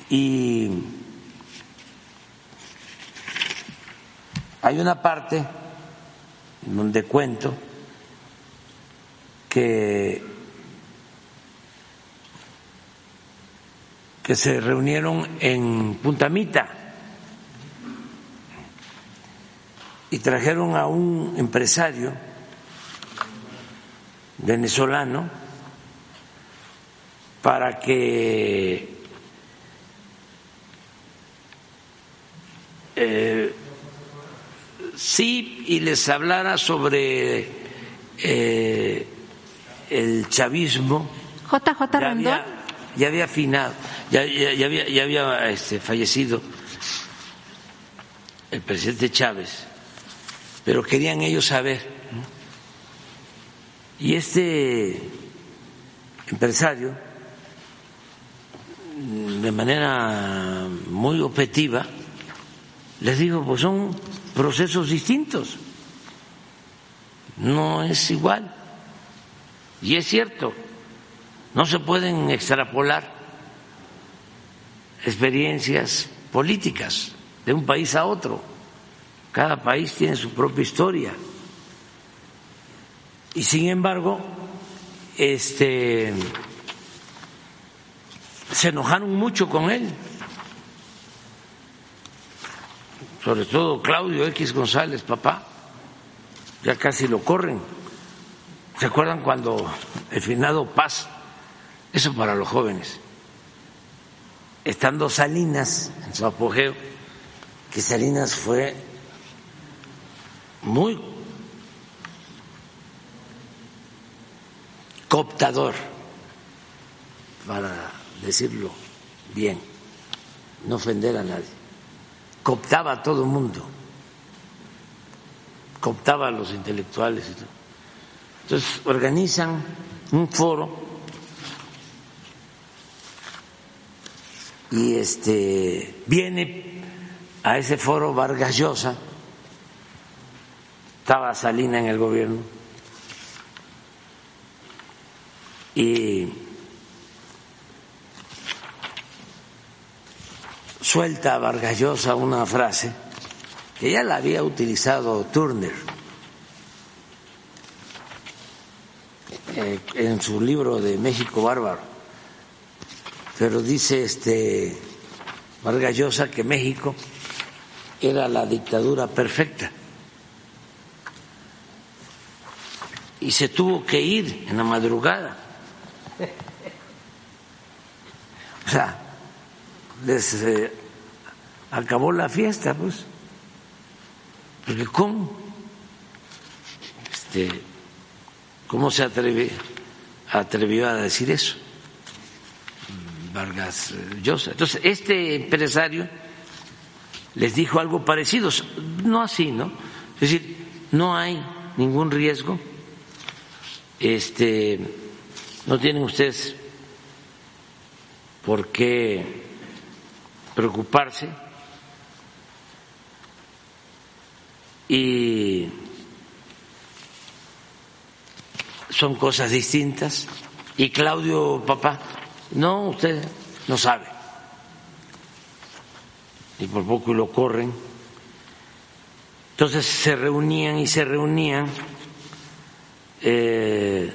y hay una parte donde cuento que, que se reunieron en Puntamita y trajeron a un empresario venezolano para que eh, sí y les hablara sobre eh, el chavismo. JJ Rendón. Ya había afinado, ya, ya- había, ya había, este, fallecido el presidente Chávez, pero querían ellos saber. Y este empresario, de manera muy objetiva, les digo, pues son procesos distintos, no es igual. Y es cierto, no se pueden extrapolar experiencias políticas de un país a otro. Cada país tiene su propia historia. Y sin embargo, este se enojaron mucho con él. Sobre todo Claudio X González, papá. Ya casi lo corren. ¿Se acuerdan cuando el finado Paz, eso para los jóvenes, estando Salinas en su apogeo, que Salinas fue muy cooptador, para decirlo bien, no ofender a nadie, cooptaba a todo el mundo, cooptaba a los intelectuales y todo. Entonces organizan un foro y este viene a ese foro Vargas Llosa, estaba Salina en el gobierno. Y suelta a Vargas una frase que ya la había utilizado Turner eh, en su libro de México Bárbaro, pero dice este Vargas Llosa que México era la dictadura perfecta y se tuvo que ir en la madrugada. O sea, les eh, acabó la fiesta, pues. Porque ¿cómo? Este, ¿Cómo se atrevió a decir eso? Vargas eh, Llosa. Entonces, este empresario les dijo algo parecido, no así, ¿no? Es decir, no hay ningún riesgo, este, no tienen ustedes por qué preocuparse y son cosas distintas. Y Claudio, papá, no, usted no sabe. Y por poco lo corren. Entonces se reunían y se reunían. eh,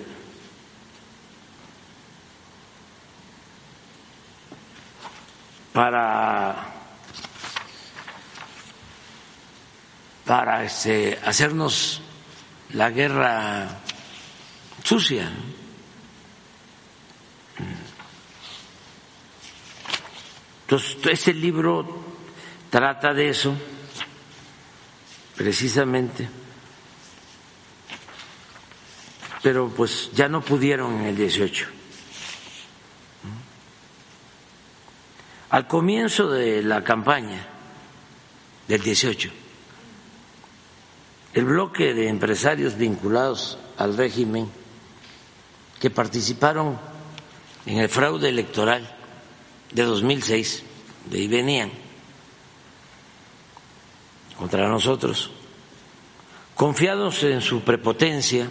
para para este, hacernos la guerra sucia. Entonces, este libro trata de eso, precisamente, pero pues ya no pudieron en el 18. Al comienzo de la campaña del 18, el bloque de empresarios vinculados al régimen que participaron en el fraude electoral de 2006, de ahí venían, contra nosotros, confiados en su prepotencia,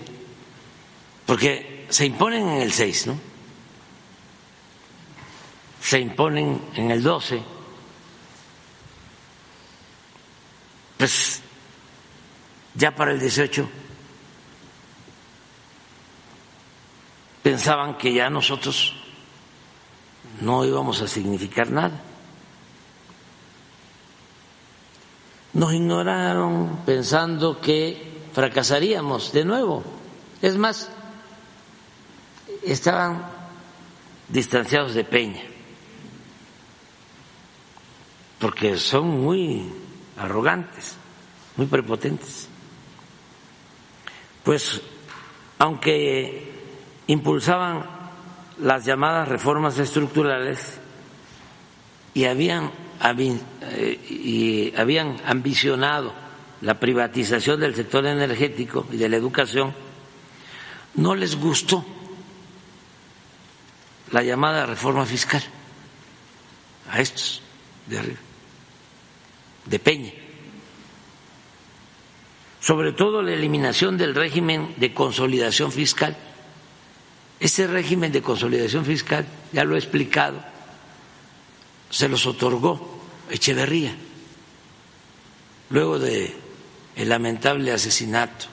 porque se imponen en el 6, ¿no? Se imponen en el 12, pues ya para el 18 pensaban que ya nosotros no íbamos a significar nada. Nos ignoraron pensando que fracasaríamos de nuevo. Es más, estaban distanciados de Peña, porque son muy arrogantes, muy prepotentes. Pues, aunque impulsaban las llamadas reformas estructurales y habían, eh, y habían ambicionado la privatización del sector energético y de la educación, no les gustó la llamada reforma fiscal a estos de arriba, de Peña. Sobre todo la eliminación del régimen de consolidación fiscal ese régimen de consolidación fiscal, ya lo he explicado, se los otorgó Echeverría luego de lamentable asesinato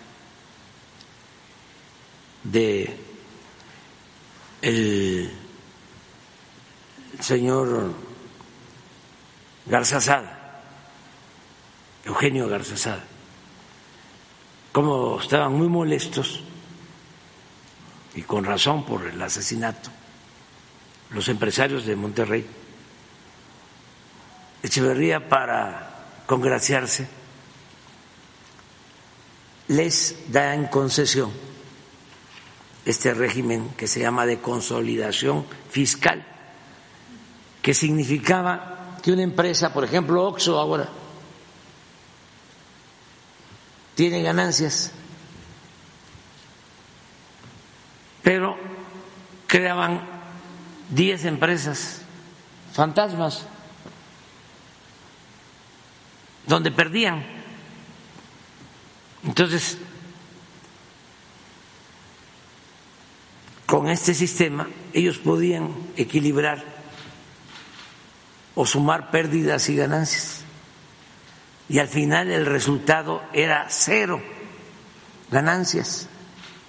de el señor Garzazada, Eugenio Garzazada, como estaban muy molestos y con razón por el asesinato, los empresarios de Monterrey, Echeverría para congraciarse les da en concesión este régimen que se llama de consolidación fiscal, que significaba que una empresa, por ejemplo Oxo ahora, tiene ganancias pero creaban 10 empresas fantasmas donde perdían. Entonces, con este sistema ellos podían equilibrar o sumar pérdidas y ganancias. Y al final el resultado era cero ganancias.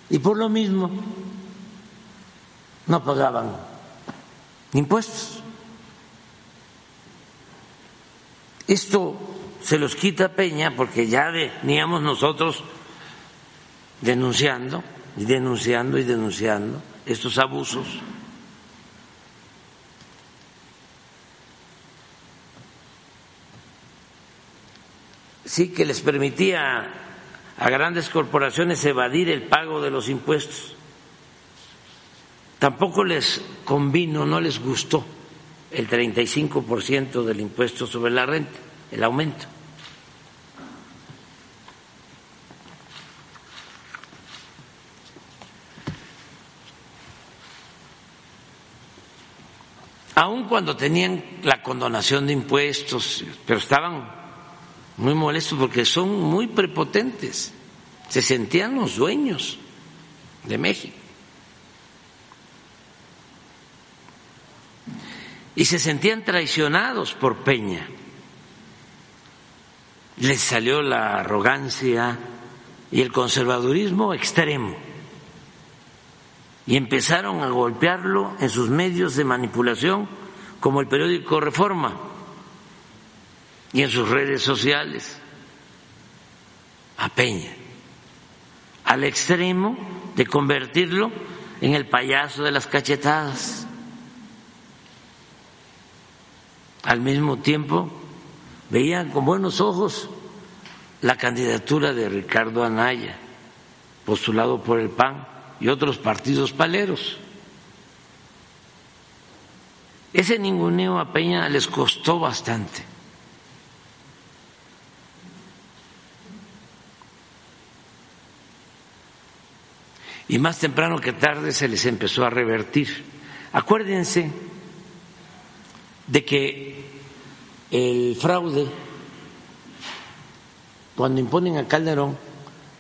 Y por lo mismo no pagaban impuestos. Esto se los quita Peña porque ya veníamos nosotros denunciando y denunciando y denunciando estos abusos. Sí que les permitía a grandes corporaciones evadir el pago de los impuestos Tampoco les convino, no les gustó el 35% del impuesto sobre la renta, el aumento. Aun cuando tenían la condonación de impuestos, pero estaban muy molestos porque son muy prepotentes, se sentían los dueños de México. Y se sentían traicionados por Peña. Les salió la arrogancia y el conservadurismo extremo y empezaron a golpearlo en sus medios de manipulación como el periódico Reforma y en sus redes sociales a Peña, al extremo de convertirlo en el payaso de las cachetadas. Al mismo tiempo, veían con buenos ojos la candidatura de Ricardo Anaya, postulado por el PAN y otros partidos paleros. Ese ninguneo a Peña les costó bastante. Y más temprano que tarde se les empezó a revertir. Acuérdense de que el fraude, cuando imponen a Calderón,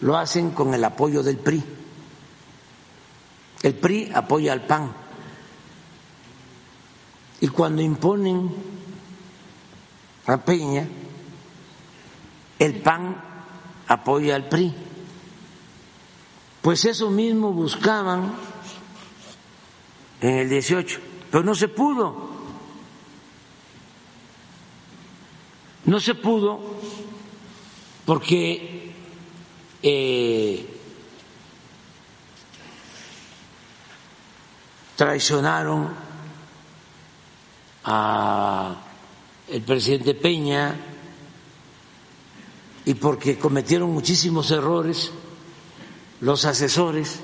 lo hacen con el apoyo del PRI. El PRI apoya al PAN y cuando imponen a Peña, el PAN apoya al PRI. Pues eso mismo buscaban en el 18, pero no se pudo. No se pudo porque eh, traicionaron a el presidente Peña y porque cometieron muchísimos errores los asesores.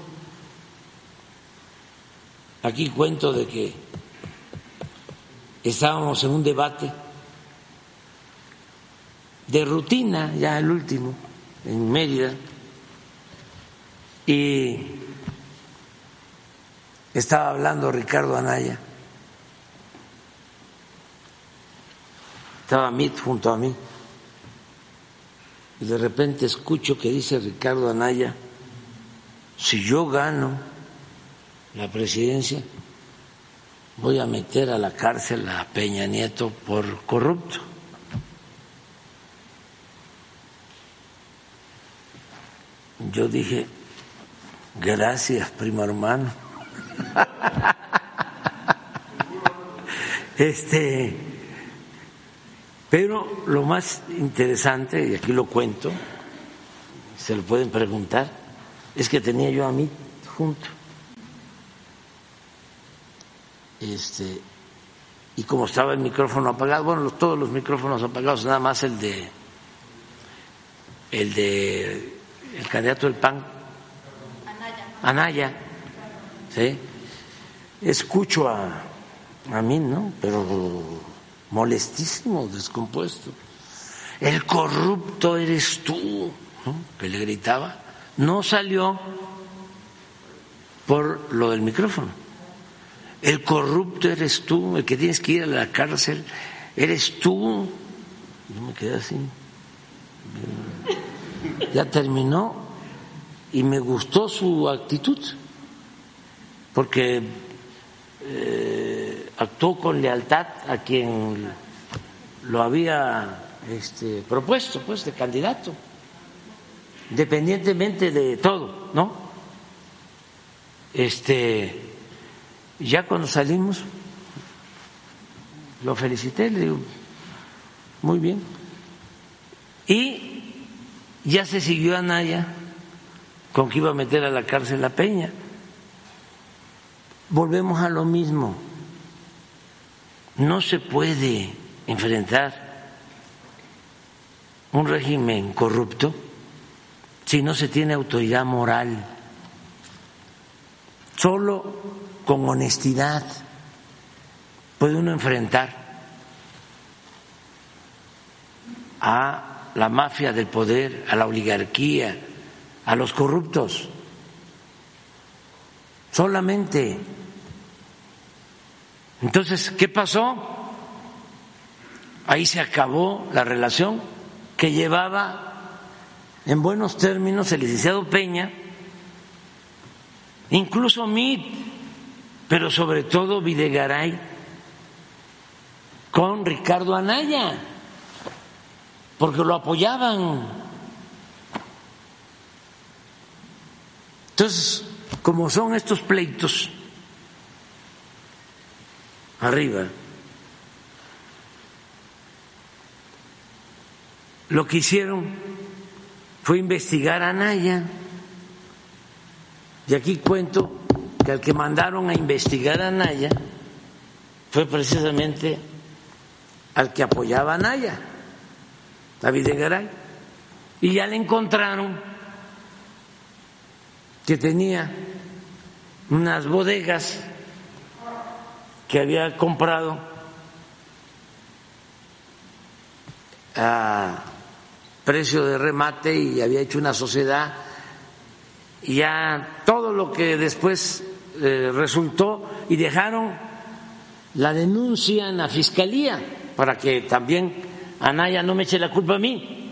Aquí cuento de que estábamos en un debate de rutina, ya el último, en Mérida, y estaba hablando Ricardo Anaya. Estaba Mit junto a mí. Y de repente escucho que dice Ricardo Anaya, si yo gano la presidencia, voy a meter a la cárcel a Peña Nieto por corrupto. Yo dije, gracias, primo hermano. este pero lo más interesante, y aquí lo cuento, se lo pueden preguntar, es que tenía yo a mí junto. Este, y como estaba el micrófono apagado, bueno, todos los micrófonos apagados, nada más el de el de el candidato del PAN Anaya, Anaya ¿sí? escucho a, a mí, ¿no? Pero molestísimo, descompuesto. El corrupto eres tú, que le gritaba. No salió por lo del micrófono. El corrupto eres tú, el que tienes que ir a la cárcel, eres tú. Yo me quedé así. Ya terminó y me gustó su actitud, porque eh, actuó con lealtad a quien lo había este, propuesto, pues, de candidato, independientemente de todo, ¿no? Este, ya cuando salimos, lo felicité, le digo, muy bien. Y ya se siguió a Naya con que iba a meter a la cárcel a Peña volvemos a lo mismo. No se puede enfrentar un régimen corrupto si no se tiene autoridad moral. Solo con honestidad puede uno enfrentar a la mafia del poder, a la oligarquía, a los corruptos. Solamente entonces, ¿qué pasó? Ahí se acabó la relación que llevaba en buenos términos el licenciado Peña, incluso Mit, pero sobre todo Videgaray, con Ricardo Anaya, porque lo apoyaban. Entonces, como son estos pleitos, arriba. Lo que hicieron fue investigar a Naya Y aquí cuento que al que mandaron a investigar a Naya fue precisamente al que apoyaba a Naya, David Garay. Y ya le encontraron que tenía unas bodegas que había comprado a precio de remate y había hecho una sociedad y ya todo lo que después eh, resultó y dejaron la denuncia en la fiscalía para que también Anaya no me eche la culpa a mí,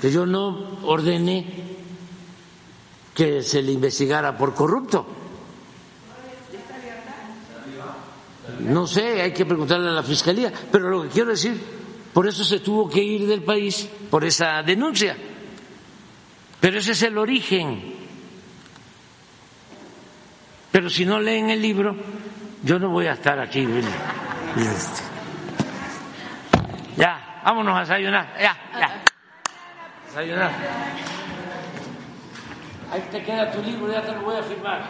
que yo no ordené que se le investigara por corrupto. No sé, hay que preguntarle a la fiscalía, pero lo que quiero decir por eso se tuvo que ir del país, por esa denuncia. Pero ese es el origen. Pero si no leen el libro, yo no voy a estar aquí. Ya, vámonos a desayunar. Ya, ya. Desayunar. Ahí te queda tu libro, ya te lo voy a firmar.